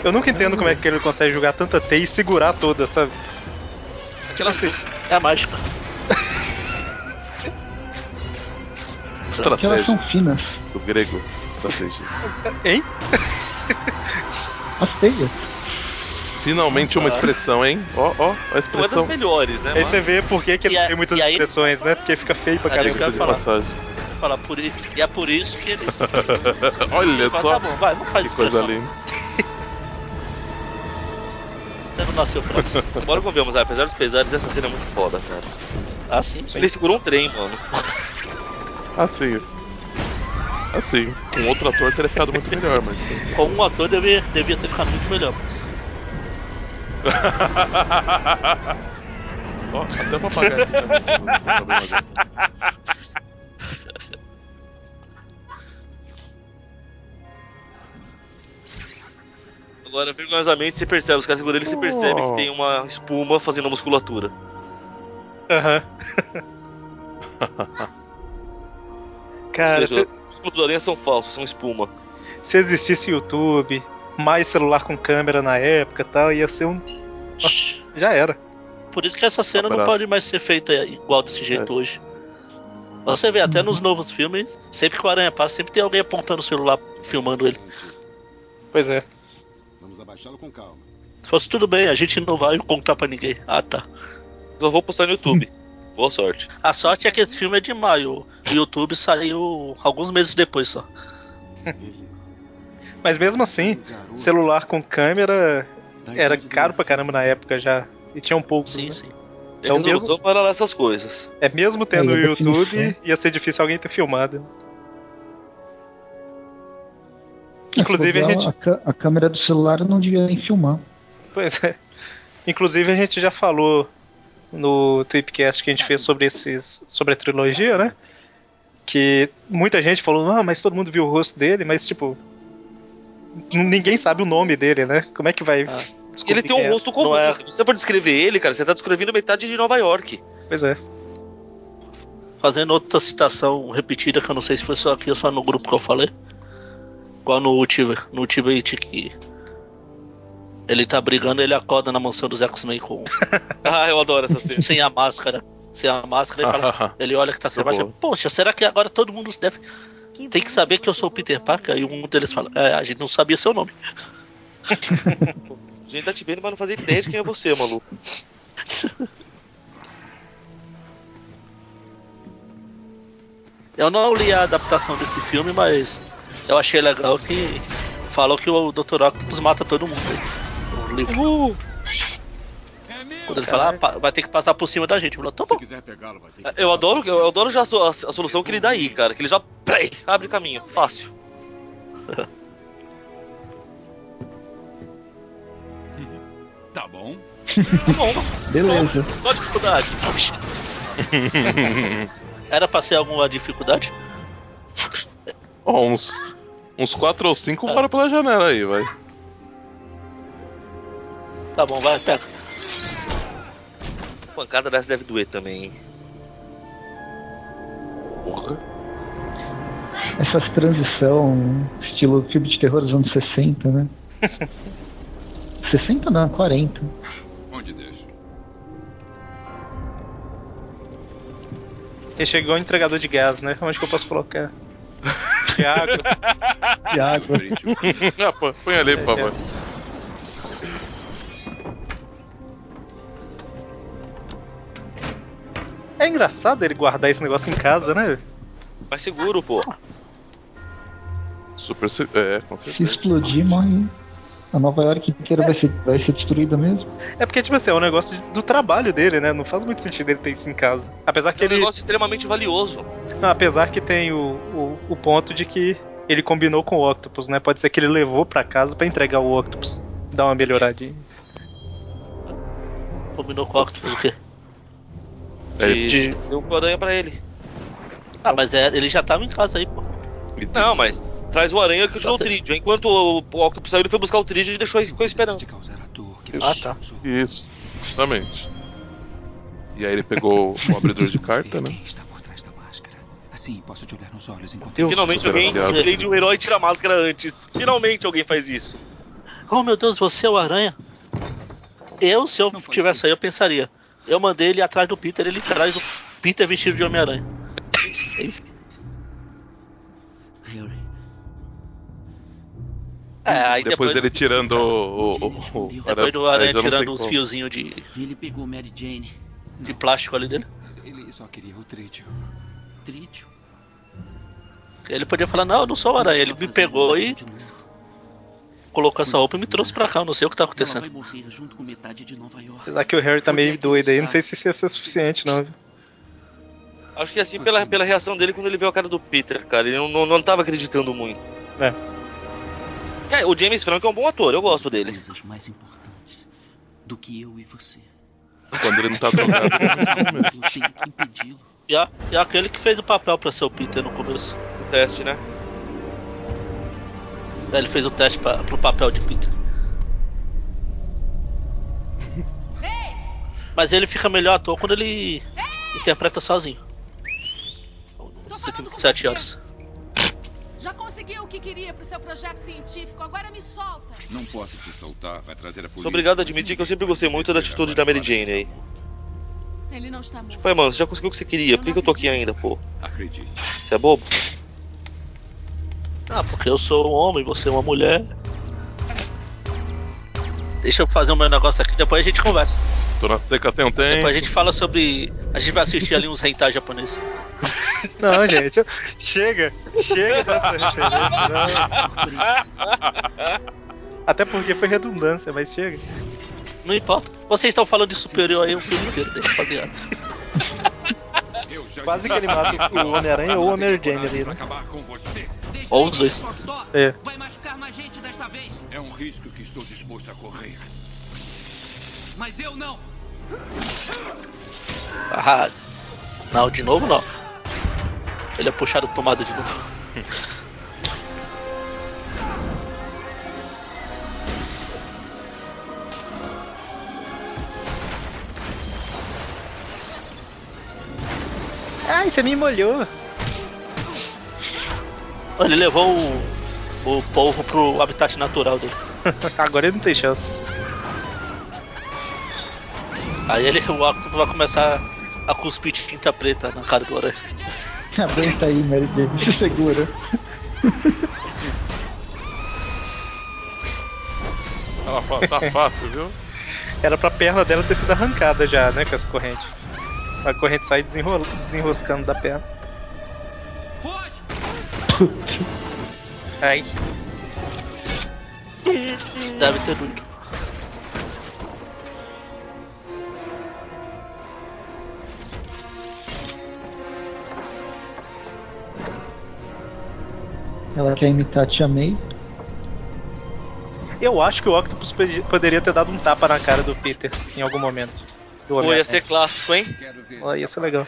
Eu nunca entendo como é que ele consegue jogar tanta teia e segurar toda, sabe? Tipo assim. É a mágica. Porque elas são finas. Do grego, estratégia. Hein? As teias. Finalmente uma expressão, hein? Ó, ó, a Não é das expressão. melhores, né? Aí mano? você vê por que, que ele a- tem muitas aí- expressões, né? Porque fica feio pra Era caramba. de falar. passagem. Falar por isso. E é por isso que eles. Olha Fala, só. Tá bom, vai, não faz que coisa expressão. linda. Nasceu pronto. Bora convenhamos, apesar dos pesares, essa cena é muito foda, cara. Ah, sim. Ele segurou um trem, mano. Assim. Assim. Com outro ator teria ficado muito melhor, mas sim. Com um ator devia, devia ter ficado muito melhor. Mas... Ó, até pra pagar esse agora. Vergonhosamente, você percebe, os caras seguram ele, você percebe Oh. que tem uma espuma fazendo a musculatura. Aham. Cara, Ou seja, se, os aranha são falsos, são espuma. se existisse YouTube, mais celular com câmera na época e tal, ia ser um. Nossa, Já era. Por isso que essa cena não barato. pode mais ser feita igual desse jeito hoje. Você vê, até nos novos filmes, sempre que o Aranha passa, sempre tem alguém apontando o celular, filmando ele. Pois é. Vamos abaixá-lo com calma. Se fosse tudo bem, a gente não vai contar pra ninguém. Ah, tá. Só vou postar no YouTube. Boa sorte. A sorte é que esse filme é de maio. O YouTube saiu alguns meses depois só. Mas mesmo assim, celular com câmera era caro pra caramba na época já. E tinha um pouco. Sim, sim. Então, não mesmo, usam para lá essas coisas. é mesmo tendo o Aí, a YouTube, ia ser difícil alguém ter filmado. Inclusive, a a, gente- a, a câmera do celular não devia nem filmar. Pois é. Inclusive a gente já falou no Tripcast que a gente fez sobre esses. sobre a trilogia, né? Que muita gente falou, ah, mas todo mundo viu o rosto dele, mas tipo. Ninguém sabe o nome dele, né? Como é que vai. descobrir Ele tem um é? rosto comum. é. Você for descrever ele, cara, você tá descrevendo metade de Nova York. Pois é. Fazendo outra citação repetida, que eu não sei se foi só aqui ou só no grupo que eu falei. Igual no Ultimate, no Ultimate que ele tá brigando, ele acorda na mansão dos X-Men com. ah, eu adoro essa cena. Sem a máscara. Sem a máscara, ele, fala, ele olha que tá sem Tá máscara. Poxa, será que agora todo mundo deve. Tem que saber que eu sou o Peter Parker? Aí um deles fala, é, a gente não sabia seu nome. A gente tá te vendo, mas não fazia ideia de quem é você, maluco. Eu não li a adaptação desse filme, mas eu achei legal que falou que o Dr. Octopus mata todo mundo. No livro. Quando ele fala, ah, vai ter que passar por cima da gente. Falou, tá bom. Eu adoro, eu adoro já a, so- a- a solução que ele dá aí, cara. Que ele já play, abre caminho. Fácil. Tá bom. Tá bom. Beleza. Qual a dificuldade? Era pra ser alguma dificuldade? Ó, uns, quatro ou cinco fora pela janela aí, vai. Tá bom, vai, pega. Pancada dessa deve doer também, hein? Porra. Essas transição, estilo filme de terror dos anos 60, né? 60 não, 40. Onde deixo? Ele chegou o entregador de gás, né? Onde que eu posso colocar? De água. ah, pô, põe ali, por favor. É engraçado ele guardar esse negócio em casa, né? Mais seguro, pô. Super. se- É, com Se certeza. explodir, morre. A Nova York inteira vai ser, vai ser destruída mesmo. É porque, tipo assim, é um negócio de- do trabalho dele, né? Não faz muito sentido ele ter isso em casa. Apesar Esse que é um ele. negócio extremamente valioso. Não, apesar que tem o, o, o ponto de que ele combinou com o Octopus, né? Pode ser que ele levou pra casa pra entregar o Octopus. Dar uma melhoradinha. Combinou com o Octopus o quê? De, De- de ser um pra ele. Ah, mas é, ele já tava em casa aí, pô. Não, mas traz o aranha que tirou o trídio. Enquanto o, o Octopus saiu, ele foi buscar o trídio e deixou aí ficou esperando. Ah, tá. Isso, justamente. E aí ele pegou o abridor de carta, né? Assim, posso te olhar nos olhos enquanto E finalmente alguém, além de um herói, tira a máscara antes. Finalmente alguém faz isso. Oh meu Deus, você é o Aranha? Eu, se eu tivesse aí, eu pensaria. Eu mandei ele atrás do Peter, ele traz o Peter vestido de Homem-Aranha. Harry, É, aí depois, depois, dele tirando o. o, o, o depois do Aranha tirando os como. fiozinhos de, ele pegou Mary Jane. de plástico ali dele. Ele só queria o trídio. Trítio. Ele podia falar, não, eu não sou o Aranha. Ele me pegou e colocou essa roupa e me trouxe pra cá. Eu não sei o que tá Ela vai acontecendo. morrer junto com metade de Nova York. Apesar que o Harry tá meio doido aí, não sei se isso ia ser suficiente, não. viu? Acho que assim pela, pela reação dele quando ele viu a cara do Peter, cara. Ele não, não, não tava acreditando muito. É. É, o James Franco é um bom ator, eu gosto dele. Coisas mais importantes do que eu e você. Quando ele não tá drogado. eu tenho que impedi-lo. E, aquele que fez o papel pra ser o Peter no começo. O teste, né? É, ele fez o teste pra, pro papel de Peter. Mas ele fica melhor ator quando ele interpreta sozinho. 127 horas. Já conseguiu o que queria pro seu projeto científico, agora me solta. Não posso te soltar, vai trazer a polícia. Sou obrigado a admitir que eu sempre gostei muito da atitude da Mary Jane aí. Ele não está morto. Falei, mano, você já conseguiu o que você queria, por que, que eu tô aqui ainda, pô? Acredite. Você é bobo? Ah, porque eu sou um homem, você é uma mulher. Deixa eu fazer o meu negócio aqui, depois a gente conversa. Dona Seca tem um tempo. Depois a gente fala sobre. A gente vai assistir ali uns hentai japoneses. Não, gente, eu- chega, chega dessa referência. não. Até porque foi redundância, mas chega. Não importa. Vocês estão falando de superior aí o filme inteiro, deixa eu fazer. Quase que ele mata o Homem-Aranha ou a Mary Jane ali, né? Ou os dois. É. Vai machucar mais gente desta vez. É um risco que estou disposto a correr. Mas eu não. Ah, não, de novo não. Ele é puxado tomada de novo. Ai, você me molhou. Ele levou o, o polvo pro habitat natural dele. Agora ele não tem chance. Aí ele, o Octopus vai começar a cuspir tinta preta na cara do aranha. Aguenta aí, Mary Jane, se segura. Ela fala, tá fácil, viu? Era pra perna dela ter sido arrancada já, né, com essa corrente. A corrente sai desenro... desenroscando da perna. Ai. Deve ter doído. Ela quer imitar a Tia May. Eu acho que o Octopus poderia ter dado um tapa na cara do Peter em algum momento. Do Pô, ia ser clássico, hein? Ó, ia ser legal.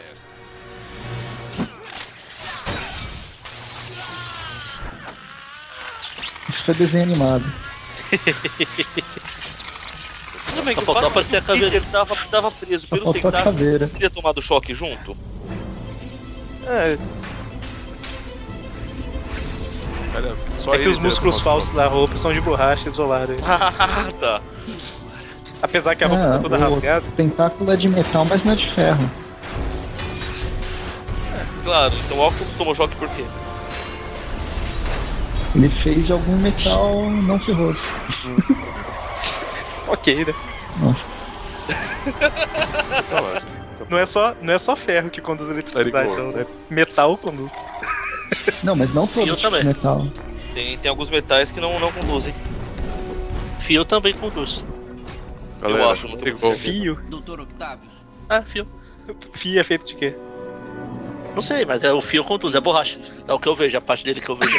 Isso foi desenho animado. Tudo bem que Só o faltou aparecer é a caveira. Peter tava, tava preso faltou a tentáculos. caveira. Teria tomado choque junto? É, só é que ele os músculos falsos da roupa são de borracha isolada. Ah, tá. Apesar que a roupa tá toda o rasgada. tentáculo é de metal, mas não é de ferro. Claro, então o Octopus tomou choque por quê? Ele fez de algum metal não ferroso. Ok, né? Nossa. Não é só, não é só ferro que conduz eletricidade, não, né? Metal conduz. Não, mas não todo tipo metal. Tem, tem alguns metais que não, não conduzem. Fio também conduz. Galera, eu acho, pegou. certeza. Fio. Doutor Octavius. Ah, fio. Fio é feito de quê? Não sei, mas é o fio conduz, é borracha. É o que eu vejo, a parte dele que eu vejo.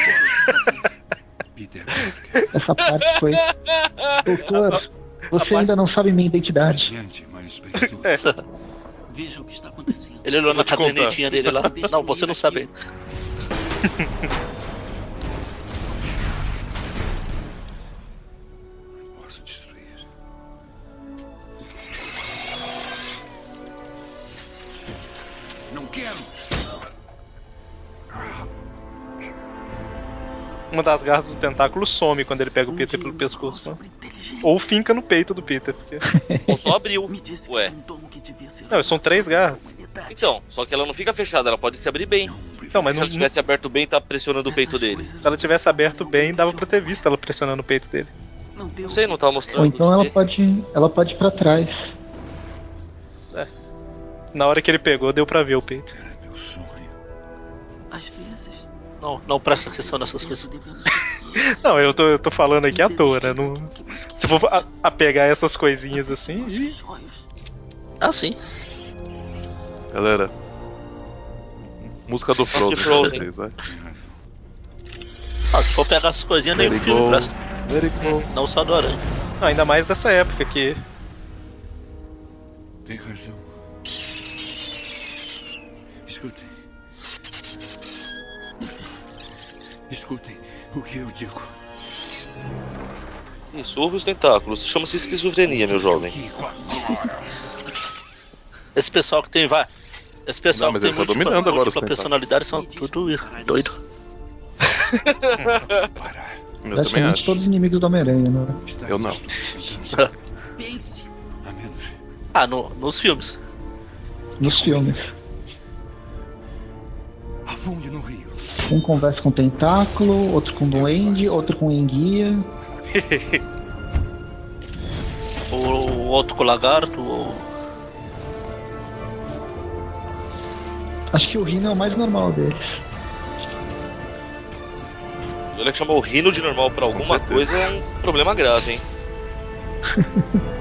Peter, Essa parte foi. Doutor, você ainda não sabe minha identidade. Veja o que está acontecendo. Ele olhou na cadernetinha dele lá. Não, você não sabe. Uma das garras do tentáculo some quando ele pega o Peter pelo pescoço. Ou finca no peito do Peter. Porque... Ou só abriu. Ué. Não, são três garras. Então, só que ela não fica fechada, ela pode se abrir bem. Não, mas Se não, ela tivesse aberto bem, tá pressionando o peito dele. se ela tivesse aberto bem, dava pra ter visto ela pressionando o peito dele. Não sei, não tava mostrando. Ou então ela pode. Ela pode ir pra trás. Na hora que ele pegou, deu pra ver o peito. Às vezes. Não, não presta atenção nessas coisas. Não, eu tô, eu tô falando aqui à toa, né? Não- se for a, a pegar essas coisinhas assim. ih, Ah, sim. Galera. Música do Frozen pra Frozen. vocês, vai. Ah, se for pegar essas coisinhas, nem o filme presta. Não só do aranha. Não, ainda mais dessa época que. Tem razão. Escutem o que eu digo. Isso, ouve os tentáculos. Chama-se esquizofrenia, meu jovem. Esse pessoal que tem vai. Esse pessoal Não, que tem tá múltipla, dominando agora os múltipla personalidade são tudo doido. Eu também acho. todos os inimigos do Homem-Aranha, né? Eu não. Pense. A menos. Ah, no- nos filmes. Nos filmes. Afunde no rio. Um conversa com o Tentáculo, outro com o Duende, outro com o Enguia. O, o outro com o lagarto. O... Acho que o Rino é o mais normal deles. Olha que chamou o Rino de normal pra alguma coisa é um problema grave, hein?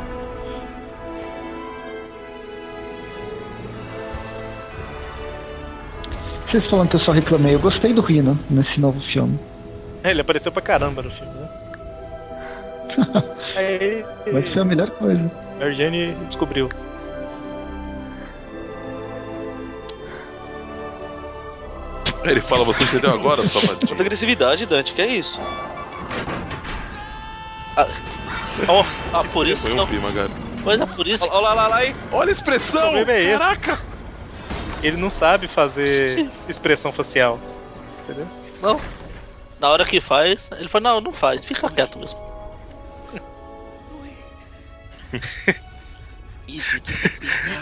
Vocês falam que eu só reclamei, eu gostei do Rino nesse novo filme. É, ele apareceu pra caramba no filme, né? Aí, Mas foi a melhor coisa. Mary Jane descobriu. Ele fala, você entendeu agora, sua Quanta agressividade, Dante, que é isso? Ah, oh, ah, por isso Foi um não. clima, cara. Pois é, por isso. Olha lá, lá, lá, aí. Olha a expressão! É. Caraca! Ele não sabe fazer expressão facial. Entendeu? Não. Na hora que faz, ele fala, não, não faz, fica quieto mesmo. Isso tá.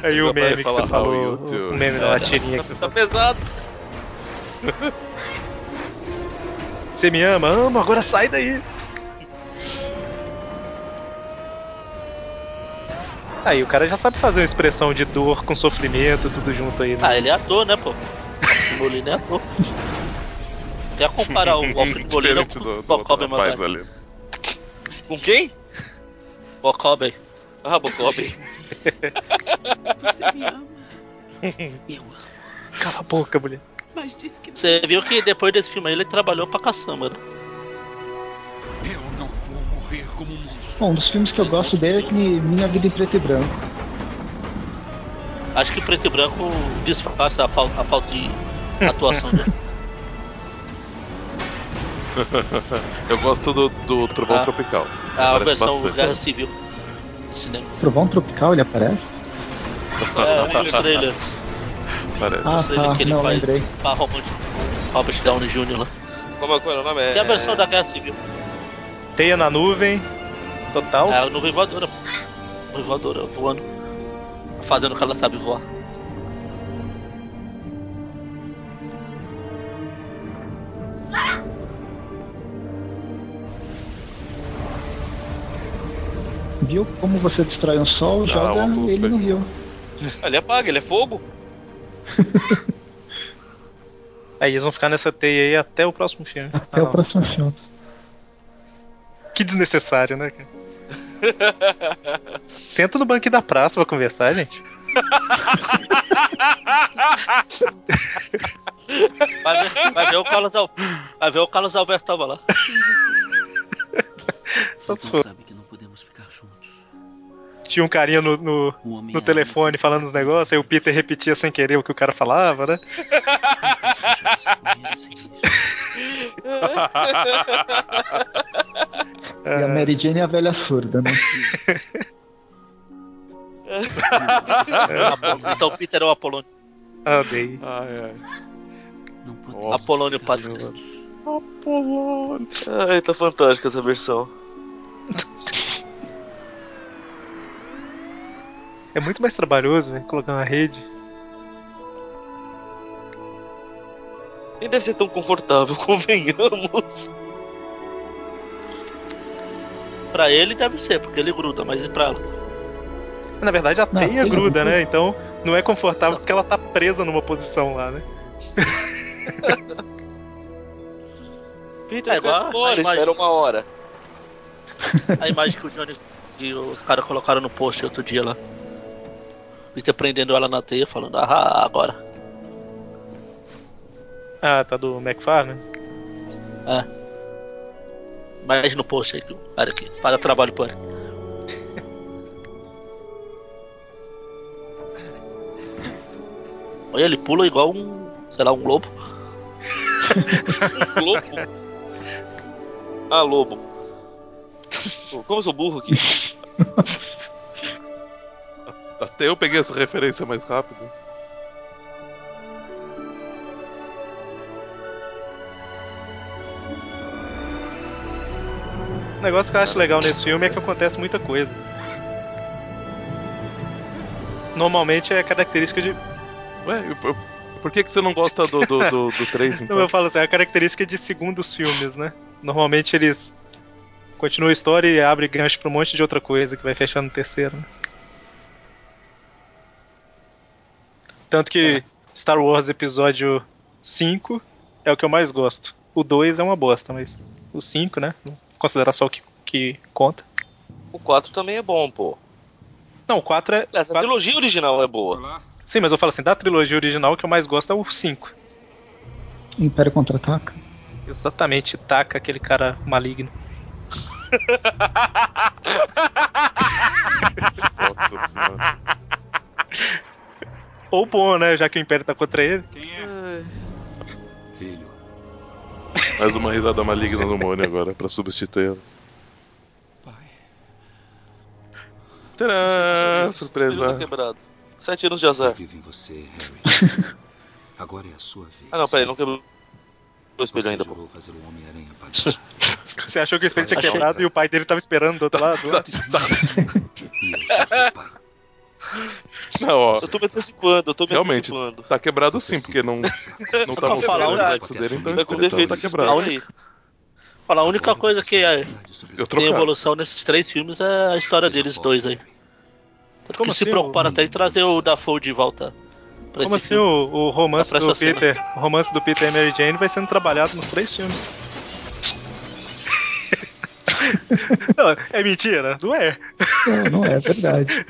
Aí o meme que fala, você falou, o meme da latirinha que você Tá falou. pesado. Você me ama? Amo, agora sai daí. Aí o cara já sabe fazer uma expressão de dor com sofrimento, tudo junto aí, né? Ah, ele é ator, né, pô? Molina é ator. Quer comparar o Alfred Molina com o rapaz Maguire? ali. Com quem? Bob Cobb. Ah, Bocob. Você me ama, Eu amo. Cala a boca, mulher. mas disse que não. Você viu que depois desse filme aí ele trabalhou pra caçamba, né? Eu não vou morrer como um. Bom, um dos filmes que eu gosto dele é que Minha Vida em Preto e Branco. Acho que preto e branco disfarça a falta, a falta de atuação dele. Eu gosto do, do Trovão Ah. Tropical. A Parece versão bastante. Guerra Civil do cinema. Trovão Tropical, ele aparece? É, um dos trailers. Parece. Ah, O trailer tá, que ele não faz lembrei. com o Robert Downey Jr. lá. Como é que é o nome? É... Tem a versão da Guerra Civil. Teia na nuvem, total. É a nuvem voadora. Nuvem voadora voando. Fazendo o que ela sabe voar. Viu como você destrói um sol, Ah, joga luz, ele no rio. Ele apaga, ele é fogo. Aí eles vão ficar nessa teia aí até o próximo filme. Até Ah, o próximo filme. Que desnecessário, né, cara? Senta no banco da praça pra conversar, gente. Vai ver, vai ver o Carlos Al... Vai ver o Carlos Alberto tava lá. Só se for. sabe que não. Tinha um carinha no, no, no telefone falando os negócios, aí o Peter repetia sem querer o que o cara falava, né? E a Mary Jane é a velha surda, né? então o Peter é o Apolônio. Andei. Ai, ai. Não. Apolônio Padre. Apolônio. Ai, tá fantástica essa versão. É muito mais trabalhoso, né? Colocar uma rede. Nem deve ser tão confortável, convenhamos. Pra ele deve ser, porque ele gruda, mas e pra ela? Na verdade, a Não, teia gruda, gruda. né? Então não é confortável porque ela tá presa numa posição lá, né? Peter, É igual vai embora, a imagem. espera uma hora. A imagem que o Johnny e os caras colocaram no post outro dia lá. Peter prendendo ela na teia, falando, ah, agora. Ah, tá do McFarlane? É. Mas no post aí, cara que faz trabalho por ele. Olha, ele pula igual um, sei lá, um lobo. Lobo? Ah, lobo. Pô, Como eu sou burro aqui? Até eu peguei essa referência mais rápido. O negócio que eu acho legal nesse filme é que acontece muita coisa. Normalmente é característica de. Ué, eu- eu- por que, que você não gosta do, do, do, do 3, então? Não, eu falo assim, é a característica de segundos filmes, né? Normalmente eles continuam a história e abrem gancho pra um monte de outra coisa que vai fechando no terceiro. Né? Tanto que Star Wars Episódio 5 é o que eu mais gosto. O 2 é uma bosta, mas o 5, né? Vou Considerar só o que, que conta. O 4 também é bom, pô. Não, o 4 é. Essa quatro- trilogia original é boa. Sim, mas eu falo assim, da trilogia original o que eu mais gosto é o 5. Império Contra-Ataca. Exatamente, taca aquele cara maligno. Nossa senhora. Ou bom, né? Já que o Império tá contra ele. Filho. Mais uma risada maligna no Mônio agora, pra substituir ela. Tcharam! Espelho Surpresa. quebrado. Sete anos de azar. Vive em você, Harry. Agora é a sua vez. Ah não, peraí, não quebrou o espelho Você ainda, pô. fazer o. Você achou que o espelho tinha quebrado e o pai dele tava esperando do outro lado? E eu sou seu pai. Não, ó. Eu tô me antecipando, eu tô me Realmente, antecipando. tá quebrado sim, porque não, não Só tá mostrando o um- reflexo dele, então Tá com defeito tá quebrado. Falar, a única coisa que é, Eu tem evolução nesses três filmes é a história deles dois aí. Tanto Como que se assim, preocuparam o- até em trazer o Dafoe de volta pra Como esse assim filme. o, o romance Pra do. Peter, o romance do Peter e Mary Jane vai sendo trabalhado nos três filmes? não, é mentira? Não é. Não, não é verdade.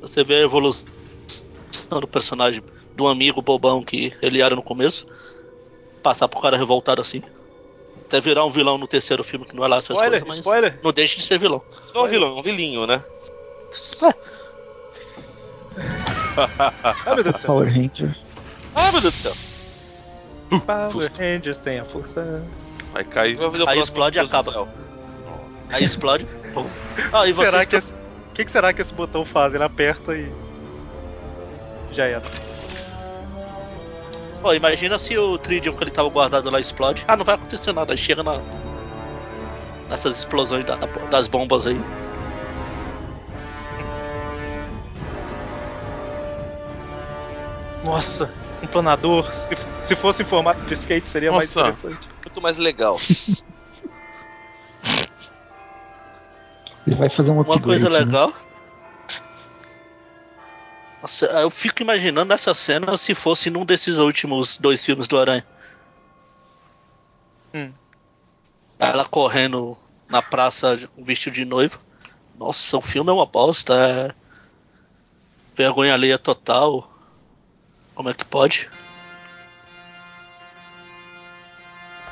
Você vê a evolução do personagem do amigo bobão que ele era no começo, passar pro cara revoltado assim. Até virar um vilão no terceiro filme que não é lá essas Spoiler, coisas, mas spoiler. não deixa de ser vilão. Não é um vilão, é um vilinho, né? Ai meu Deus do céu. Power Ranger. Ah, meu Deus do céu. Power Rangers tem a força. Vai cair. Vai fazer o Aí explode e acaba. céu. Aí explode. pum. Ah, e você será que esse... O que, que será que esse botão faz? Ele aperta e. Já era. Pô, imagina se o Tridium que ele tava guardado lá explode. Ah, não vai acontecer nada. Aí chega na... nessas explosões da- das bombas aí. Nossa, um planador. Se, se fosse em formato de skate seria mais Nossa. interessante. Muito mais legal. Ele vai fazer um Uma coisa né? legal. Nossa, eu fico imaginando essa cena se fosse num desses últimos dois filmes do Aranha. Hum. Ela correndo na praça com vestido de noivo. Nossa, o filme é uma bosta. É... Vergonha alheia total. Como é que pode?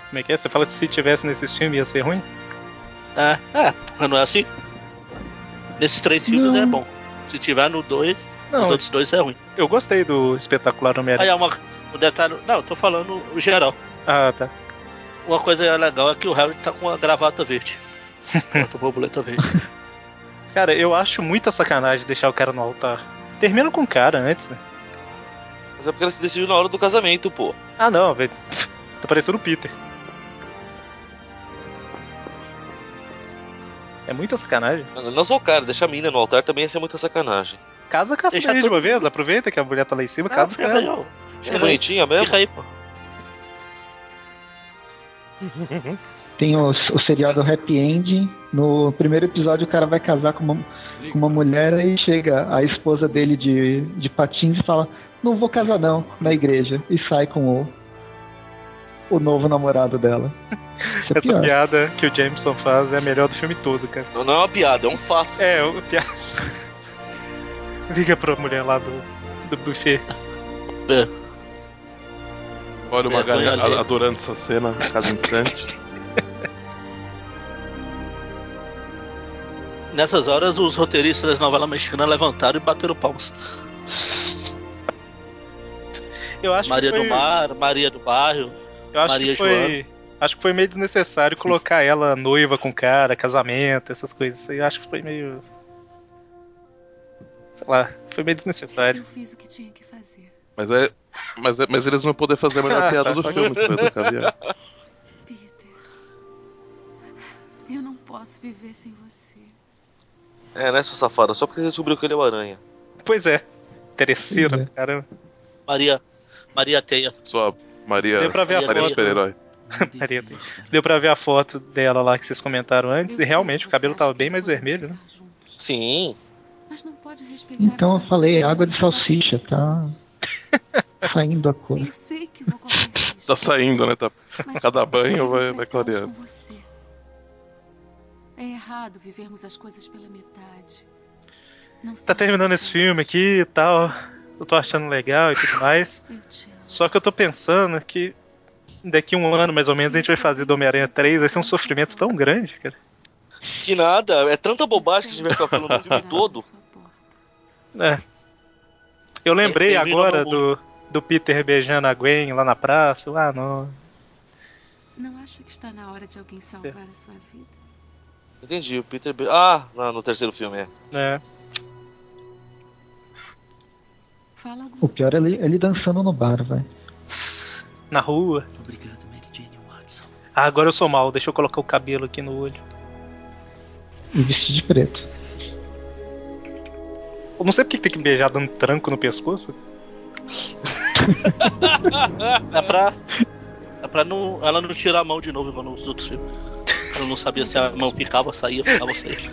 Como é que é? Você fala que se tivesse nesses filmes ia ser ruim? É, é, porque não é assim. Nesses três filmes Não. é bom. Se tiver no dois, Não, os outros dois é ruim. Eu gostei do espetacular Aí Homem-Aranha. é uma. O detalhe. Não, eu tô falando o geral. Ah, tá. Uma coisa legal é que o Harry tá com uma gravata verde. Gravata borboleta verde. Cara, eu acho muita sacanagem deixar o cara no altar. Termina com o cara antes. né? Mas é porque ela se decidiu na hora do casamento, pô. Ah, não, velho. Tá parecendo o Peter. É muita sacanagem. Não, não só o cara, deixar a mina no altar também ia ser muita sacanagem. Casa com essa Deixa de uma vez, aproveita que a mulher tá lá em cima, Ah, casa com ela. É Fica aí. bonitinha mesmo? Fica aí, pô. Tem o, o seriado Happy End. No primeiro episódio, o cara vai casar com uma, com uma mulher e chega a esposa dele de, de patins e fala: Não vou casar, não, na igreja. E sai com o, o novo namorado dela. É Essa pior. piada que o Jameson faz é a melhor do filme todo, cara. Não, não é uma piada, é um fato. É, o piada. Liga pra mulher lá do, do buffet. É. Olha uma galera adorando essa cena a cada instante. Nessas horas, os roteiristas das novelas mexicanas levantaram e bateram palmas. Eu acho Maria que foi, do Mar, Maria do Bairro. Eu acho Maria que foi Acho que foi meio desnecessário colocar ela noiva com cara, casamento, essas coisas. Eu acho que foi meio. Sei lá, foi meio desnecessário. Eu fiz o que tinha que fazer. Mas é. Mas, é, mas eles vão poder fazer a melhor Ah, piada tá. do filme, que foi do caviar. Eu não posso viver sem você. É, né, sua safada? Só porque você descobriu que ele é o aranha. Pois é. Interesseira, caramba. Maria. Maria Teia. Sua Maria. Deu pra ver a Maria foto. super-herói. Maria Teia. Deu pra ver a foto dela lá que vocês comentaram antes, e realmente o cabelo tava bem mais vermelho, né? Sim. Mas não pode respeitar. Então eu falei, água de salsicha, tá saindo a cor. Eu sei que vou correr risco. Tá saindo, né? Tá, cada banho vai, vai clareando. É errado vivermos as coisas pela metade. Não Tá terminando esse filme aqui e tal. Eu tô achando legal e tudo mais. Só que eu tô pensando que daqui um ano mais ou menos a gente vai fazer do Homem-Aranha 3, vai ser um sofrimento tão grande, cara. Que nada, é tanta bobagem que a gente vai ficar falando no filme todo. É. Eu lembrei agora do, do Peter beijando a Gwen lá na praça. Ah, não. Não acha que está na hora de alguém salvar a sua vida? Entendi, o Peter. Be- Ah, não, no terceiro filme é. É. O pior é ele, ele dançando no bar, vai. Na rua. Obrigado, Mary Jane Watson. Ah, agora eu sou mal, deixa eu colocar o cabelo aqui no olho. E vestir de preto. Eu não sei porque tem que beijar dando tranco no pescoço. É pra. É pra não, ela não tirar a mão de novo igual nos outros filmes. Ela não sabia se a mão ficava, saía, ficava, saía.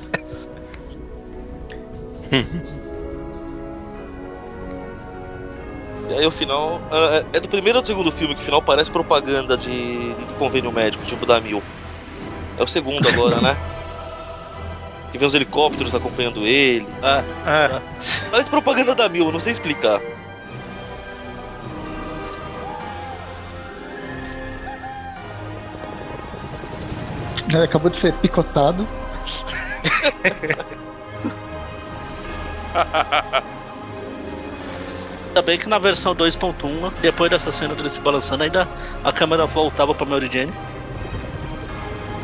E aí o final. ah, É do primeiro ou do segundo filme que o final parece propaganda de, de convênio médico, tipo da Mil. É o segundo agora, né? Que vem os helicópteros acompanhando ele. Ah, ah. Parece propaganda da Mil, eu não sei explicar. Ele acabou de ser picotado. Ainda bem que na versão 2.1, depois dessa cena dele se balançando, ainda a câmera voltava pra Mary Jane.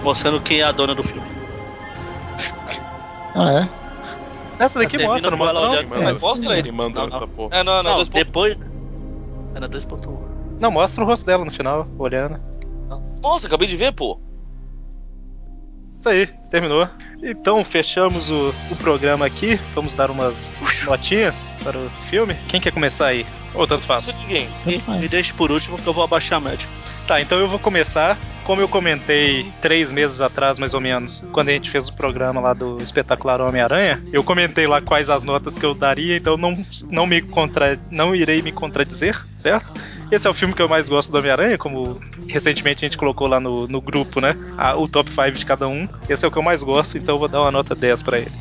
Mostrando quem é a dona do filme. Ah, é? Essa daqui Termina mostra, não mostra não? olhando- Mas mostra ele. Não, não. essa porra? É, não, não, Não, depois. Era 2.1. Não, mostra o rosto dela no final, olhando. Nossa, acabei de ver, pô. Isso aí, terminou. Então fechamos o, o programa aqui. Vamos dar umas notinhas para o filme. Quem quer começar aí? Ou tanto faz? Ninguém. Me, me deixe por último que eu vou abaixar a média. Tá, então eu vou começar. Como eu comentei três meses atrás, mais ou menos, quando a gente fez o programa lá do espetacular Homem-Aranha, eu comentei lá quais as notas que eu daria, então não, não me contra, não irei me contradizer, certo? Esse é o filme que eu mais gosto do Homem-Aranha, como recentemente a gente colocou lá no, no grupo, né? A- o top 5 de cada um. Esse é o que eu mais gosto, então eu vou dar uma nota 10 pra ele.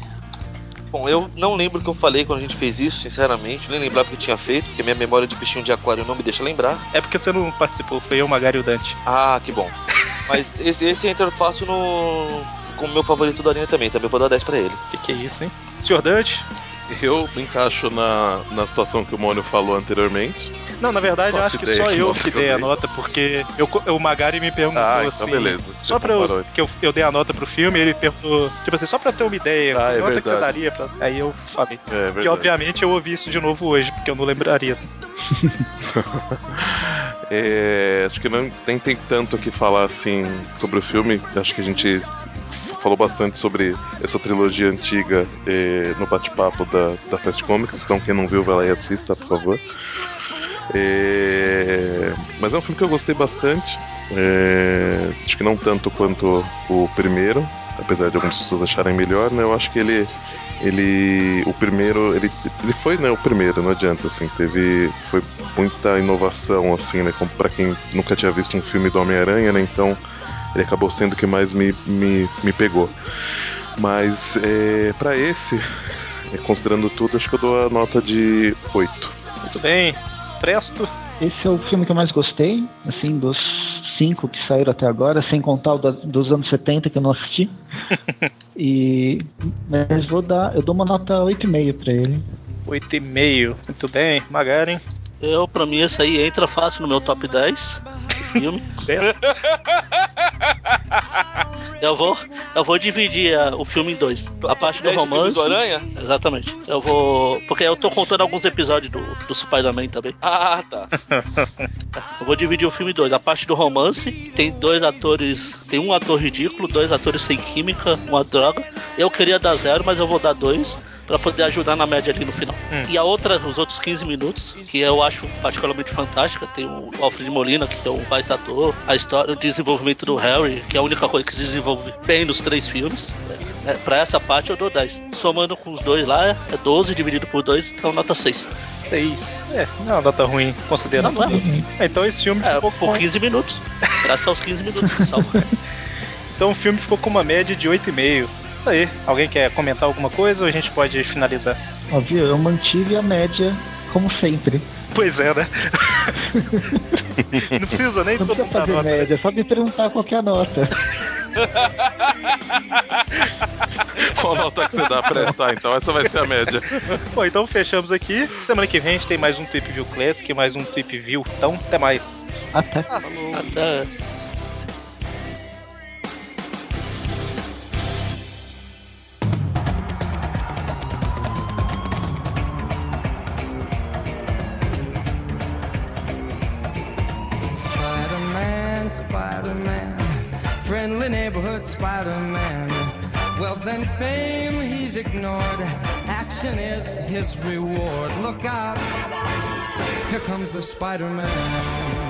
Bom, eu não lembro o que eu falei quando a gente fez isso, sinceramente. Nem lembrava o que eu tinha feito, porque minha memória de bichinho de aquário não me deixa lembrar. É porque você não participou, foi eu, Magari e o Dante. Ah, que bom. Mas esse, esse entra fácil no. como meu favorito da linha também. Também vou dar 10 pra ele. Que que é isso, hein? Senhor Dante? Eu me encaixo na, na situação que o Mônio falou anteriormente. Não, na verdade eu acho que só eu que dei a nota, porque eu, o Magari me perguntou Ah, então assim. beleza. Só Você pra eu, que eu, eu dei a nota pro filme, ele perguntou, tipo assim, só pra eu ter uma ideia, Ah, que é nota que você verdade. daria pra. Aí eu falei. É verdade. que obviamente eu ouvi isso de novo hoje, porque eu não lembraria. É, acho que não nem tem tanto o que falar assim sobre o filme. Acho que a gente falou bastante sobre essa trilogia antiga é, no bate-papo da, da Fast Comics. Então quem não viu, vai lá e assista, por favor. É, mas é um filme que eu gostei bastante. É, acho que não tanto quanto o primeiro, apesar de algumas pessoas acharem melhor, né? Eu acho que ele ele o primeiro ele, ele foi né o primeiro não adianta assim teve foi muita inovação assim né como para quem nunca tinha visto um filme do Homem Aranha né então ele acabou sendo o que mais me, me, me pegou mas é, para esse é, considerando tudo acho que eu dou a nota de 8 Muito bem. Presto. Esse é o filme que eu mais gostei, assim, dos cinco que saíram até agora, sem contar o da- dos anos 70 que eu não assisti. e mas vou dar, eu dou uma nota 8,5 pra ele. 8,5. Muito bem. Magari. Eu, pra mim, esse aí entra fácil no meu top 10. Filme. 10. Eu vou, eu vou dividir uh, o filme em dois. A parte do romance. do Aranha? Exatamente. Eu vou. Porque eu tô contando alguns episódios do, do Spider-Man também. Ah, tá. Eu vou dividir o filme em dois. A parte do romance, tem dois atores. Tem um ator ridículo, dois atores sem química, uma droga. Eu queria dar zero, mas eu vou dar dois. Pra poder ajudar na média ali no final. E a outra, os outros 15 minutos, que eu acho particularmente fantástica, tem o Alfred Molina, que é um baita ator, a história, o desenvolvimento do Harry, que é a única coisa que se desenvolve bem nos três filmes. É, pra essa parte eu dou 10. Somando com os dois lá, é 12 dividido por 2, então nota 6. 6. É, não é uma nota ruim, considerando. Não, não é ruim. Então esse filme É, ficou por com... 15 minutos. Graças aos 15 minutos que salva. Então o filme ficou com uma média de 8,5. Isso aí. Alguém quer comentar alguma coisa ou a gente pode finalizar? Ó, viu? Eu mantive a média como sempre. Pois é, né? Não precisa nem Não todo precisa fazer nota. média, é só me perguntar qual que é a nota. Qual nota que você dá pra esta? Então essa vai ser a média. Bom, então fechamos aqui. Semana que vem a gente tem mais um Trip View Classic, mais um Trip View. Então, até mais. Até. Até. Friendly neighborhood Spider-Man. Wealth and fame he's ignored. Action is his reward. Look out, here comes the. Spider-Man,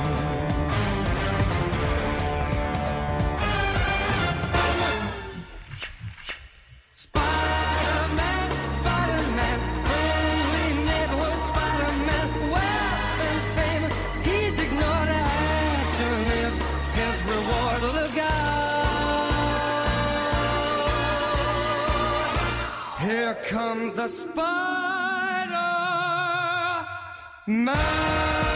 Here comes the Spider-Man.